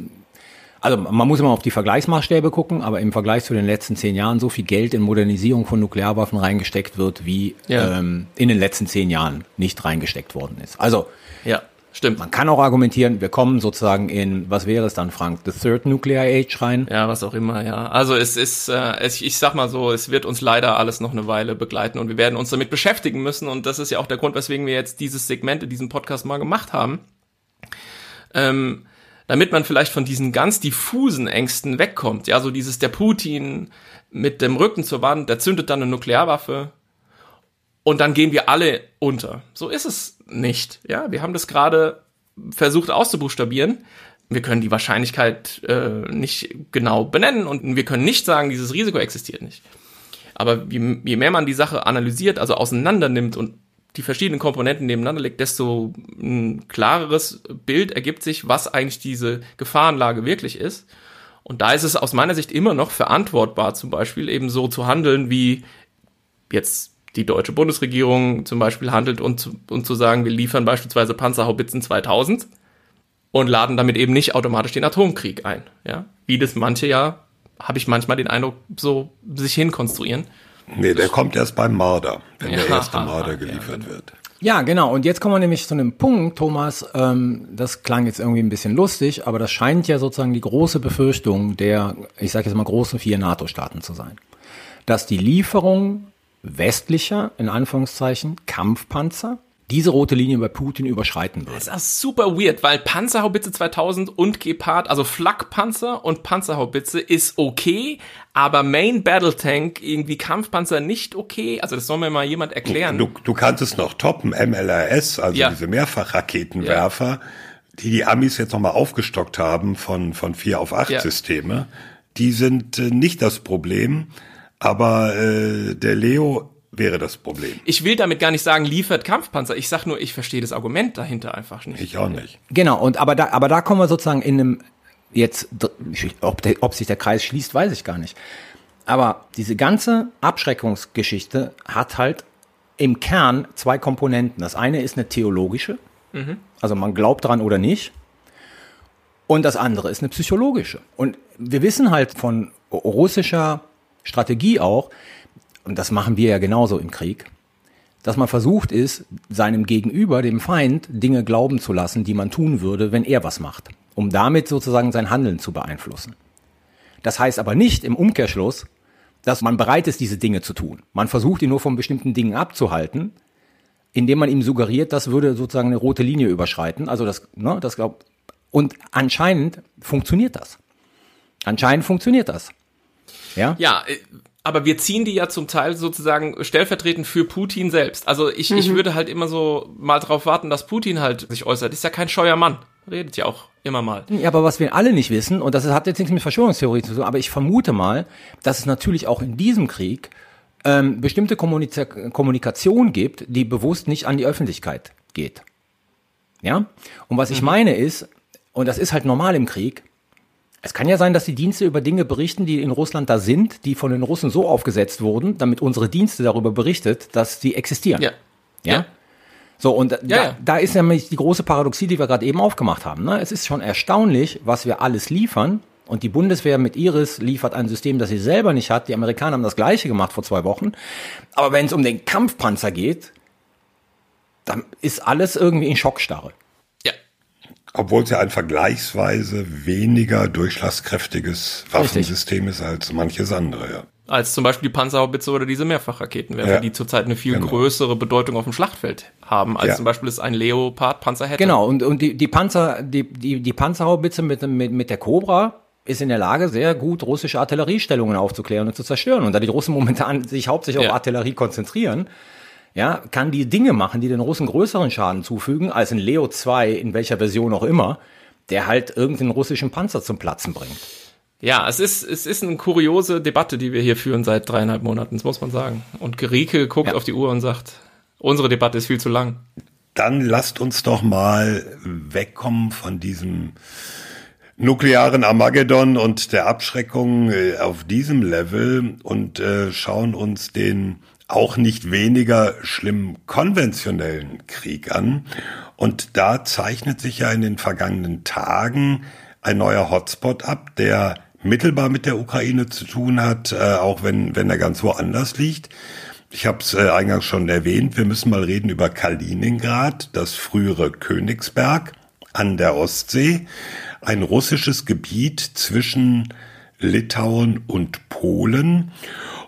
also man muss immer auf die Vergleichsmaßstäbe gucken, aber im Vergleich zu den letzten zehn Jahren so viel Geld in Modernisierung von Nuklearwaffen reingesteckt wird, wie Ja. ähm, in den letzten zehn Jahren nicht reingesteckt worden ist. Also Ja, stimmt. man kann auch argumentieren, wir kommen sozusagen in, was wäre es dann, Frank, the third nuclear age rein. Ja, was auch immer, ja. Also es ist, äh, es, ich sag mal so, es wird uns leider alles noch eine Weile begleiten und wir werden uns damit beschäftigen müssen und das ist ja auch der Grund, weswegen wir jetzt dieses Segment in diesem Podcast mal gemacht haben. Ähm, damit man vielleicht von diesen ganz diffusen Ängsten wegkommt. Ja, so dieses der Putin mit dem Rücken zur Wand, der zündet dann eine Nuklearwaffe und dann gehen wir alle unter. So ist es nicht. Ja, wir haben das gerade versucht auszubuchstabieren. Wir können die Wahrscheinlichkeit äh, nicht genau benennen und wir können nicht sagen, dieses Risiko existiert nicht. Aber je, je mehr man die Sache analysiert, also auseinander nimmt und die verschiedenen Komponenten nebeneinander legt, desto ein klareres Bild ergibt sich, was eigentlich diese Gefahrenlage wirklich ist. Und da ist es aus meiner Sicht immer noch verantwortbar, zum Beispiel eben so zu handeln, wie jetzt die deutsche Bundesregierung zum Beispiel handelt und, zu- und zu sagen, wir liefern beispielsweise Panzerhaubitzen 2000 und laden damit eben nicht automatisch den Atomkrieg ein. Ja? Wie das manche ja, habe ich manchmal den Eindruck, so sich hinkonstruieren. Nee, der kommt erst beim Marder, wenn der Ja, erste Marder *laughs* ja, geliefert wird. Ja, genau. Und jetzt kommen wir nämlich zu einem Punkt, Thomas, ähm, das klang jetzt irgendwie ein bisschen lustig, aber das scheint ja sozusagen die große Befürchtung der, ich sage jetzt mal, großen vier NATO-Staaten zu sein. Dass die Lieferung westlicher, in Anführungszeichen, Kampfpanzer diese rote Linie bei Putin überschreiten wird. Das ist super weird, weil Panzerhaubitze 2000 und Gepard, also Flakpanzer und Panzerhaubitze ist okay, aber Main Battle Tank, irgendwie Kampfpanzer nicht okay. Also das soll mir mal jemand erklären. Du, du kannst es noch toppen, MLRS, also Ja. diese Mehrfachraketenwerfer, die die Amis jetzt nochmal aufgestockt haben von, von vier auf acht Ja. Systeme, die sind äh, nicht das Problem, aber äh, der Leo wäre das Problem. Ich will damit gar nicht sagen, liefert Kampfpanzer. Ich sag nur, ich verstehe das Argument dahinter einfach nicht. Ich auch nicht. Genau, und aber da, aber da kommen wir sozusagen in einem, jetzt, ob, der, ob sich der Kreis schließt, weiß ich gar nicht. Aber diese ganze Abschreckungsgeschichte hat halt im Kern zwei Komponenten. Das eine ist eine theologische, also man glaubt dran oder nicht. Und das andere ist eine psychologische. Und wir wissen halt von russischer Strategie auch, und das machen wir ja genauso im Krieg, dass man versucht ist, seinem Gegenüber, dem Feind, Dinge glauben zu lassen, die man tun würde, wenn er was macht, um damit sozusagen sein Handeln zu beeinflussen. Das heißt aber nicht im Umkehrschluss, dass man bereit ist, diese Dinge zu tun. Man versucht ihn nur von bestimmten Dingen abzuhalten, indem man ihm suggeriert, das würde sozusagen eine rote Linie überschreiten. Also das, ne, das glaubt. Und anscheinend funktioniert das. Anscheinend funktioniert das. Ja? Ja, äh, aber wir ziehen die ja zum Teil sozusagen stellvertretend für Putin selbst. Also ich, ich würde halt immer so mal drauf warten, dass Putin halt sich äußert. Ist ja kein scheuer Mann. Redet ja auch immer mal. Ja, aber was wir alle nicht wissen, und das hat jetzt nichts mit Verschwörungstheorie zu tun, aber ich vermute mal, dass es natürlich auch in diesem Krieg ähm, bestimmte Kommunika Kommunikation gibt, die bewusst nicht an die Öffentlichkeit geht. Ja? Und was ich meine ist, und das ist halt normal im Krieg, es kann ja sein, dass die Dienste über Dinge berichten, die in Russland da sind, die von den Russen so aufgesetzt wurden, damit unsere Dienste darüber berichtet, dass sie existieren. Ja. Ja? So, und da, ja. da ist nämlich die große Paradoxie, die wir gerade eben aufgemacht haben. Ne? Es ist schon erstaunlich, was wir alles liefern. Und die Bundeswehr mit Iris liefert ein System, das sie selber nicht hat. Die Amerikaner haben das gleiche gemacht vor zwei Wochen. Aber wenn es um den Kampfpanzer geht, dann ist alles irgendwie in Schockstarre. Obwohl es ja ein vergleichsweise weniger durchschlagskräftiges Waffensystem ist als manches andere, ja. Als zum Beispiel die Panzerhaubitze oder diese Mehrfachraketenwerfer, Ja. die zurzeit eine viel Genau. größere Bedeutung auf dem Schlachtfeld haben, als Ja. zum Beispiel es ein Leopard-Panzer hätte. Genau, und, und die, die Panzer, die, die, die Panzerhaubitze mit, mit, mit der Cobra ist in der Lage, sehr gut russische Artilleriestellungen aufzuklären und zu zerstören. Und da die Russen momentan sich hauptsächlich Ja. auf Artillerie konzentrieren, ja, kann die Dinge machen, die den Russen größeren Schaden zufügen, als ein Leo 2, in welcher Version auch immer, der halt irgendeinen russischen Panzer zum Platzen bringt. Ja, es ist, es ist eine kuriose Debatte, die wir hier führen seit dreieinhalb Monaten, das muss man sagen. Und Gerike guckt Ja. auf die Uhr und sagt, unsere Debatte ist viel zu lang. Dann lasst uns doch mal wegkommen von diesem nuklearen Armageddon und der Abschreckung äh, auf diesem Level und äh, schauen uns den auch nicht weniger schlimm konventionellen Krieg an. Und da zeichnet sich ja in den vergangenen Tagen ein neuer Hotspot ab, der mittelbar mit der Ukraine zu tun hat, äh, auch wenn, wenn er ganz woanders liegt. Ich habe es äh, eingangs schon erwähnt, wir müssen mal reden über Kaliningrad, das frühere Königsberg an der Ostsee, ein russisches Gebiet zwischen Litauen und Polen.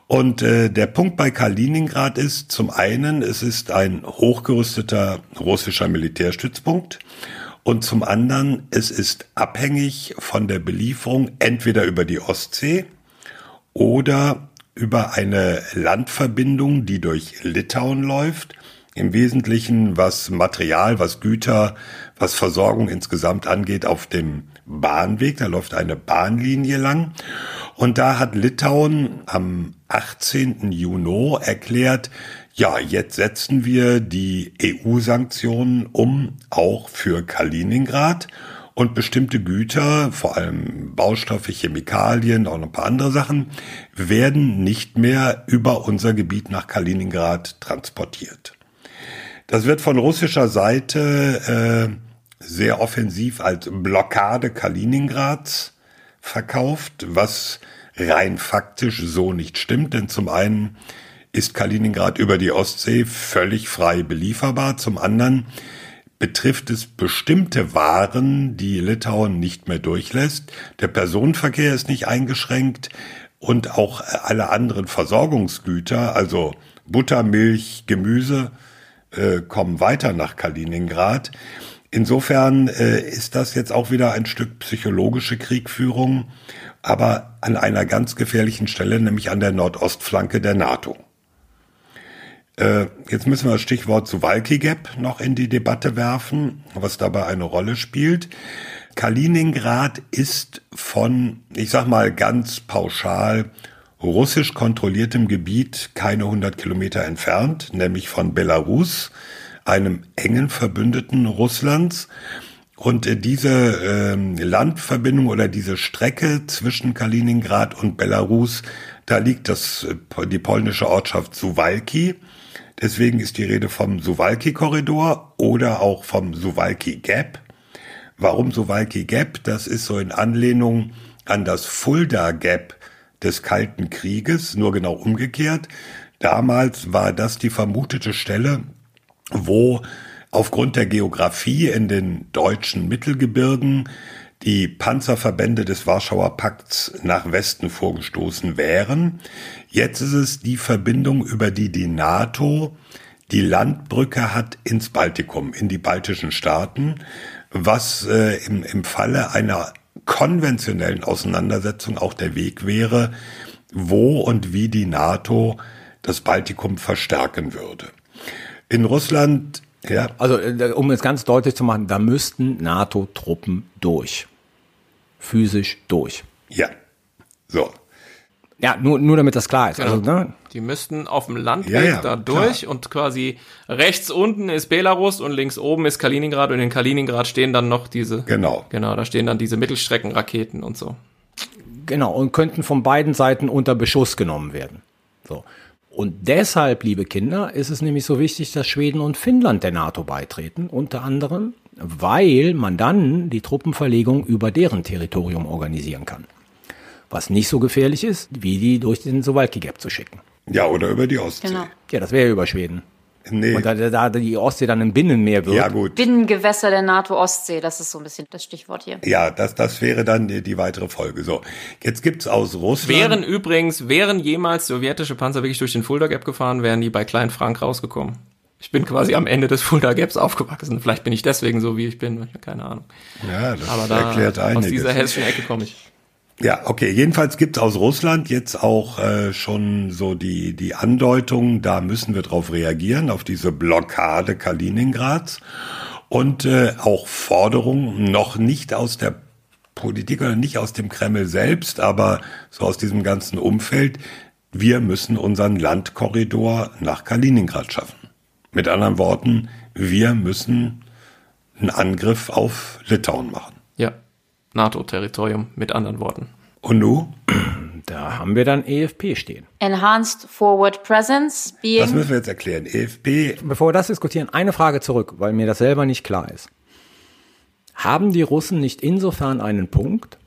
Und äh, der Punkt bei Kaliningrad ist zum einen, es ist ein hochgerüsteter russischer Militärstützpunkt. Und zum anderen, es ist abhängig von der Belieferung entweder über die Ostsee oder über eine Landverbindung, die durch Litauen läuft. Im Wesentlichen was Material, was Güter, was Versorgung insgesamt angeht auf dem Bahnweg. Da läuft eine Bahnlinie lang. Und da hat Litauen am 18. Juni erklärt, ja, jetzt setzen wir die EU-Sanktionen um, auch für Kaliningrad. Und bestimmte Güter, vor allem Baustoffe, Chemikalien, auch noch ein paar andere Sachen, werden nicht mehr über unser Gebiet nach Kaliningrad transportiert. Das wird von russischer Seite äh, sehr offensiv als Blockade Kaliningrads verkauft, was rein faktisch so nicht stimmt, denn zum einen ist Kaliningrad über die Ostsee völlig frei belieferbar, zum anderen betrifft es bestimmte Waren, die Litauen nicht mehr durchlässt. Der Personenverkehr ist nicht eingeschränkt und auch alle anderen Versorgungsgüter, also Butter, Milch, Gemüse, äh, kommen weiter nach Kaliningrad. Insofern äh, ist das jetzt auch wieder ein Stück psychologische Kriegführung, aber an einer ganz gefährlichen Stelle, nämlich an der Nordostflanke der NATO. Äh, jetzt müssen wir das Stichwort Suwalki Gap noch in die Debatte werfen, was dabei eine Rolle spielt. Kaliningrad ist von, ich sag mal ganz pauschal, russisch kontrolliertem Gebiet keine 100 Kilometer entfernt, nämlich von Belarus, einem engen Verbündeten Russlands. Und äh, diese äh, Landverbindung oder diese Strecke zwischen Kaliningrad und Belarus, da liegt das, äh, die polnische Ortschaft Suwalki. Deswegen ist die Rede vom Suwalki-Korridor oder auch vom Suwalki Gap. Warum Suwalki Gap? Das ist so in Anlehnung an das Fulda Gap des Kalten Krieges, nur genau umgekehrt. Damals war das die vermutete Stelle, wo aufgrund der Geografie in den deutschen Mittelgebirgen die Panzerverbände des Warschauer Pakts nach Westen vorgestoßen wären. Jetzt ist es die Verbindung, über die die NATO die Landbrücke hat ins Baltikum, in die baltischen Staaten, was äh, im, im Falle einer konventionellen Auseinandersetzung auch der Weg wäre, wo und wie die NATO das Baltikum verstärken würde. In Russland, ja. Also, äh, um es ganz deutlich zu machen, da müssten NATO-Truppen durch. Physisch durch. Ja. So. Ja, nur, nur damit das klar ist. Genau. Also, ne? Die müssten auf dem Landweg Ja, ja, da durch klar. und quasi rechts unten ist Belarus und links oben ist Kaliningrad und in Kaliningrad stehen dann noch diese. Genau. Genau, da stehen dann diese Mittelstreckenraketen und so. Genau, und könnten von beiden Seiten unter Beschuss genommen werden. So. Und deshalb, liebe Kinder, ist es nämlich so wichtig, dass Schweden und Finnland der NATO beitreten, unter anderem, weil man dann die Truppenverlegung über deren Territorium organisieren kann. Was nicht so gefährlich ist, wie die durch den Suwalki Gap zu schicken. Ja, oder über die Ostsee. Genau. Ja, das wäre über Schweden. Nee. Und da, da die Ostsee dann ein Binnenmeer wird, ja, gut. Binnengewässer der NATO-Ostsee, das ist so ein bisschen das Stichwort hier. Ja, das, das wäre dann die, die weitere Folge. So, jetzt gibt's aus Russland. Wären übrigens, wären jemals sowjetische Panzer wirklich durch den Fulda Gap gefahren, wären die bei Klein Frank rausgekommen. Ich bin quasi am Ende des Fulda Gaps aufgewachsen. Vielleicht bin ich deswegen so, wie ich bin. Keine Ahnung. ja, das Aber da, erklärt einiges. aus dieser hessischen Ecke komme ich. Ja, okay. Jedenfalls gibt's aus Russland jetzt auch äh, schon so die, die Andeutung, da müssen wir drauf reagieren, auf diese Blockade Kaliningrads. Und äh, auch Forderungen, noch nicht aus der Politik oder nicht aus dem Kreml selbst, aber so aus diesem ganzen Umfeld, wir müssen unseren Landkorridor nach Kaliningrad schaffen. Mit anderen Worten, wir müssen einen Angriff auf Litauen machen. Ja. NATO-Territorium, mit anderen Worten. Und nu? *clears throat* da haben wir dann EFP stehen. Enhanced Forward Presence Das being müssen wir jetzt erklären. EFP, Bevor wir das diskutieren, eine Frage zurück, weil mir das selber nicht klar ist. Haben die Russen nicht insofern einen Punkt,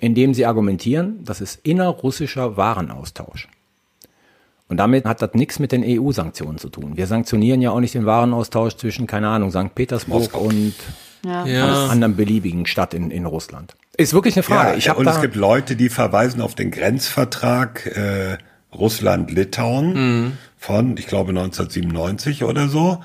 in dem sie argumentieren, das ist innerrussischer Warenaustausch? Und damit hat das nichts mit den EU-Sanktionen zu tun. Wir sanktionieren ja auch nicht den Warenaustausch zwischen, keine Ahnung, St. Petersburg Moskau. und ja. Ja. anderen beliebigen Stadt in, in Russland. Ist wirklich eine Frage. ja, ich hab und da, es gibt Leute, die verweisen auf den Grenzvertrag äh, Russland-Litauen von, ich glaube, 1997 oder so,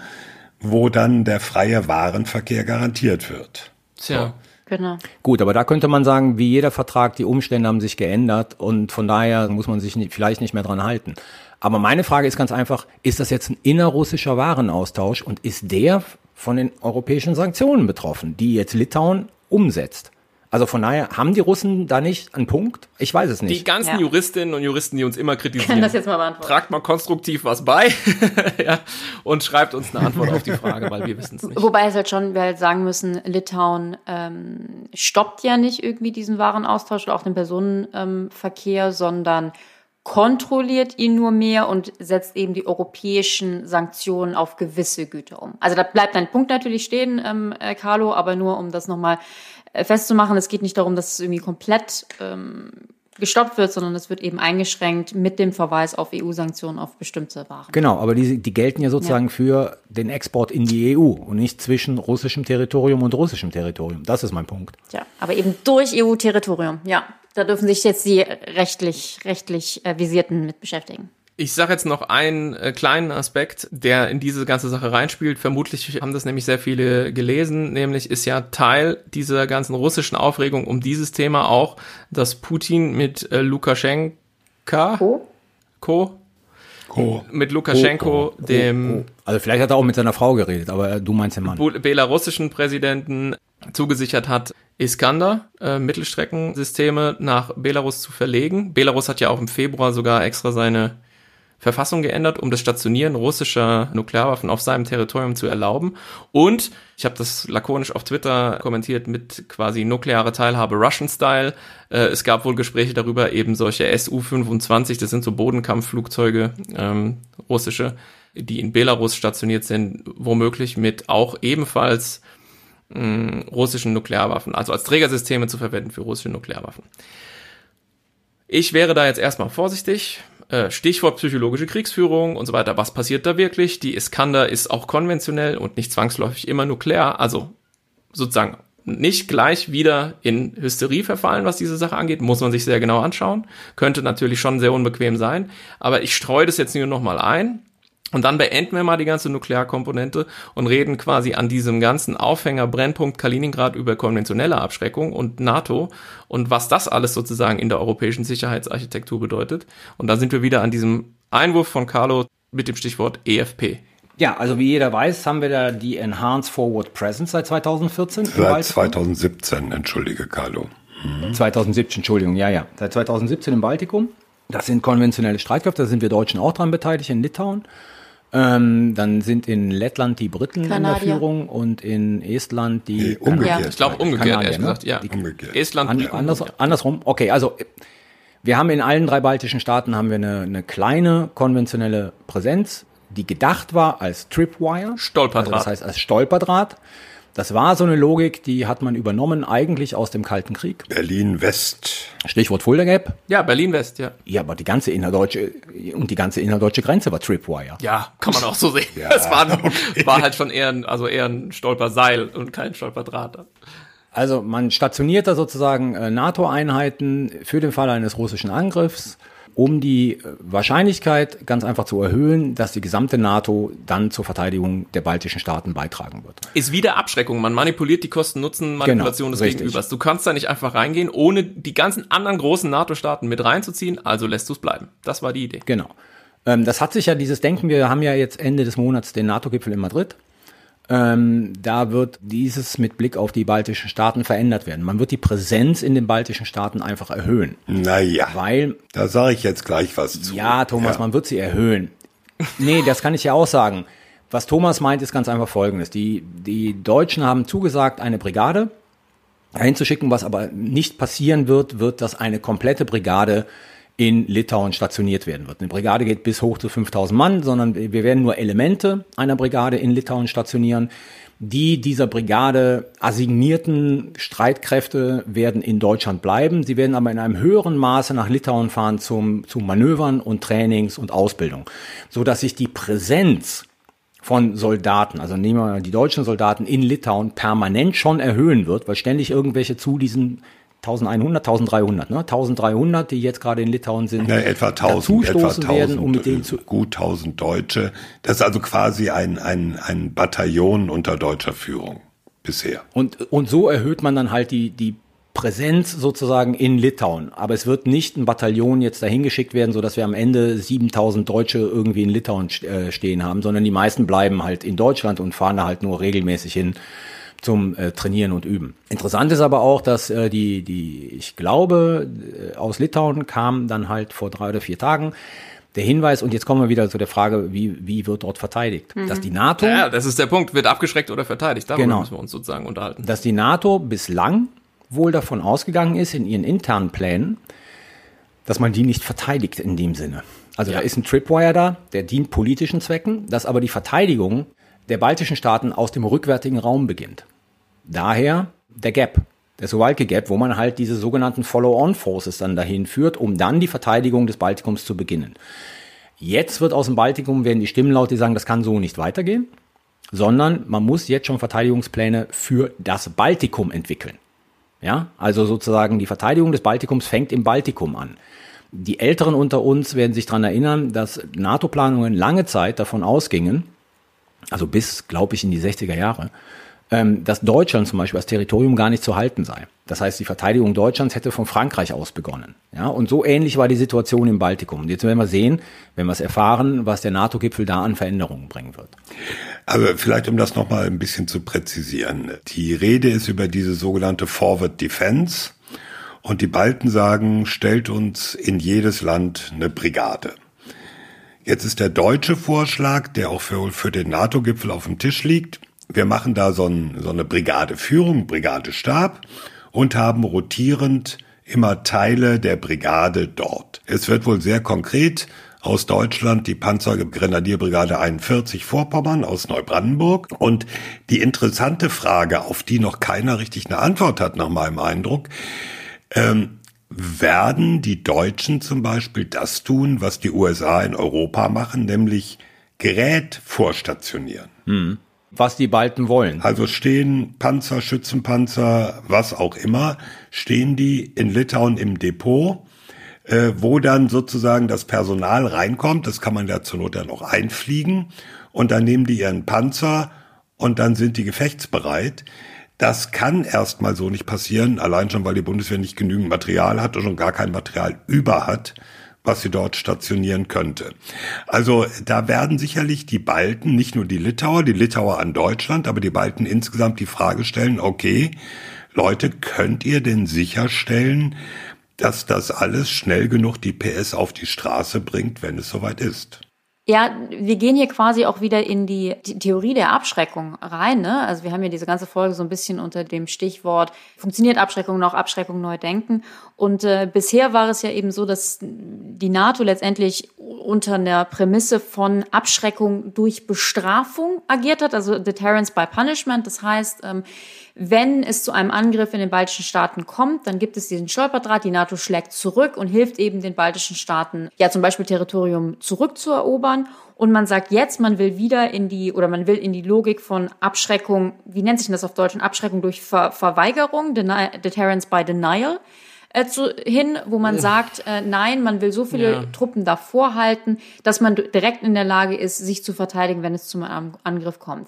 wo dann der freie Warenverkehr garantiert wird. Tja. Genau. Gut, aber da könnte man sagen, wie jeder Vertrag, die Umstände haben sich geändert und von daher muss man sich nicht, vielleicht nicht mehr dran halten. Aber meine Frage ist ganz einfach, ist das jetzt ein innerrussischer Warenaustausch und ist der von den europäischen Sanktionen betroffen, die jetzt Litauen umsetzt? Also von daher, haben die Russen da nicht einen Punkt? Ich weiß es Die nicht. ganzen Ja. Juristinnen und Juristen, die uns immer kritisieren. Kann das jetzt mal beantworten. Tragt mal konstruktiv was bei *laughs* ja, und schreibt uns eine Antwort auf die Frage, weil wir wissen es nicht. Wobei es halt schon, wir halt sagen müssen, Litauen ähm, stoppt ja nicht irgendwie diesen Warenaustausch oder auch den Personenverkehr, ähm, sondern kontrolliert ihn nur mehr und setzt eben die europäischen Sanktionen auf gewisse Güter um. Also da bleibt ein Punkt natürlich stehen, ähm, äh, Carlo, aber nur um das nochmal äh, festzumachen, es geht nicht darum, dass es irgendwie komplett ähm, gestoppt wird, sondern es wird eben eingeschränkt mit dem Verweis auf EU-Sanktionen auf bestimmte Waren. Genau, aber die, die gelten ja sozusagen für den Export in die EU und nicht zwischen russischem Territorium und russischem Territorium. Das ist mein Punkt. Ja, aber eben durch EU-Territorium. Ja, da dürfen sich jetzt die rechtlich, rechtlich äh, Visierten mit beschäftigen. Ich sage jetzt noch einen äh, kleinen Aspekt, der in diese ganze Sache reinspielt. Vermutlich haben das nämlich sehr viele gelesen. Nämlich ist ja Teil dieser ganzen russischen Aufregung um dieses Thema auch, dass Putin mit äh, Lukaschenka Oh, Co. Co. mit Lukaschenko, Oh, dem Also vielleicht hat er auch mit seiner Frau geredet, aber du meinst den Mann. Belarussischen Präsidenten zugesichert hat, Iskander, äh, Mittelstreckensysteme nach Belarus zu verlegen. Belarus hat ja auch im Februar sogar extra seine Verfassung geändert, um das Stationieren russischer Nuklearwaffen auf seinem Territorium zu erlauben. Und ich habe das lakonisch auf Twitter kommentiert mit quasi nukleare Teilhabe Russian Style. Äh, es gab wohl Gespräche darüber, eben solche Su-25, das sind so Bodenkampfflugzeuge, ähm, russische, die in Belarus stationiert sind, womöglich mit auch ebenfalls mh, russischen Nuklearwaffen, also als Trägersysteme zu verwenden für russische Nuklearwaffen. Ich wäre da jetzt erstmal vorsichtig. Äh, Stichwort psychologische Kriegsführung und so weiter. Was passiert da wirklich? Die Iskander ist auch konventionell und nicht zwangsläufig immer nuklear. Also sozusagen nicht gleich wieder in Hysterie verfallen, was diese Sache angeht, muss man sich sehr genau anschauen. Könnte natürlich schon sehr unbequem sein. Aber ich streue das jetzt nur nochmal ein. Und dann beenden wir mal die ganze Nuklearkomponente und reden quasi an diesem ganzen Aufhänger Brennpunkt Kaliningrad über konventionelle Abschreckung und NATO und was das alles sozusagen in der europäischen Sicherheitsarchitektur bedeutet. Und da sind wir wieder an diesem Einwurf von Carlo mit dem Stichwort EFP. Ja, also wie jeder weiß, haben wir da die Enhanced Forward Presence seit 2014. im Seit Baltikum. 2017, entschuldige Carlo. 2017, Entschuldigung, ja, ja. Seit 2017 im Baltikum. Das sind konventionelle Streitkräfte, da sind wir Deutschen auch dran beteiligt, in Litauen. Ähm, dann sind in Lettland die Briten in der Kanadier. Führung und in Estland die Nee, umgekehrt. Ja. Ich glaube umgekehrt, Kanadier, ehrlich ne? gesagt, ja. Umgekehrt. Estland, An, anders, andersrum. Okay, also wir haben in allen drei baltischen Staaten haben wir eine, eine kleine konventionelle Präsenz, die gedacht war als Tripwire. Stolperdraht. Also das heißt als Stolperdraht. Das war so eine Logik, die hat man übernommen eigentlich aus dem Kalten Krieg. Berlin-West. Stichwort Fulda Gap. ja, Berlin-West, ja. Ja, aber die ganze innerdeutsche und die ganze innerdeutsche Grenze war Tripwire. Ja, kann man auch so sehen. Es war, war halt schon eher ein, also eher ein Stolperseil und kein Stolperdraht. Also man stationiert da sozusagen äh, NATO-Einheiten für den Fall eines russischen Angriffs, um die äh, Wahrscheinlichkeit ganz einfach zu erhöhen, dass die gesamte NATO dann zur Verteidigung der baltischen Staaten beitragen wird. Ist wieder Abschreckung. Man manipuliert die Kosten-Nutzen-Manipulation Genau, des richtig. Gegenübers. Du kannst da nicht einfach reingehen, ohne die ganzen anderen großen NATO-Staaten mit reinzuziehen, also lässt du es bleiben. Das war die Idee. Genau. Ähm, das hat sich ja dieses Denken, wir haben ja jetzt Ende des Monats den NATO-Gipfel in Madrid. Ähm, da wird dieses mit Blick auf die baltischen Staaten verändert werden. Man wird die Präsenz in den baltischen Staaten einfach erhöhen, Naja, weil da sage ich jetzt gleich was zu. Ja, Thomas, man wird sie erhöhen. Nee, das kann ich ja auch sagen. Was Thomas meint, ist ganz einfach folgendes. Die, die Deutschen haben zugesagt, eine Brigade einzuschicken. Was aber nicht passieren wird, wird, dass eine komplette Brigade in Litauen stationiert werden wird. Eine Brigade geht bis hoch zu 5000 Mann, sondern wir werden nur Elemente einer Brigade in Litauen stationieren. Die dieser Brigade assignierten Streitkräfte werden in Deutschland bleiben. Sie werden aber in einem höheren Maße nach Litauen fahren zum, zu Manövern und Trainings und Ausbildung, so dass sich die Präsenz von Soldaten, also nehmen wir mal die deutschen Soldaten in Litauen permanent schon erhöhen wird, weil ständig irgendwelche zu diesen 1100, 1300, ne? 1300, die jetzt gerade in Litauen sind, Ja, etwa 1000, etwa dazustoßen 1000, werden, um mit denen zu, gut 1000 Deutsche. Das ist also quasi ein, ein, ein Bataillon unter deutscher Führung bisher. Und, und so erhöht man dann halt die, die Präsenz sozusagen in Litauen. Aber es wird nicht ein Bataillon jetzt dahin geschickt werden, sodass wir am Ende 7000 Deutsche irgendwie in Litauen äh, stehen haben, sondern die meisten bleiben halt in Deutschland und fahren da halt nur regelmäßig hin zum äh, Trainieren und Üben. Interessant ist aber auch, dass äh, die, die, ich glaube, äh, aus Litauen kam dann halt vor drei oder vier Tagen der Hinweis, und jetzt kommen wir wieder zu der Frage, wie, wie wird dort verteidigt? Dass die NATO Ja, das ist der Punkt. Wird abgeschreckt oder verteidigt? Darüber Genau. müssen wir uns sozusagen unterhalten. dass die NATO bislang wohl davon ausgegangen ist, in ihren internen Plänen, dass man die nicht verteidigt in dem Sinne. Also da ist ein Tripwire da, der dient politischen Zwecken, dass aber die Verteidigung der baltischen Staaten aus dem rückwärtigen Raum beginnt. Daher der Gap, der Suwalki Gap, wo man halt diese sogenannten Follow-on-Forces dann dahin führt, um dann die Verteidigung des Baltikums zu beginnen. Jetzt wird aus dem Baltikum werden die Stimmen laut, die sagen, das kann so nicht weitergehen, sondern man muss jetzt schon Verteidigungspläne für das Baltikum entwickeln. Ja, also sozusagen die Verteidigung des Baltikums fängt im Baltikum an. Die Älteren unter uns werden sich daran erinnern, dass NATO-Planungen lange Zeit davon ausgingen, also bis, glaube ich, in die 60er Jahre, ähm, dass Deutschland zum Beispiel als Territorium gar nicht zu halten sei. Das heißt, die Verteidigung Deutschlands hätte von Frankreich aus begonnen. Ja, und so ähnlich war die Situation im Baltikum. Und jetzt werden wir sehen, wenn wir es erfahren, was der NATO-Gipfel da an Veränderungen bringen wird. Aber vielleicht, um das nochmal ein bisschen zu präzisieren. Die Rede ist über diese sogenannte Forward Defense. Und die Balten sagen, stellt uns in jedes Land eine Brigade. Jetzt ist der deutsche Vorschlag, der auch für, für den NATO-Gipfel auf dem Tisch liegt. Wir machen da so, ein, so eine Brigadeführung, Brigadestab und haben rotierend immer Teile der Brigade dort. Es wird wohl sehr konkret aus Deutschland die Panzergrenadierbrigade 41 Vorpommern aus Neubrandenburg. Und die interessante Frage, auf die noch keiner richtig eine Antwort hat, nach meinem Eindruck, ähm, werden die Deutschen zum Beispiel das tun, was die USA in Europa machen, nämlich Gerät vorstationieren. Hm. Was die Balten wollen. Also stehen Panzer, Schützenpanzer, was auch immer, stehen die in Litauen im Depot, äh, wo dann sozusagen das Personal reinkommt. Das kann man ja zur Not dann auch einfliegen. Und dann nehmen die ihren Panzer und dann sind die gefechtsbereit. Das kann erstmal so nicht passieren, allein schon, weil die Bundeswehr nicht genügend Material hat und schon gar kein Material über hat, was sie dort stationieren könnte. Also da werden sicherlich die Balten, nicht nur die Litauer, die Litauer an Deutschland, aber die Balten insgesamt die Frage stellen, okay, Leute, könnt ihr denn sicherstellen, dass das alles schnell genug die PS auf die Straße bringt, wenn es soweit ist? Ja, wir gehen hier quasi auch wieder in die, Theorie der Abschreckung rein. Ne? Also wir haben ja diese ganze Folge so ein bisschen unter dem Stichwort, funktioniert Abschreckung noch, Abschreckung neu denken. Und äh, bisher war es ja eben so, dass die NATO letztendlich unter der Prämisse von Abschreckung durch Bestrafung agiert hat, also Deterrence by Punishment. Das heißt, ähm, wenn es zu einem Angriff in den baltischen Staaten kommt, dann gibt es diesen Stolperdraht, die NATO schlägt zurück und hilft eben den baltischen Staaten, ja zum Beispiel Territorium zurückzuerobern. Und man sagt jetzt, man will wieder in die, oder man will in die Logik von Abschreckung, wie nennt sich das auf Deutsch, Abschreckung durch Ver Verweigerung, Deni Deterrence by Denial, äh, zu, hin, wo man sagt, äh, nein, man will so viele ja. Truppen davor halten, dass man direkt in der Lage ist, sich zu verteidigen, wenn es zum Angriff kommt.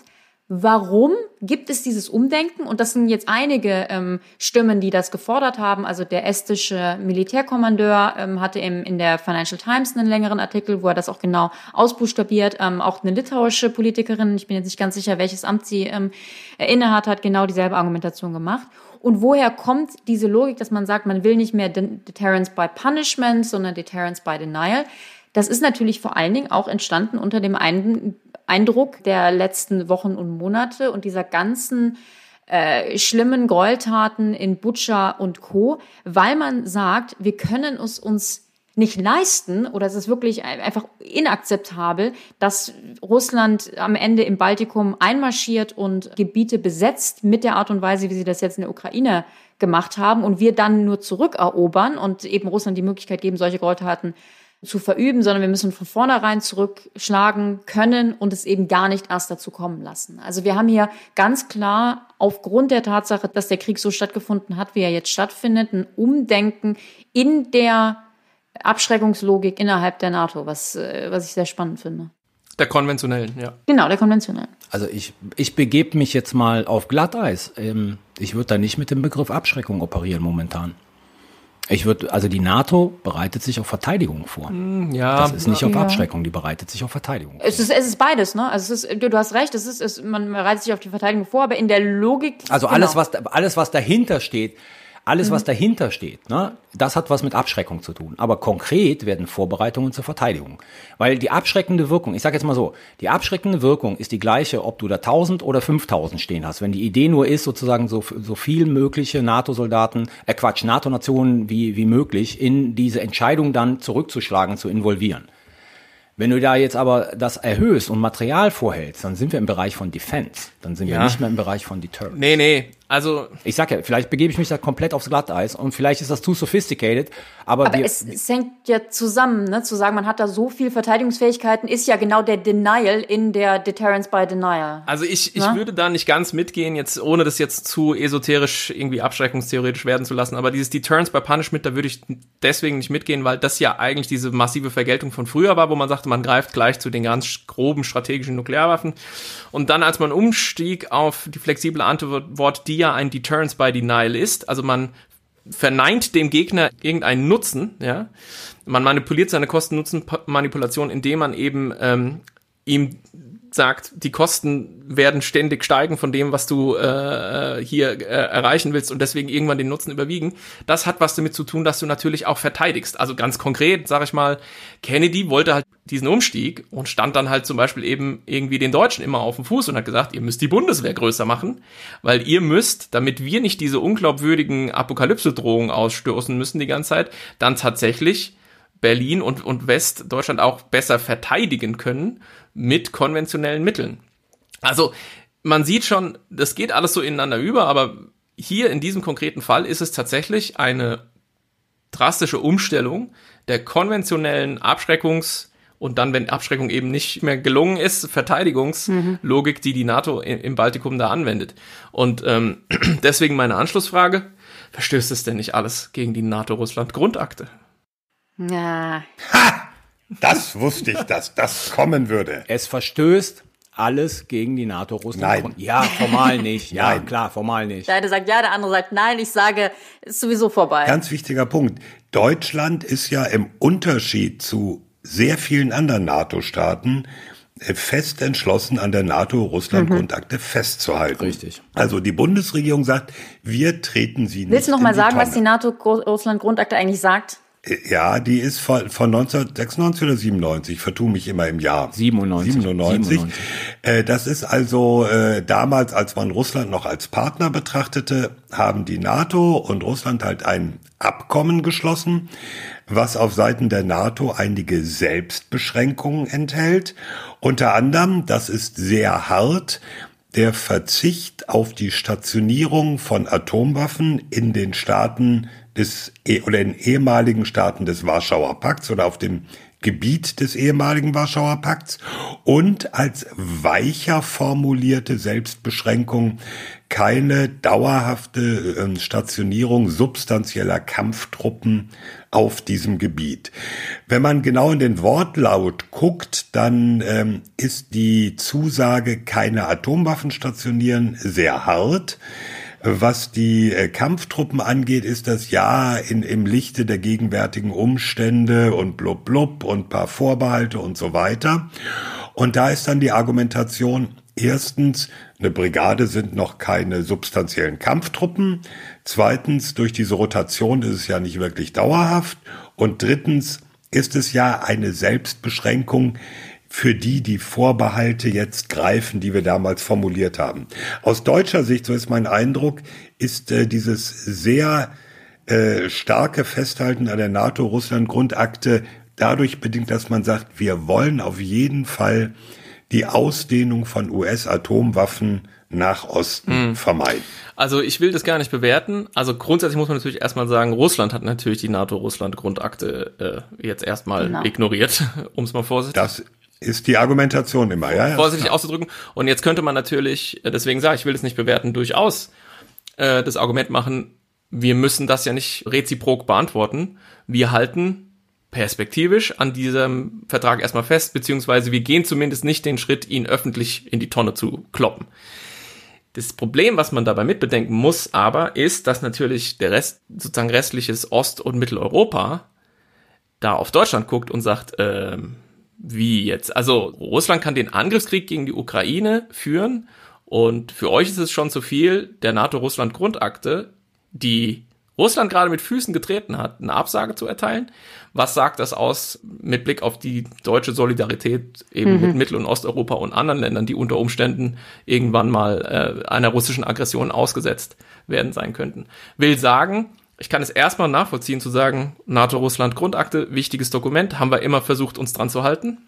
Warum gibt es dieses Umdenken? Und das sind jetzt einige ähm, Stimmen, die das gefordert haben. Also der estische Militärkommandeur ähm, hatte im, in der Financial Times einen längeren Artikel, wo er das auch genau ausbuchstabiert. Ähm, auch eine litauische Politikerin, ich bin jetzt nicht ganz sicher, welches Amt sie ähm, innehat, hat genau dieselbe Argumentation gemacht. Und woher kommt diese Logik, dass man sagt, man will nicht mehr Deterrence by Punishment, sondern Deterrence by Denial? Das ist natürlich vor allen Dingen auch entstanden unter dem einen Eindruck der letzten Wochen und Monate und dieser ganzen äh, schlimmen Gräueltaten in Butscha und Co., weil man sagt, wir können es uns nicht leisten oder es ist wirklich einfach inakzeptabel, dass Russland am Ende im Baltikum einmarschiert und Gebiete besetzt mit der Art und Weise, wie sie das jetzt in der Ukraine gemacht haben und wir dann nur zurückerobern und eben Russland die Möglichkeit geben, solche Gräueltaten zu verüben, sondern wir müssen von vornherein zurückschlagen können und es eben gar nicht erst dazu kommen lassen. Also wir haben hier ganz klar aufgrund der Tatsache, dass der Krieg so stattgefunden hat, wie er jetzt stattfindet, ein Umdenken in der Abschreckungslogik innerhalb der NATO, was, äh, was ich sehr spannend finde. Der konventionellen, ja. Genau, der konventionellen. Also ich, ich begebe mich jetzt mal auf Glatteis. Ähm, ich würde da nicht mit dem Begriff Abschreckung operieren momentan. Ich würde, also die NATO bereitet sich auf Verteidigung vor. Hm, ja. Das ist nicht auf Abschreckung, die bereitet sich auf Verteidigung. Es ist, es ist beides, ne? Also es ist, du, du hast recht, es ist, es, man bereitet sich auf die Verteidigung vor, aber in der Logik. Also genau. alles, was, alles, was dahinter steht, alles, was mhm. dahinter steht, ne, das hat was mit Abschreckung zu tun. Aber konkret werden Vorbereitungen zur Verteidigung. Weil die abschreckende Wirkung, ich sage jetzt mal so, die abschreckende Wirkung ist die gleiche, ob du da 1000 oder 5000 stehen hast. Wenn die Idee nur ist, sozusagen so, so viel mögliche NATO-Soldaten, äh Quatsch, NATO-Nationen wie, wie möglich in diese Entscheidung dann zurückzuschlagen, zu involvieren. Wenn du da jetzt aber das erhöhst und Material vorhältst, dann sind wir im Bereich von Defense. Dann sind ja. wir nicht mehr im Bereich von Deterrence. Nee, nee. Also Ich sag ja, vielleicht begebe ich mich da komplett aufs Glatteis und vielleicht ist das too sophisticated, aber, Aber wir, es, es hängt ja zusammen, ne? zu sagen, man hat da so viel Verteidigungsfähigkeiten, ist ja genau der Denial in der Deterrence by Denial. Also ich, ich Na? würde da nicht ganz mitgehen, jetzt ohne das jetzt zu esoterisch irgendwie abschreckungstheoretisch werden zu lassen, aber dieses Deterrence by Punishment, da würde ich deswegen nicht mitgehen, weil das ja eigentlich diese massive Vergeltung von früher war, wo man sagte, man greift gleich zu den ganz groben strategischen Nuklearwaffen. Und dann, als man umstieg auf die flexible Antwort, die ja ein Deterrence by Denial ist, also man verneint dem Gegner irgendeinen Nutzen, ja. Man manipuliert seine Kosten-Nutzen-Manipulation, indem man eben ähm, ihm sagt, die Kosten werden ständig steigen von dem, was du äh, hier äh, erreichen willst und deswegen irgendwann den Nutzen überwiegen. Das hat was damit zu tun, dass du natürlich auch verteidigst. Also ganz konkret, sage ich mal, Kennedy wollte halt diesen Umstieg und stand dann halt zum Beispiel eben irgendwie den Deutschen immer auf dem Fuß und hat gesagt, ihr müsst die Bundeswehr größer machen, weil ihr müsst, damit wir nicht diese unglaubwürdigen Apokalypse-Drohungen ausstoßen müssen die ganze Zeit, dann tatsächlich Berlin und, und Westdeutschland auch besser verteidigen können mit konventionellen Mitteln. Also man sieht schon, das geht alles so ineinander über, aber hier in diesem konkreten Fall ist es tatsächlich eine drastische Umstellung der konventionellen Abschreckungs- und dann, wenn Abschreckung eben nicht mehr gelungen ist, Verteidigungslogik, die die NATO im, Baltikum da anwendet. Und ähm, *clears throat* deswegen meine Anschlussfrage, verstößt es denn nicht alles gegen die NATO-Russland-Grundakte? Ja, Das wusste ich, dass das kommen würde. es verstößt alles gegen die NATO-Russland. Nein. Ja, formal nicht. Ja, Nein. klar, formal nicht. der eine sagt ja, der andere sagt nein. Ich sage, ist sowieso vorbei. Ganz wichtiger Punkt. Deutschland ist ja im Unterschied zu sehr vielen anderen NATO-Staaten äh, fest entschlossen, an der NATO-Russland-Grundakte festzuhalten. Richtig. Also die Bundesregierung sagt, wir treten sie nicht Willst du noch mal sagen, was die Tonne. NATO-Russland-Grundakte eigentlich sagt? Ja, die ist von, von 1996 oder 97, vertue mich immer im Jahr. 97. 97. 97. Äh, das ist also äh, damals, als man Russland noch als Partner betrachtete, haben die NATO und Russland halt ein Abkommen geschlossen, was auf Seiten der NATO einige Selbstbeschränkungen enthält. Unter anderem, das ist sehr hart, der Verzicht auf die Stationierung von Atomwaffen in den Staaten des eh- oder in ehemaligen Staaten des Warschauer Pakts oder auf dem Gebiet des ehemaligen Warschauer Pakts und als weicher formulierte Selbstbeschränkung keine dauerhafte äh, Stationierung substanzieller Kampftruppen auf diesem Gebiet. Wenn man genau in den Wortlaut guckt, dann ähm, ist die Zusage, keine Atomwaffen stationieren, sehr hart. Was die äh, Kampftruppen angeht, ist das ja in, im Lichte der gegenwärtigen Umstände und blub blub und paar Vorbehalte und so weiter. Und da ist dann die Argumentation, erstens, eine Brigade sind noch keine substanziellen Kampftruppen. Zweitens, durch diese Rotation ist es ja nicht wirklich dauerhaft. Und drittens ist es ja eine Selbstbeschränkung, für die die Vorbehalte jetzt greifen, die wir damals formuliert haben. Aus deutscher Sicht, so ist mein Eindruck, ist äh, dieses sehr äh, starke Festhalten an der NATO-Russland-Grundakte dadurch bedingt, dass man sagt, wir wollen auf jeden Fall die Ausdehnung von US-Atomwaffen nach Osten vermeiden. Also ich will das gar nicht bewerten. Also grundsätzlich muss man natürlich erstmal sagen, Russland hat natürlich die NATO-Russland-Grundakte äh, jetzt erstmal Genau. ignoriert, *laughs* um es mal vorsichtig Das ist die Argumentation immer, ja? ja vorsichtig klar. auszudrücken. Und jetzt könnte man natürlich, äh, deswegen sage ich, will das nicht bewerten, durchaus äh, das Argument machen, wir müssen das ja nicht reziprok beantworten. Wir halten perspektivisch an diesem Vertrag erstmal fest, beziehungsweise wir gehen zumindest nicht den Schritt, ihn öffentlich in die Tonne zu kloppen. Das Problem, was man dabei mitbedenken muss, aber ist, dass natürlich der Rest, sozusagen restliches Ost- und Mitteleuropa da auf Deutschland guckt und sagt, ähm, wie jetzt? Also Russland kann den Angriffskrieg gegen die Ukraine führen und für euch ist es schon zu viel, der NATO-Russland-Grundakte, die Russland gerade mit Füßen getreten hat, eine Absage zu erteilen. Was sagt das aus mit Blick auf die deutsche Solidarität eben mit Mittel- und Osteuropa und anderen Ländern, die unter Umständen irgendwann mal äh, einer russischen Aggression ausgesetzt werden sein könnten? Will sagen, ich kann es erstmal nachvollziehen zu sagen, NATO-Russland-Grundakte, wichtiges Dokument, haben wir immer versucht, uns dran zu halten.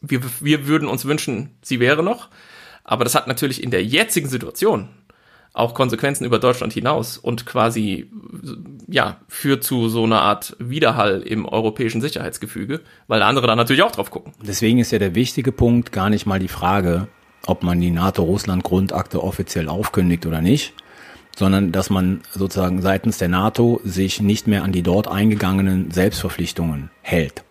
Wir, wir würden uns wünschen, sie wäre noch. Aber das hat natürlich in der jetzigen Situation auch Konsequenzen über Deutschland hinaus und quasi ja führt zu so einer Art Widerhall im europäischen Sicherheitsgefüge, weil andere da natürlich auch drauf gucken. Deswegen ist ja der wichtige Punkt gar nicht mal die Frage, ob man die NATO-Russland-Grundakte offiziell aufkündigt oder nicht, sondern dass man sozusagen seitens der NATO sich nicht mehr an die dort eingegangenen Selbstverpflichtungen hält,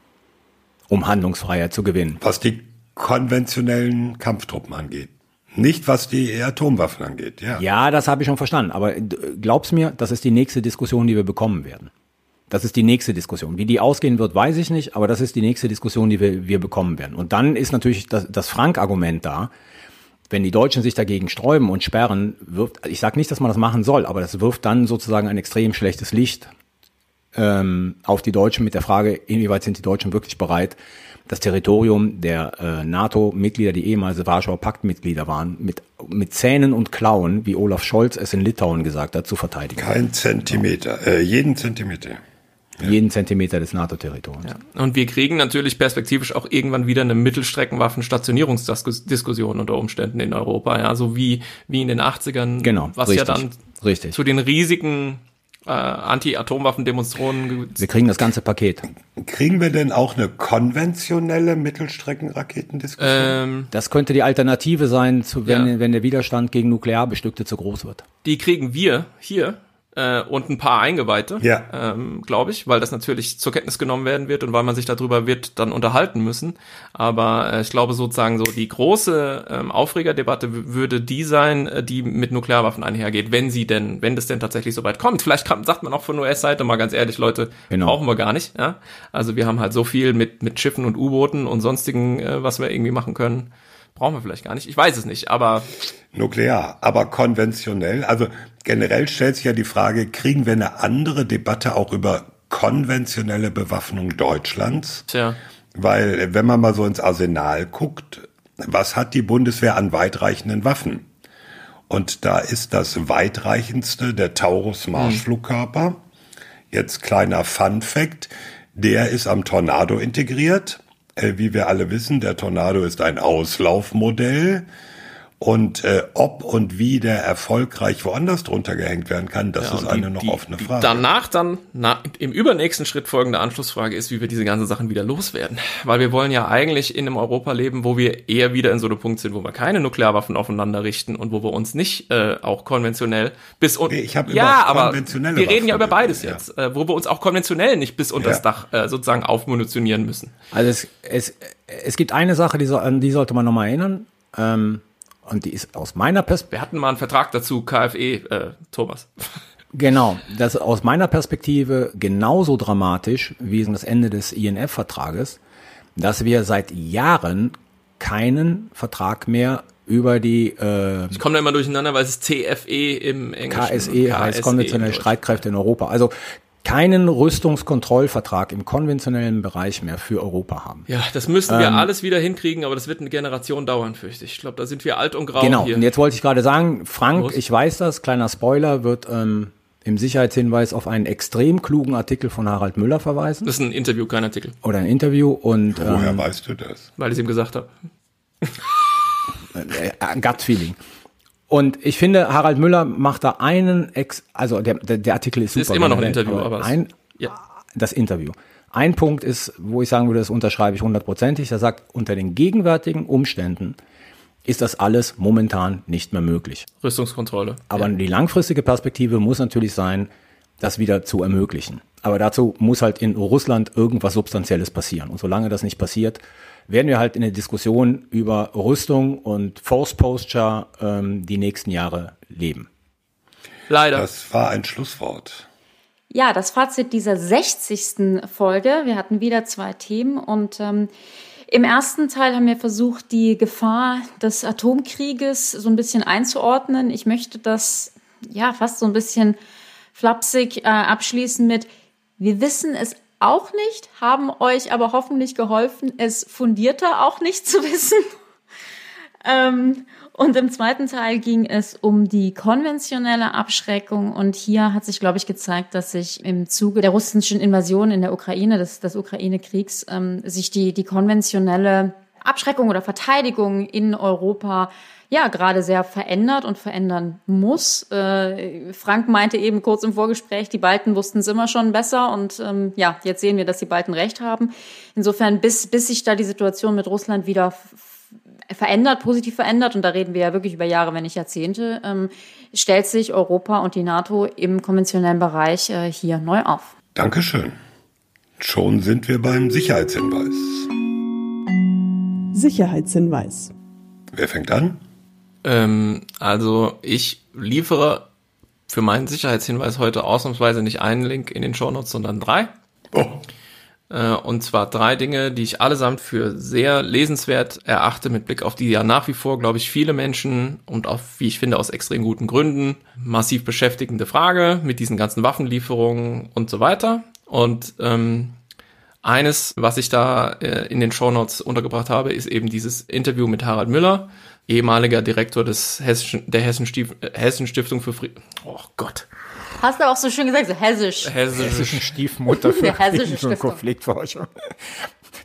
um Handlungsfreiheit zu gewinnen. Was die konventionellen Kampftruppen angeht. Nicht was die Atomwaffen angeht, ja. Ja, das habe ich schon verstanden. Aber glaub's mir, das ist die nächste Diskussion, die wir bekommen werden. Das ist die nächste Diskussion. Wie die ausgehen wird, weiß ich nicht, aber das ist die nächste Diskussion, die wir, wir bekommen werden. Und dann ist natürlich das, das Frank-Argument da. Wenn die Deutschen sich dagegen sträuben und sperren, wirft, ich sage nicht, dass man das machen soll, aber das wirft dann sozusagen ein extrem schlechtes Licht ähm, auf die Deutschen mit der Frage, inwieweit sind die Deutschen wirklich bereit, das Territorium der äh, NATO-Mitglieder, die ehemals Warschauer Paktmitglieder waren, mit, mit Zähnen und Klauen, wie Olaf Scholz es in Litauen gesagt hat, zu verteidigen. Kein Zentimeter, äh, jeden Zentimeter. Ja. Jeden Zentimeter des NATO-Territoriums. Ja. Und wir kriegen natürlich perspektivisch auch irgendwann wieder eine Mittelstreckenwaffen-Stationierungsdiskussion unter Umständen in Europa, ja, so wie, wie in den 80ern, genau, was richtig, ja dann richtig. zu den riesigen äh, Anti-Atomwaffen-Demonstrationen. Wir kriegen das ganze Paket. Kriegen wir denn auch eine konventionelle Mittelstreckenraketendiskussion? Ähm, das könnte die Alternative sein, zu, wenn, Ja. wenn der Widerstand gegen Nuklearbestückte zu groß wird. die kriegen wir hier äh, und ein paar Eingeweihte, Ja. ähm, glaube ich, weil das natürlich zur Kenntnis genommen werden wird und weil man sich darüber wird dann unterhalten müssen. Aber äh, ich glaube sozusagen so die große ähm, Aufregerdebatte würde die sein, äh, die mit Nuklearwaffen einhergeht, wenn sie denn, wenn das denn tatsächlich so weit kommt. Vielleicht kann, sagt man auch von US-Seite mal ganz ehrlich, Leute, Genau. brauchen wir gar nicht. Ja? Also wir haben halt so viel mit mit Schiffen und U-Booten und sonstigen, äh, was wir irgendwie machen können. Brauchen wir vielleicht gar nicht. Ich weiß es nicht, aber Nuklear, aber konventionell. Also generell stellt sich ja die Frage, kriegen wir eine andere Debatte auch über konventionelle Bewaffnung Deutschlands? tja, Weil wenn man mal so ins Arsenal guckt, was hat die Bundeswehr an weitreichenden Waffen? Und da ist das weitreichendste der Taurus Marschflugkörper. Jetzt kleiner Fun Fact, der ist am Tornado integriert. Äh, Wie wir alle wissen, der Tornado ist ein Auslaufmodell. Und äh, ob und wie der erfolgreich woanders drunter gehängt werden kann, das Ja, ist eine die- noch die- offene Frage. Danach dann na, im übernächsten Schritt folgende Anschlussfrage ist, wie wir diese ganzen Sachen wieder loswerden. Weil wir wollen ja eigentlich in einem Europa leben, wo wir eher wieder in so einem Punkt sind, wo wir keine Nuklearwaffen aufeinander richten und wo wir uns nicht äh, auch konventionell bis und Nee, ich hab ja, aber konventionelle wir reden ja über beides geredet, jetzt, äh, wo wir uns auch konventionell nicht bis unter das Ja. Dach äh, sozusagen aufmunitionieren müssen. Also es, es, es gibt eine Sache, die, so, an die sollte man nochmal erinnern. Ähm, und die ist aus meiner Perspektive, Wir hatten mal einen Vertrag dazu, KfE, äh, Thomas. *laughs* genau, das ist aus meiner Perspektive genauso dramatisch wie das Ende des INF-Vertrages, dass wir seit Jahren keinen Vertrag mehr über die äh, Ich komme da immer durcheinander, weil es ist CFE im Englischen. KSE heißt konventionelle. Streitkräfte in Europa. Also keinen Rüstungskontrollvertrag im konventionellen Bereich mehr für Europa haben. Ja, das müssten wir Ähm, alles wieder hinkriegen, aber das wird eine Generation dauern, fürchte ich. Ich glaube, da sind wir alt und grau Genau, hier. und jetzt wollte ich gerade sagen, Frank, Los. ich weiß das, kleiner Spoiler, wird ähm, im Sicherheitshinweis auf einen extrem klugen Artikel von Harald Müller verweisen das ist ein Interview, kein Artikel, oder ein Interview und Woher ähm, weißt du das? weil ich es ihm gesagt habe. *laughs* äh, ein Gut-Feeling. Und ich finde, Harald Müller macht da einen, Ex also der, der, der Artikel ist super. Ist immer noch ein Interview, aber ein, ja. das Interview. Ein Punkt ist, wo ich sagen würde, das unterschreibe ich hundertprozentig. Er sagt, unter den gegenwärtigen Umständen ist das alles momentan nicht mehr möglich. Rüstungskontrolle. Aber die langfristige Perspektive muss natürlich sein, das wieder zu ermöglichen. Aber dazu muss halt in Russland irgendwas Substanzielles passieren. Und solange das nicht passiert, werden wir halt in der Diskussion über Rüstung und Force Posture ähm, die nächsten Jahre leben. Leider. Das war ein Schlusswort. Ja, das Fazit dieser 60. Folge. Wir hatten wieder zwei Themen und ähm, im ersten Teil haben wir versucht, die Gefahr des Atomkrieges so ein bisschen einzuordnen. Ich möchte das ja fast so ein bisschen flapsig äh, abschließen mit, wir wissen es auch nicht, haben euch aber hoffentlich geholfen, es fundierter auch nicht zu wissen. *laughs* Ähm, und im zweiten Teil ging es um die konventionelle Abschreckung. Und hier hat sich, glaube ich, gezeigt, dass sich im Zuge der russischen Invasion in der Ukraine, des, des Ukraine-Kriegs, ähm, sich die, die konventionelle Abschreckung oder Verteidigung in Europa ja gerade sehr verändert und verändern muss. Äh, Frank meinte eben kurz im Vorgespräch, die Balten wussten es immer schon besser und ähm, ja, jetzt sehen wir, dass die Balten recht haben. Insofern, bis, bis sich da die Situation mit Russland wieder verändert, positiv verändert, und da reden wir ja wirklich über Jahre, wenn nicht Jahrzehnte, ähm, stellt sich Europa und die NATO im konventionellen Bereich äh, hier neu auf. Dankeschön. Schon sind wir beim Sicherheitshinweis. Sicherheitshinweis. Wer fängt an? Ähm, also ich liefere für meinen Sicherheitshinweis heute ausnahmsweise nicht einen Link in den Shownotes, sondern drei. Oh. Äh, und zwar drei Dinge, die ich allesamt für sehr lesenswert erachte, mit Blick auf die ja nach wie vor, glaube ich, viele Menschen und auf, wie ich finde, aus extrem guten Gründen massiv beschäftigende Frage mit diesen ganzen Waffenlieferungen und so weiter. Und ähm, eines, was ich da äh, in den Shownotes untergebracht habe, ist eben dieses Interview mit Harald Müller, ehemaliger Direktor des Hessischen, der Hessen, Stief, Hessen Stiftung für Frieden. Oh Gott. Hast du auch so schön gesagt, so hessisch. Hessischen Stiefmutter für *laughs* Friedens- und. Konfliktforschung.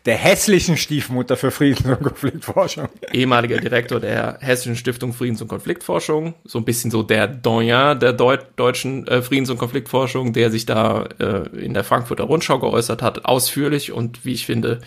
Der hässlichen Stiefmutter für Friedens- und Konfliktforschung. ehemaliger Direktor der Hessischen Stiftung Friedens- und Konfliktforschung, so ein bisschen so der Doyen der Deut deutschen äh, Friedens- und Konfliktforschung, der sich da äh, in der Frankfurter Rundschau geäußert hat, ausführlich und wie ich finde,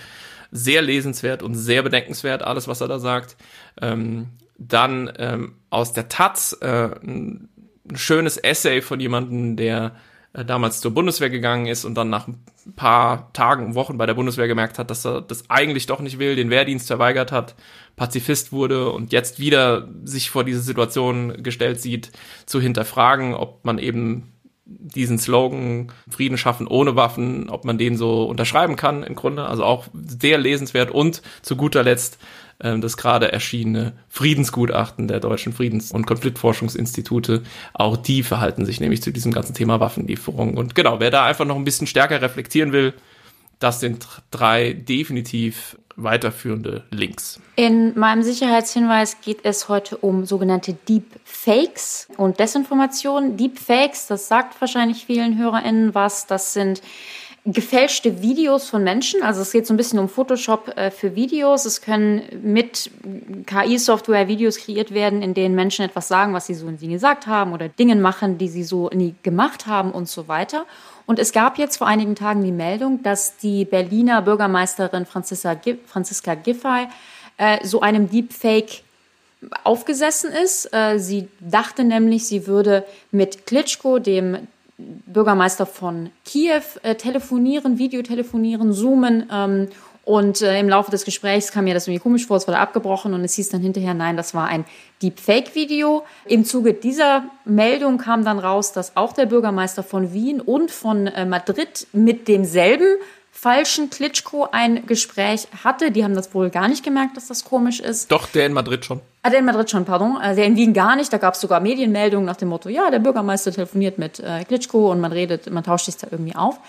sehr lesenswert und sehr bedenkenswert, alles, was er da sagt. Ähm, dann ähm, aus der Taz äh, ein schönes Essay von jemandem, der äh, damals zur Bundeswehr gegangen ist und dann nach ein paar Tagen und Wochen bei der Bundeswehr gemerkt hat, dass er das eigentlich doch nicht will, den Wehrdienst verweigert hat, Pazifist wurde und jetzt wieder sich vor diese Situation gestellt sieht, zu hinterfragen, ob man eben diesen Slogan Frieden schaffen ohne Waffen, ob man den so unterschreiben kann im Grunde. Also auch sehr lesenswert und zu guter Letzt ähm, das gerade erschienene Friedensgutachten der deutschen Friedens- und Konfliktforschungsinstitute. Auch die verhalten sich nämlich zu diesem ganzen Thema Waffenlieferung. Und genau, wer da einfach noch ein bisschen stärker reflektieren will, das sind drei definitiv weiterführende Links. In meinem Sicherheitshinweis geht es heute um sogenannte Deepfakes und Desinformation. Deepfakes, das sagt wahrscheinlich vielen HörerInnen was. Das sind gefälschte Videos von Menschen. Also es geht so ein bisschen um Photoshop äh, für Videos. Es können mit KI-Software Videos kreiert werden, in denen Menschen etwas sagen, was sie so nie gesagt haben oder Dinge machen, die sie so nie gemacht haben und so weiter. Und es gab jetzt vor einigen Tagen die Meldung, dass die Berliner Bürgermeisterin Franziska Giffey äh, so einem Deepfake aufgesessen ist. Äh, sie dachte nämlich, sie würde mit Klitschko, dem Bürgermeister von Kiew, äh, telefonieren, Videotelefonieren, zoomen. Ähm, und äh, im Laufe des Gesprächs kam mir das irgendwie komisch vor, es wurde abgebrochen und es hieß dann hinterher, nein, das war ein Deepfake-Video. Im Zuge dieser Meldung kam dann raus, dass auch der Bürgermeister von Wien und von äh, Madrid mit demselben falschen Klitschko ein Gespräch hatte. Die haben das wohl gar nicht gemerkt, dass das komisch ist. Doch, der in Madrid schon. Ah, der in Madrid schon, pardon. Äh, Der in Wien gar nicht. Da gab es sogar Medienmeldungen nach dem Motto, ja, der Bürgermeister telefoniert mit äh, Klitschko und man redet, man tauscht sich da irgendwie auf.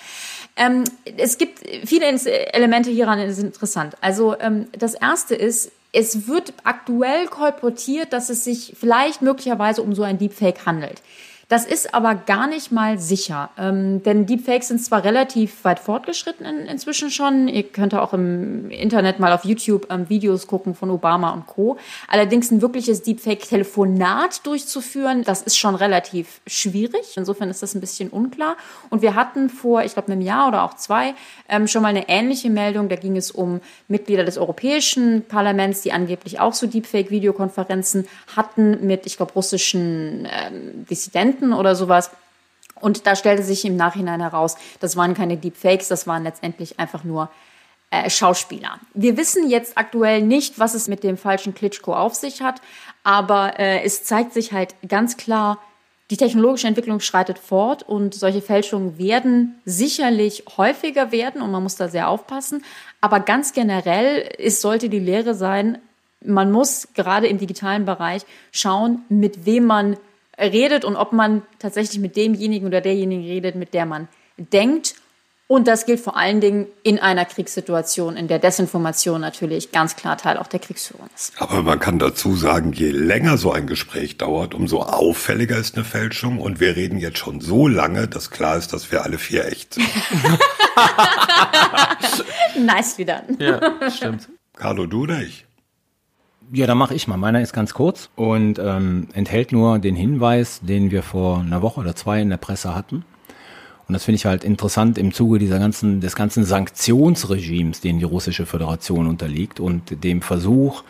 Ähm, es gibt viele Elemente hieran, die sind interessant. Also ähm, das erste ist, es wird aktuell kolportiert, dass es sich vielleicht möglicherweise um so ein Deepfake handelt. Das ist aber gar nicht mal sicher, ähm, denn Deepfakes sind zwar relativ weit fortgeschritten in, inzwischen schon. Ihr könnt auch im Internet mal auf YouTube ähm, Videos gucken von Obama und Co. Allerdings ein wirkliches Deepfake-Telefonat durchzuführen, das ist schon relativ schwierig. Insofern ist das ein bisschen unklar. Und wir hatten vor, ich glaube, einem Jahr oder auch zwei ähm, schon mal eine ähnliche Meldung. Da ging es um Mitglieder des Europäischen Parlaments, die angeblich auch so Deepfake-Videokonferenzen hatten mit, ich glaube, russischen ähm, Dissidenten oder sowas. Und da stellte sich im Nachhinein heraus, das waren keine Deepfakes, das waren letztendlich einfach nur äh, Schauspieler. Wir wissen jetzt aktuell nicht, was es mit dem falschen Klitschko auf sich hat, aber äh, es zeigt sich halt ganz klar, die technologische Entwicklung schreitet fort und solche Fälschungen werden sicherlich häufiger werden und man muss da sehr aufpassen. Aber ganz generell ist, sollte die Lehre sein, man muss gerade im digitalen Bereich schauen, mit wem man redet und ob man tatsächlich mit demjenigen oder derjenigen redet, mit der man denkt. Und das gilt vor allen Dingen in einer Kriegssituation, in der Desinformation natürlich ganz klar Teil auch der Kriegsführung ist. Aber man kann dazu sagen, je länger so ein Gespräch dauert, umso auffälliger ist eine Fälschung. Und wir reden jetzt schon so lange, dass klar ist, dass wir alle vier echt sind. *laughs* Nice wieder. Ja, stimmt. Carlo, du oder ich? Ja, dann mache ich mal. Meiner ist ganz kurz und ähm, enthält nur den Hinweis, den wir vor einer Woche oder zwei in der Presse hatten. Und das finde ich halt interessant im Zuge dieser ganzen, des ganzen Sanktionsregimes, den die russische Föderation unterliegt und dem Versuch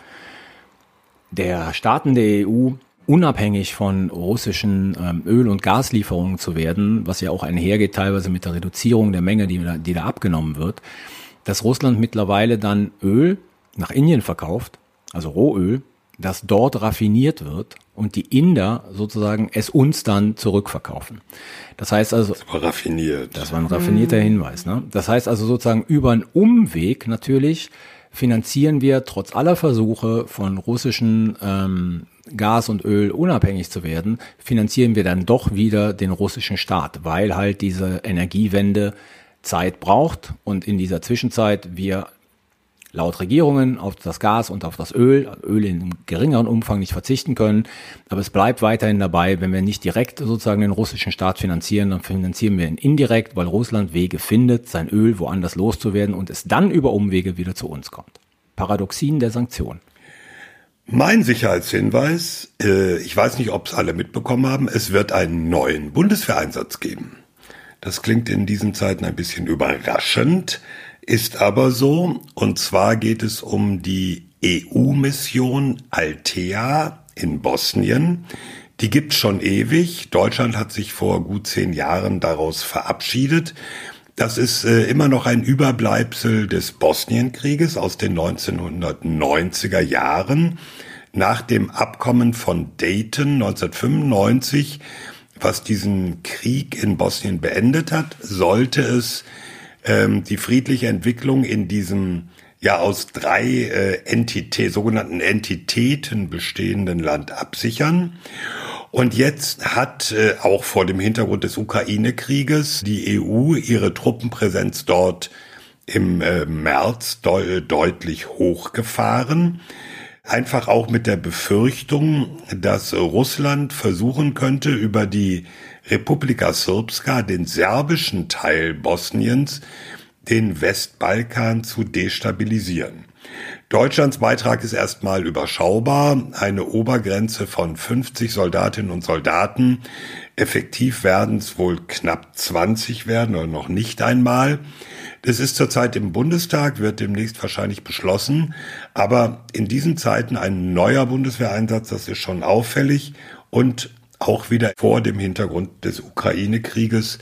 der Staaten der EU, unabhängig von russischen ähm, Öl- und Gaslieferungen zu werden, was ja auch einhergeht teilweise mit der Reduzierung der Menge, die da, die da abgenommen wird, dass Russland mittlerweile dann Öl nach Indien verkauft, also Rohöl, das dort raffiniert wird und die Inder sozusagen es uns dann zurückverkaufen. Das heißt also, Das war raffiniert. das war ein raffinierter Hinweis. Ne? Das heißt also sozusagen über einen Umweg natürlich finanzieren wir trotz aller Versuche von russischen ähm, Gas und Öl unabhängig zu werden, finanzieren wir dann doch wieder den russischen Staat, weil halt diese Energiewende Zeit braucht und in dieser Zwischenzeit wir laut Regierungen auf das Gas und auf das Öl, Öl in geringeren Umfang nicht verzichten können. Aber es bleibt weiterhin dabei, wenn wir nicht direkt sozusagen den russischen Staat finanzieren, dann finanzieren wir ihn indirekt, weil Russland Wege findet, sein Öl woanders loszuwerden und es dann über Umwege wieder zu uns kommt. Paradoxien der Sanktionen. Mein Sicherheitshinweis, äh, ich weiß nicht, ob es alle mitbekommen haben, es wird einen neuen Bundeswehreinsatz geben. Das klingt in diesen Zeiten ein bisschen überraschend, ist aber so. Und zwar geht es um die EU-Mission Altea in Bosnien. Die gibt's schon ewig. Deutschland hat sich vor gut zehn Jahren daraus verabschiedet. Das ist äh, immer noch ein Überbleibsel des Bosnienkrieges aus den 1990er Jahren. Nach dem Abkommen von Dayton 1995, was diesen Krieg in Bosnien beendet hat, sollte es ähm, die friedliche Entwicklung in diesem ja aus drei äh, Entität, sogenannten Entitäten bestehenden Land absichern. Und jetzt hat äh, auch vor dem Hintergrund des Ukraine-Krieges die EU ihre Truppenpräsenz dort im äh, März deu deutlich hochgefahren. Einfach auch mit der Befürchtung, dass Russland versuchen könnte, über die Republika Srpska, den serbischen Teil Bosniens, den Westbalkan zu destabilisieren. Deutschlands Beitrag ist erstmal überschaubar, eine Obergrenze von 50 Soldatinnen und Soldaten. Effektiv werden es wohl knapp 20 werden oder noch nicht einmal. Das ist zurzeit im Bundestag, wird demnächst wahrscheinlich beschlossen. Aber in diesen Zeiten ein neuer Bundeswehreinsatz, das ist schon auffällig und auch wieder vor dem Hintergrund des Ukraine-Krieges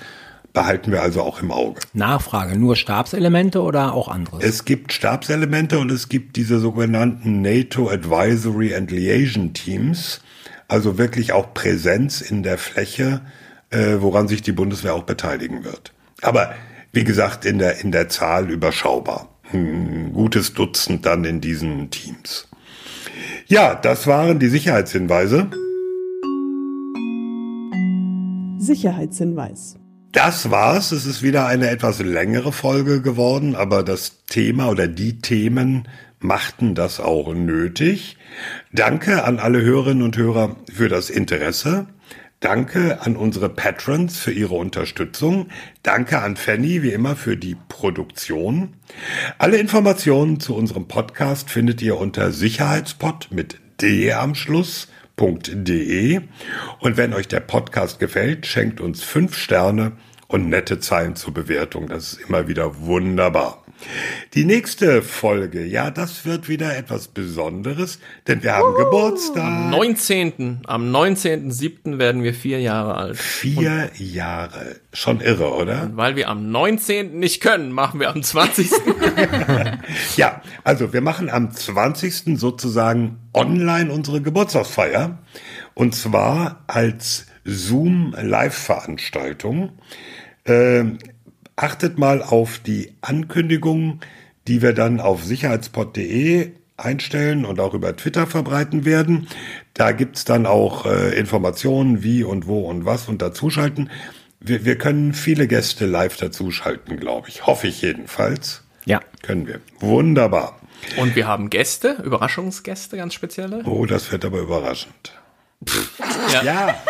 behalten wir also auch im Auge. Nachfrage, nur Stabselemente oder auch anderes? Es gibt Stabselemente und es gibt diese sogenannten NATO Advisory and Liaison Teams, also wirklich auch Präsenz in der Fläche, äh, woran sich die Bundeswehr auch beteiligen wird. Aber wie gesagt, in der, in der Zahl überschaubar. Ein gutes Dutzend dann in diesen Teams. Ja, das waren die Sicherheitshinweise. Sicherheitshinweis. Das war's. Es ist wieder eine etwas längere Folge geworden, aber das Thema oder die Themen machten das auch nötig. Danke an alle Hörerinnen und Hörer für das Interesse. Danke an unsere Patrons für ihre Unterstützung. Danke an Fanny wie immer für die Produktion. Alle Informationen zu unserem Podcast findet ihr unter Sicherheitspot mit D am Schluss www.ftf.de. Und wenn euch der Podcast gefällt, schenkt uns fünf Sterne und nette Zeilen zur Bewertung. Das ist immer wieder wunderbar. Die nächste Folge, ja, das wird wieder etwas Besonderes, denn wir haben Geburtstag. 19. Am 19.07. werden wir vier Jahre alt. Vier Jahre. Schon irre, oder? Weil wir am 19. nicht können, machen wir am 20. *laughs* *laughs* Ja, also wir machen am 20. sozusagen online unsere Geburtstagsfeier. Und zwar als Zoom-Live-Veranstaltung. Ähm, achtet mal auf die Ankündigungen, die wir dann auf sicherheitspod.de einstellen und auch über Twitter verbreiten werden. Da gibt's dann auch äh, Informationen, wie und wo und was und dazuschalten. Wir, wir können viele Gäste live dazuschalten, glaube ich. Hoffe ich jedenfalls. Ja. Können wir. Wunderbar. Und wir haben Gäste, Überraschungsgäste, ganz spezielle. Oh, das wird aber überraschend. Ja. Ja,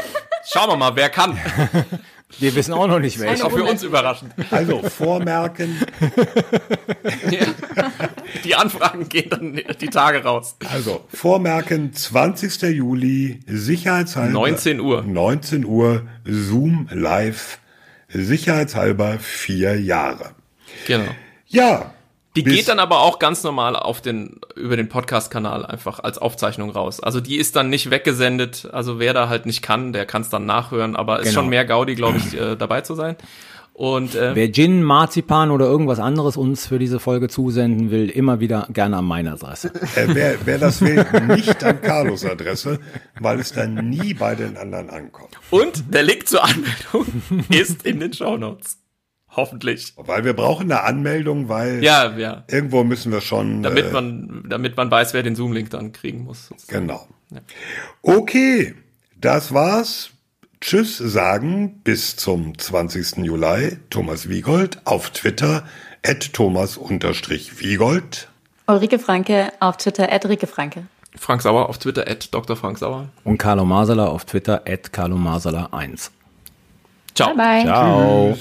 Schauen wir mal, wer kann. *laughs* Wir wissen auch noch nicht Ist welche. auch für uns überraschend. Also vormerken, *laughs* Die Anfragen gehen dann die Tage raus. also vormerken, 20. Juli, sicherheitshalber. 19 Uhr. 19 Uhr, Zoom live, sicherheitshalber vier Jahre. Genau. Ja. Die geht dann aber auch ganz normal auf den, über den Podcast-Kanal einfach als Aufzeichnung raus. Also die ist dann nicht weggesendet. Also wer da halt nicht kann, der kann es dann nachhören. Aber ist Genau. schon mehr Gaudi, glaube ich, äh, dabei zu sein. Und äh, Wer Gin, Marzipan oder irgendwas anderes uns für diese Folge zusenden will, immer wieder gerne an meine Adresse. Äh, wer, wer das will, nicht an Carlos Adresse, weil es dann nie bei den anderen ankommt. Und der Link zur Anmeldung *laughs* ist in den Shownotes. Hoffentlich. Weil wir brauchen eine Anmeldung, weil Ja, ja. irgendwo müssen wir schon. Damit äh, man, damit man weiß, wer den Zoom-Link dann kriegen muss. Genau. Okay, das war's. Tschüss sagen bis zum 20. Juli. Thomas Wiegold auf Twitter at Thomas-Wiegold. Ulrike Franke auf Twitter, at Rike Franke. Frank Sauer auf Twitter, at Dr. Frank Sauer. Und Carlo Masala auf Twitter, at Carlo Masala 1. Ciao. Bye bye. Ciao.